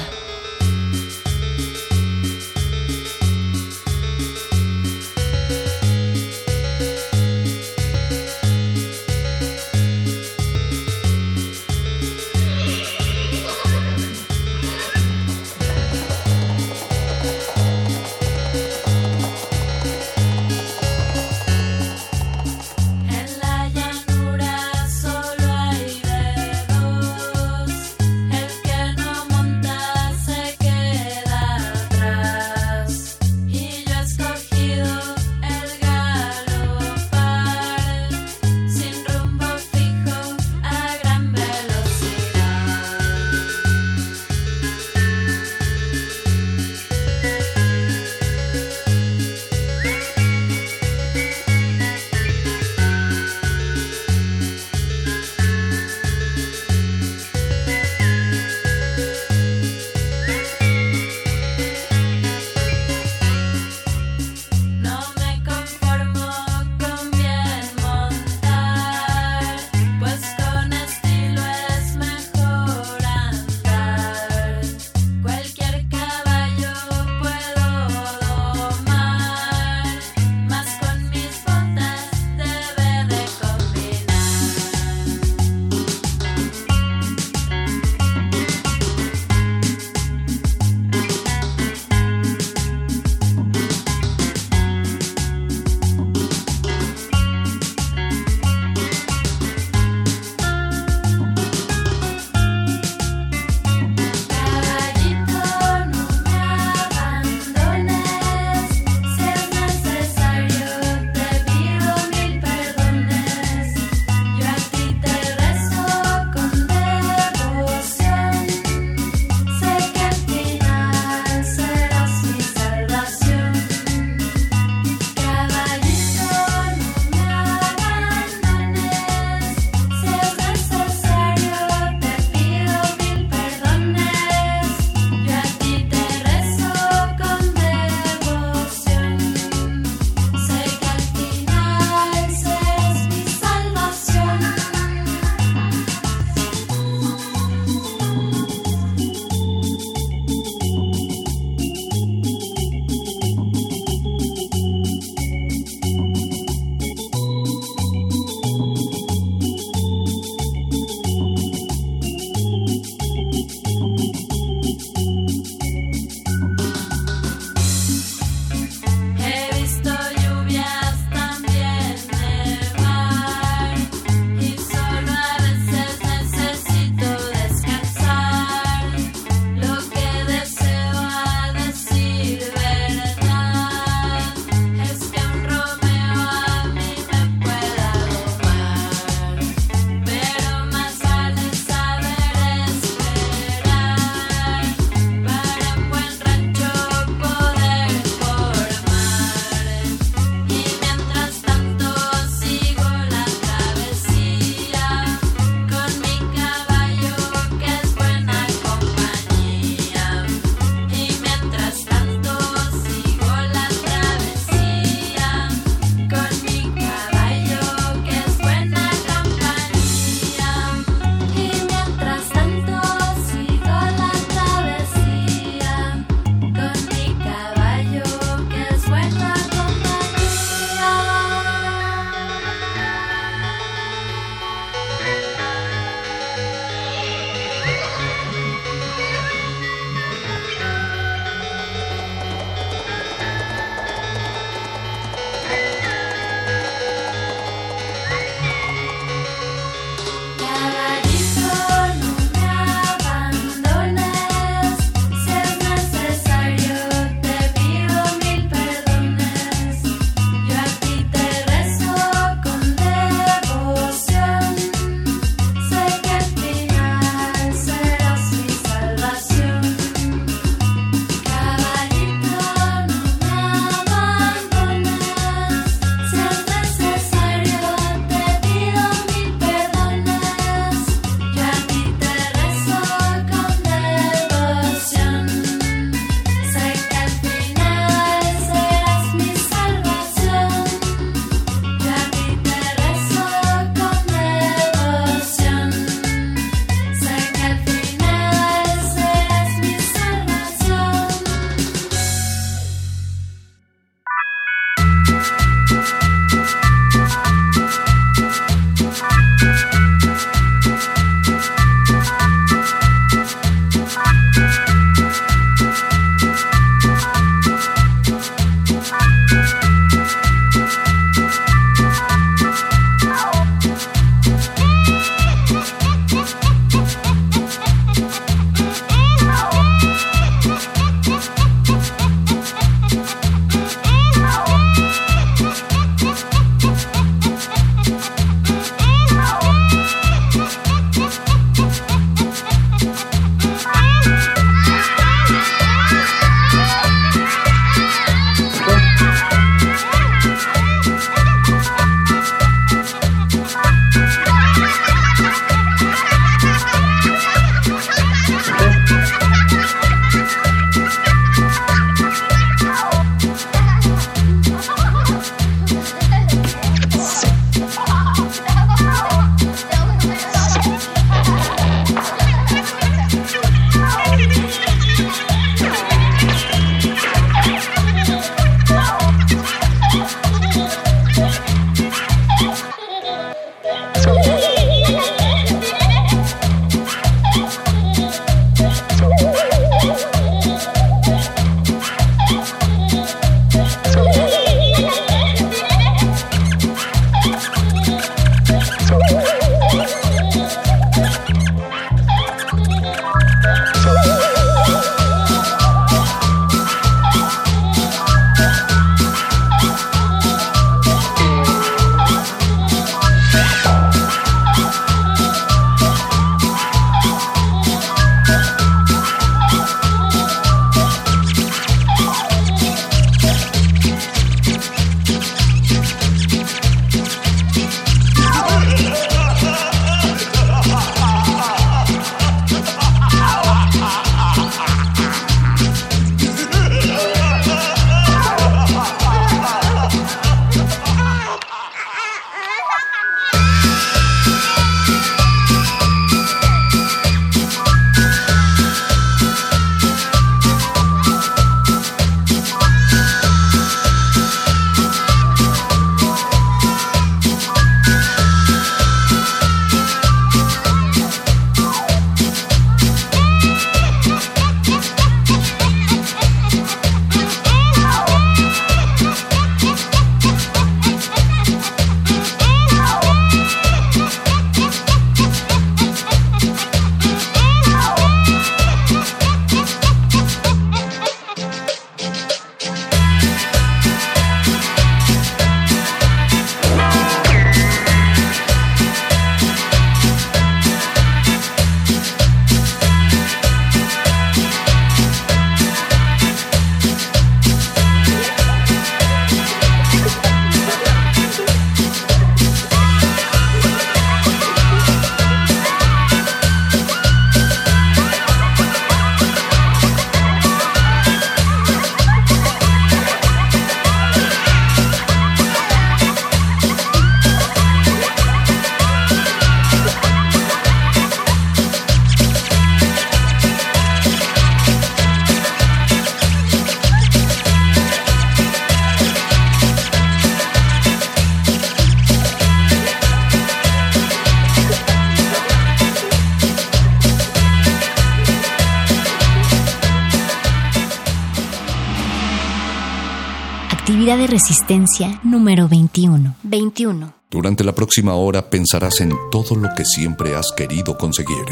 De resistencia número 21. 21. Durante la próxima hora pensarás en todo lo que siempre has querido conseguir.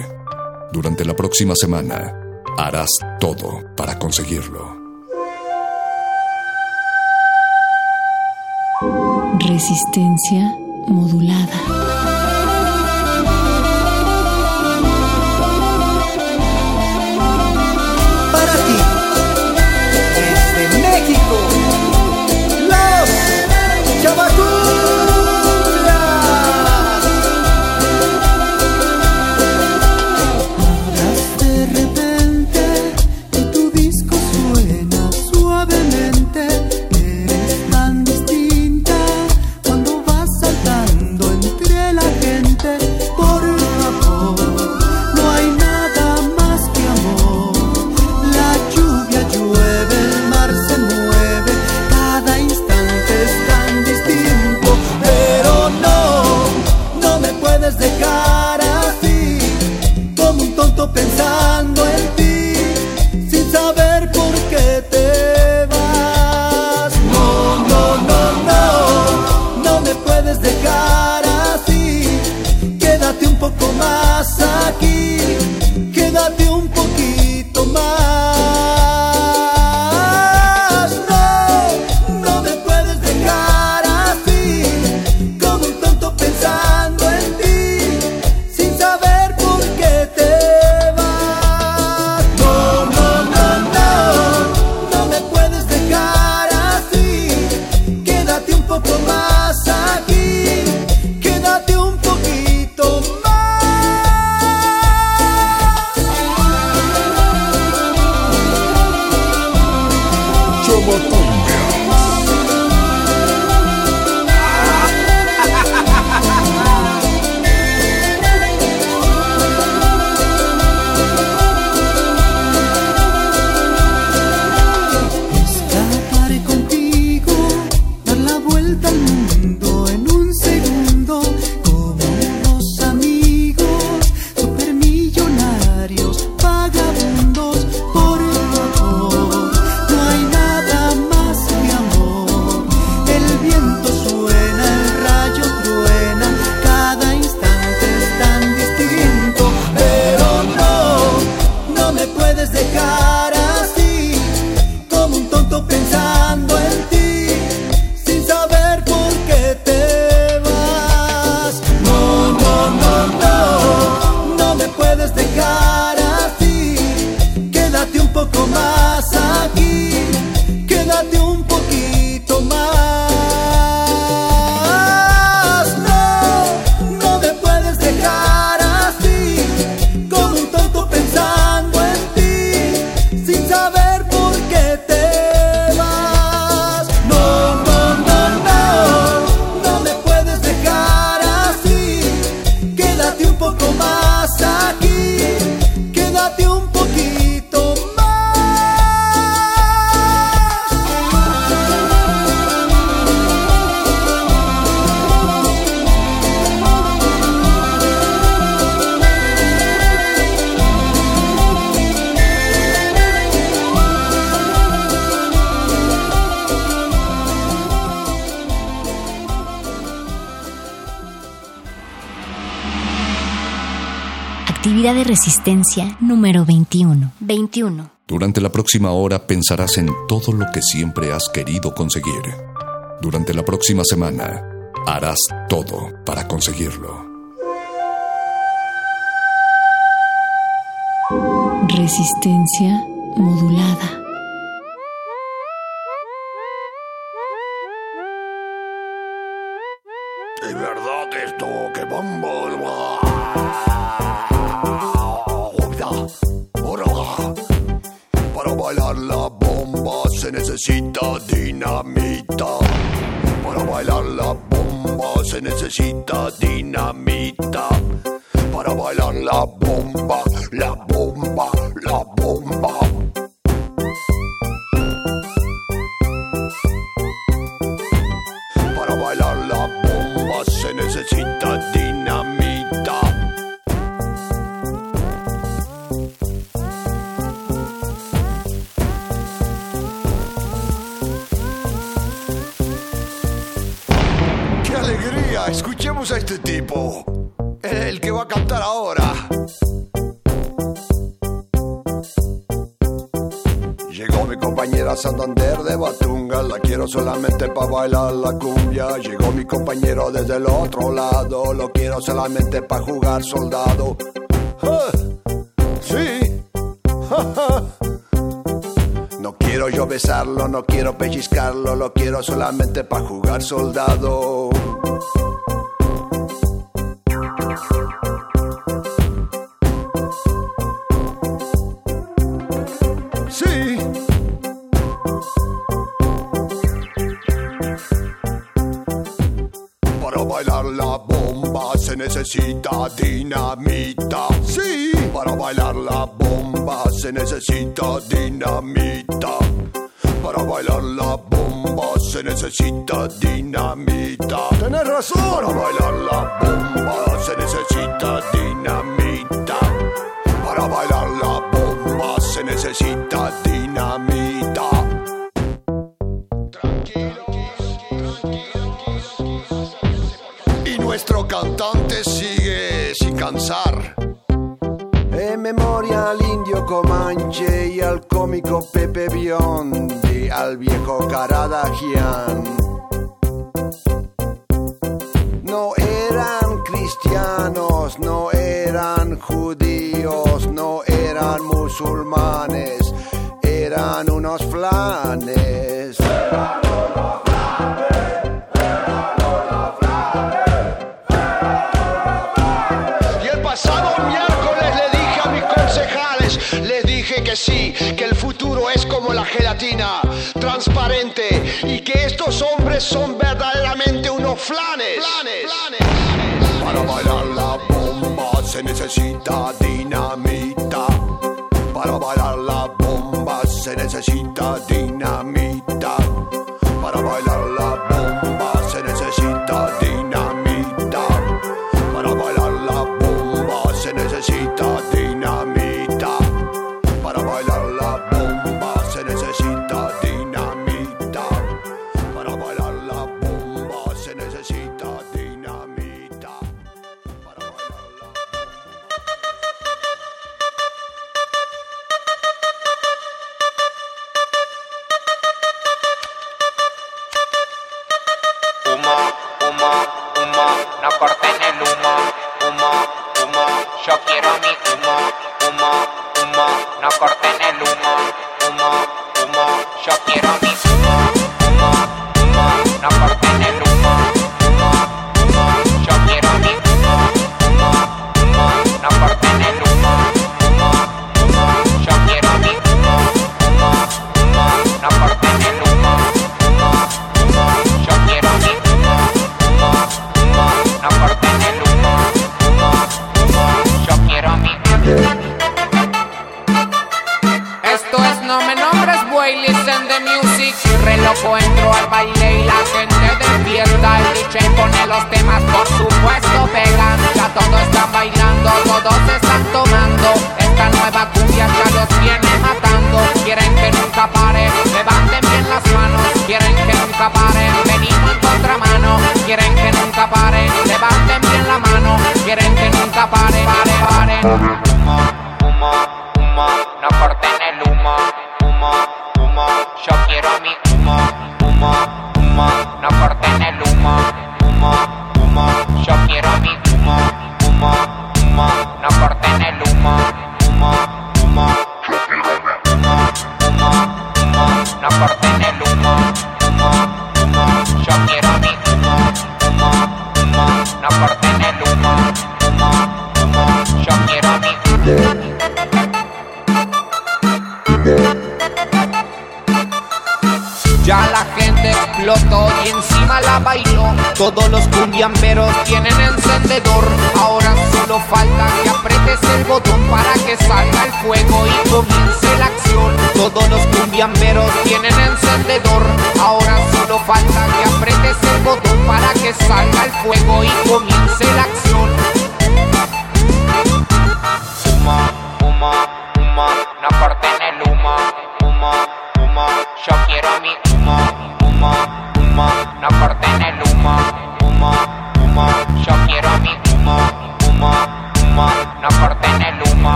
Durante la próxima semana harás todo para conseguirlo. Resistencia modulada. Resistencia número 21. 21. Durante la próxima hora pensarás en todo lo que siempre has querido conseguir. Durante la próxima semana harás todo para conseguirlo. Resistencia modulada. soldado. ¡Ah! Sí. No quiero yo besarlo, no quiero pellizcarlo, lo quiero solamente para jugar soldado. necesita dinamita.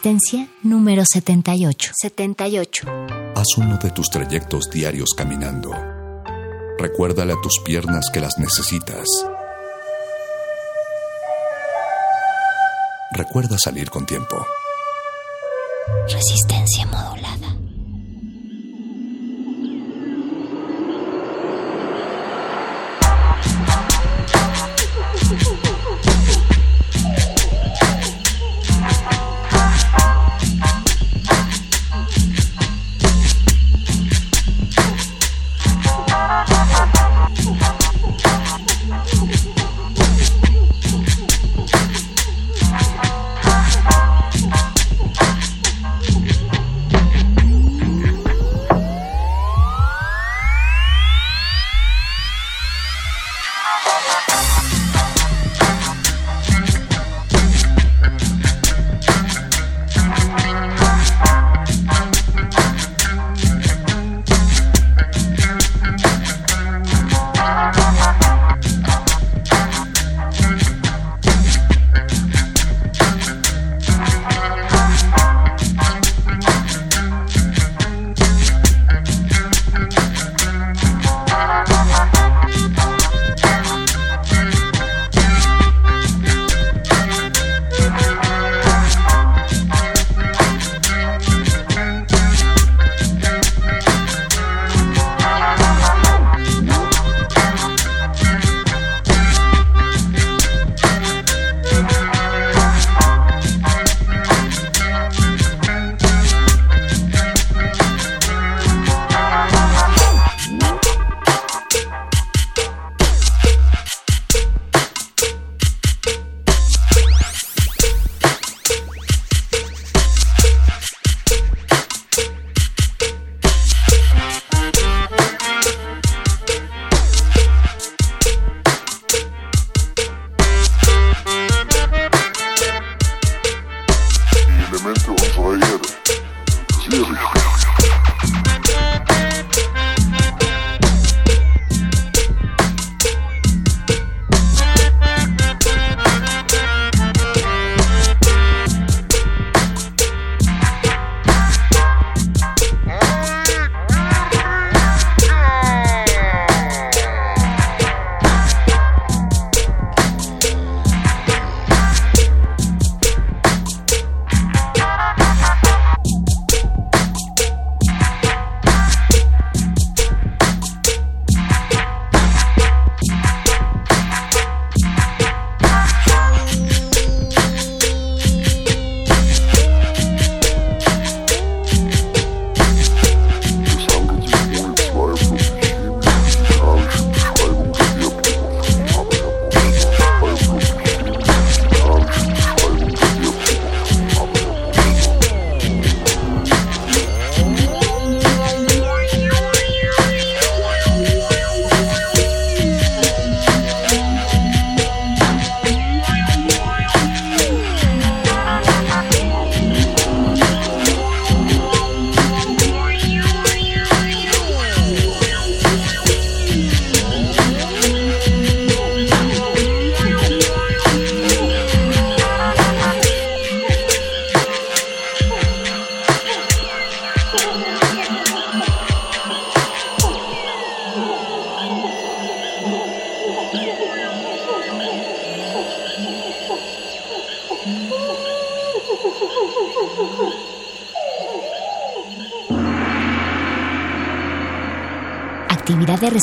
Resistencia número 78. 78. Haz uno de tus trayectos diarios caminando. Recuérdale a tus piernas que las necesitas. Recuerda salir con tiempo. Resistencia modulada.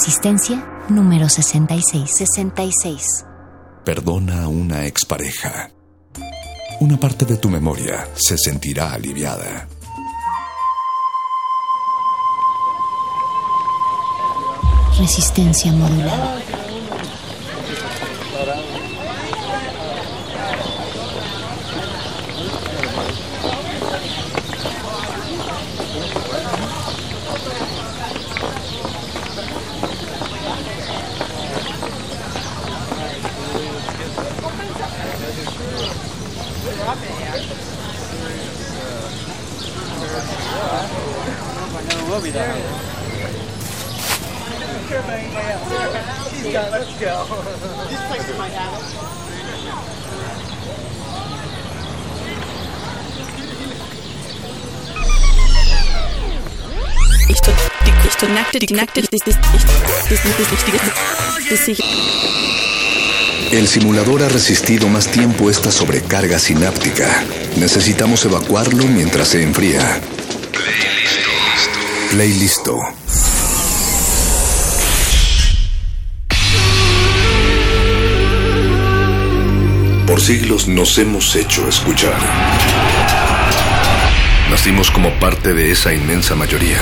Resistencia número 66. 66. Perdona a una expareja. Una parte de tu memoria se sentirá aliviada. Resistencia modulada. El simulador ha resistido más tiempo esta sobrecarga sináptica. Necesitamos evacuarlo mientras se enfría. Play listo. Por siglos nos hemos hecho escuchar. Nacimos como parte de esa inmensa mayoría.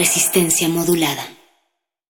Resistencia modulada.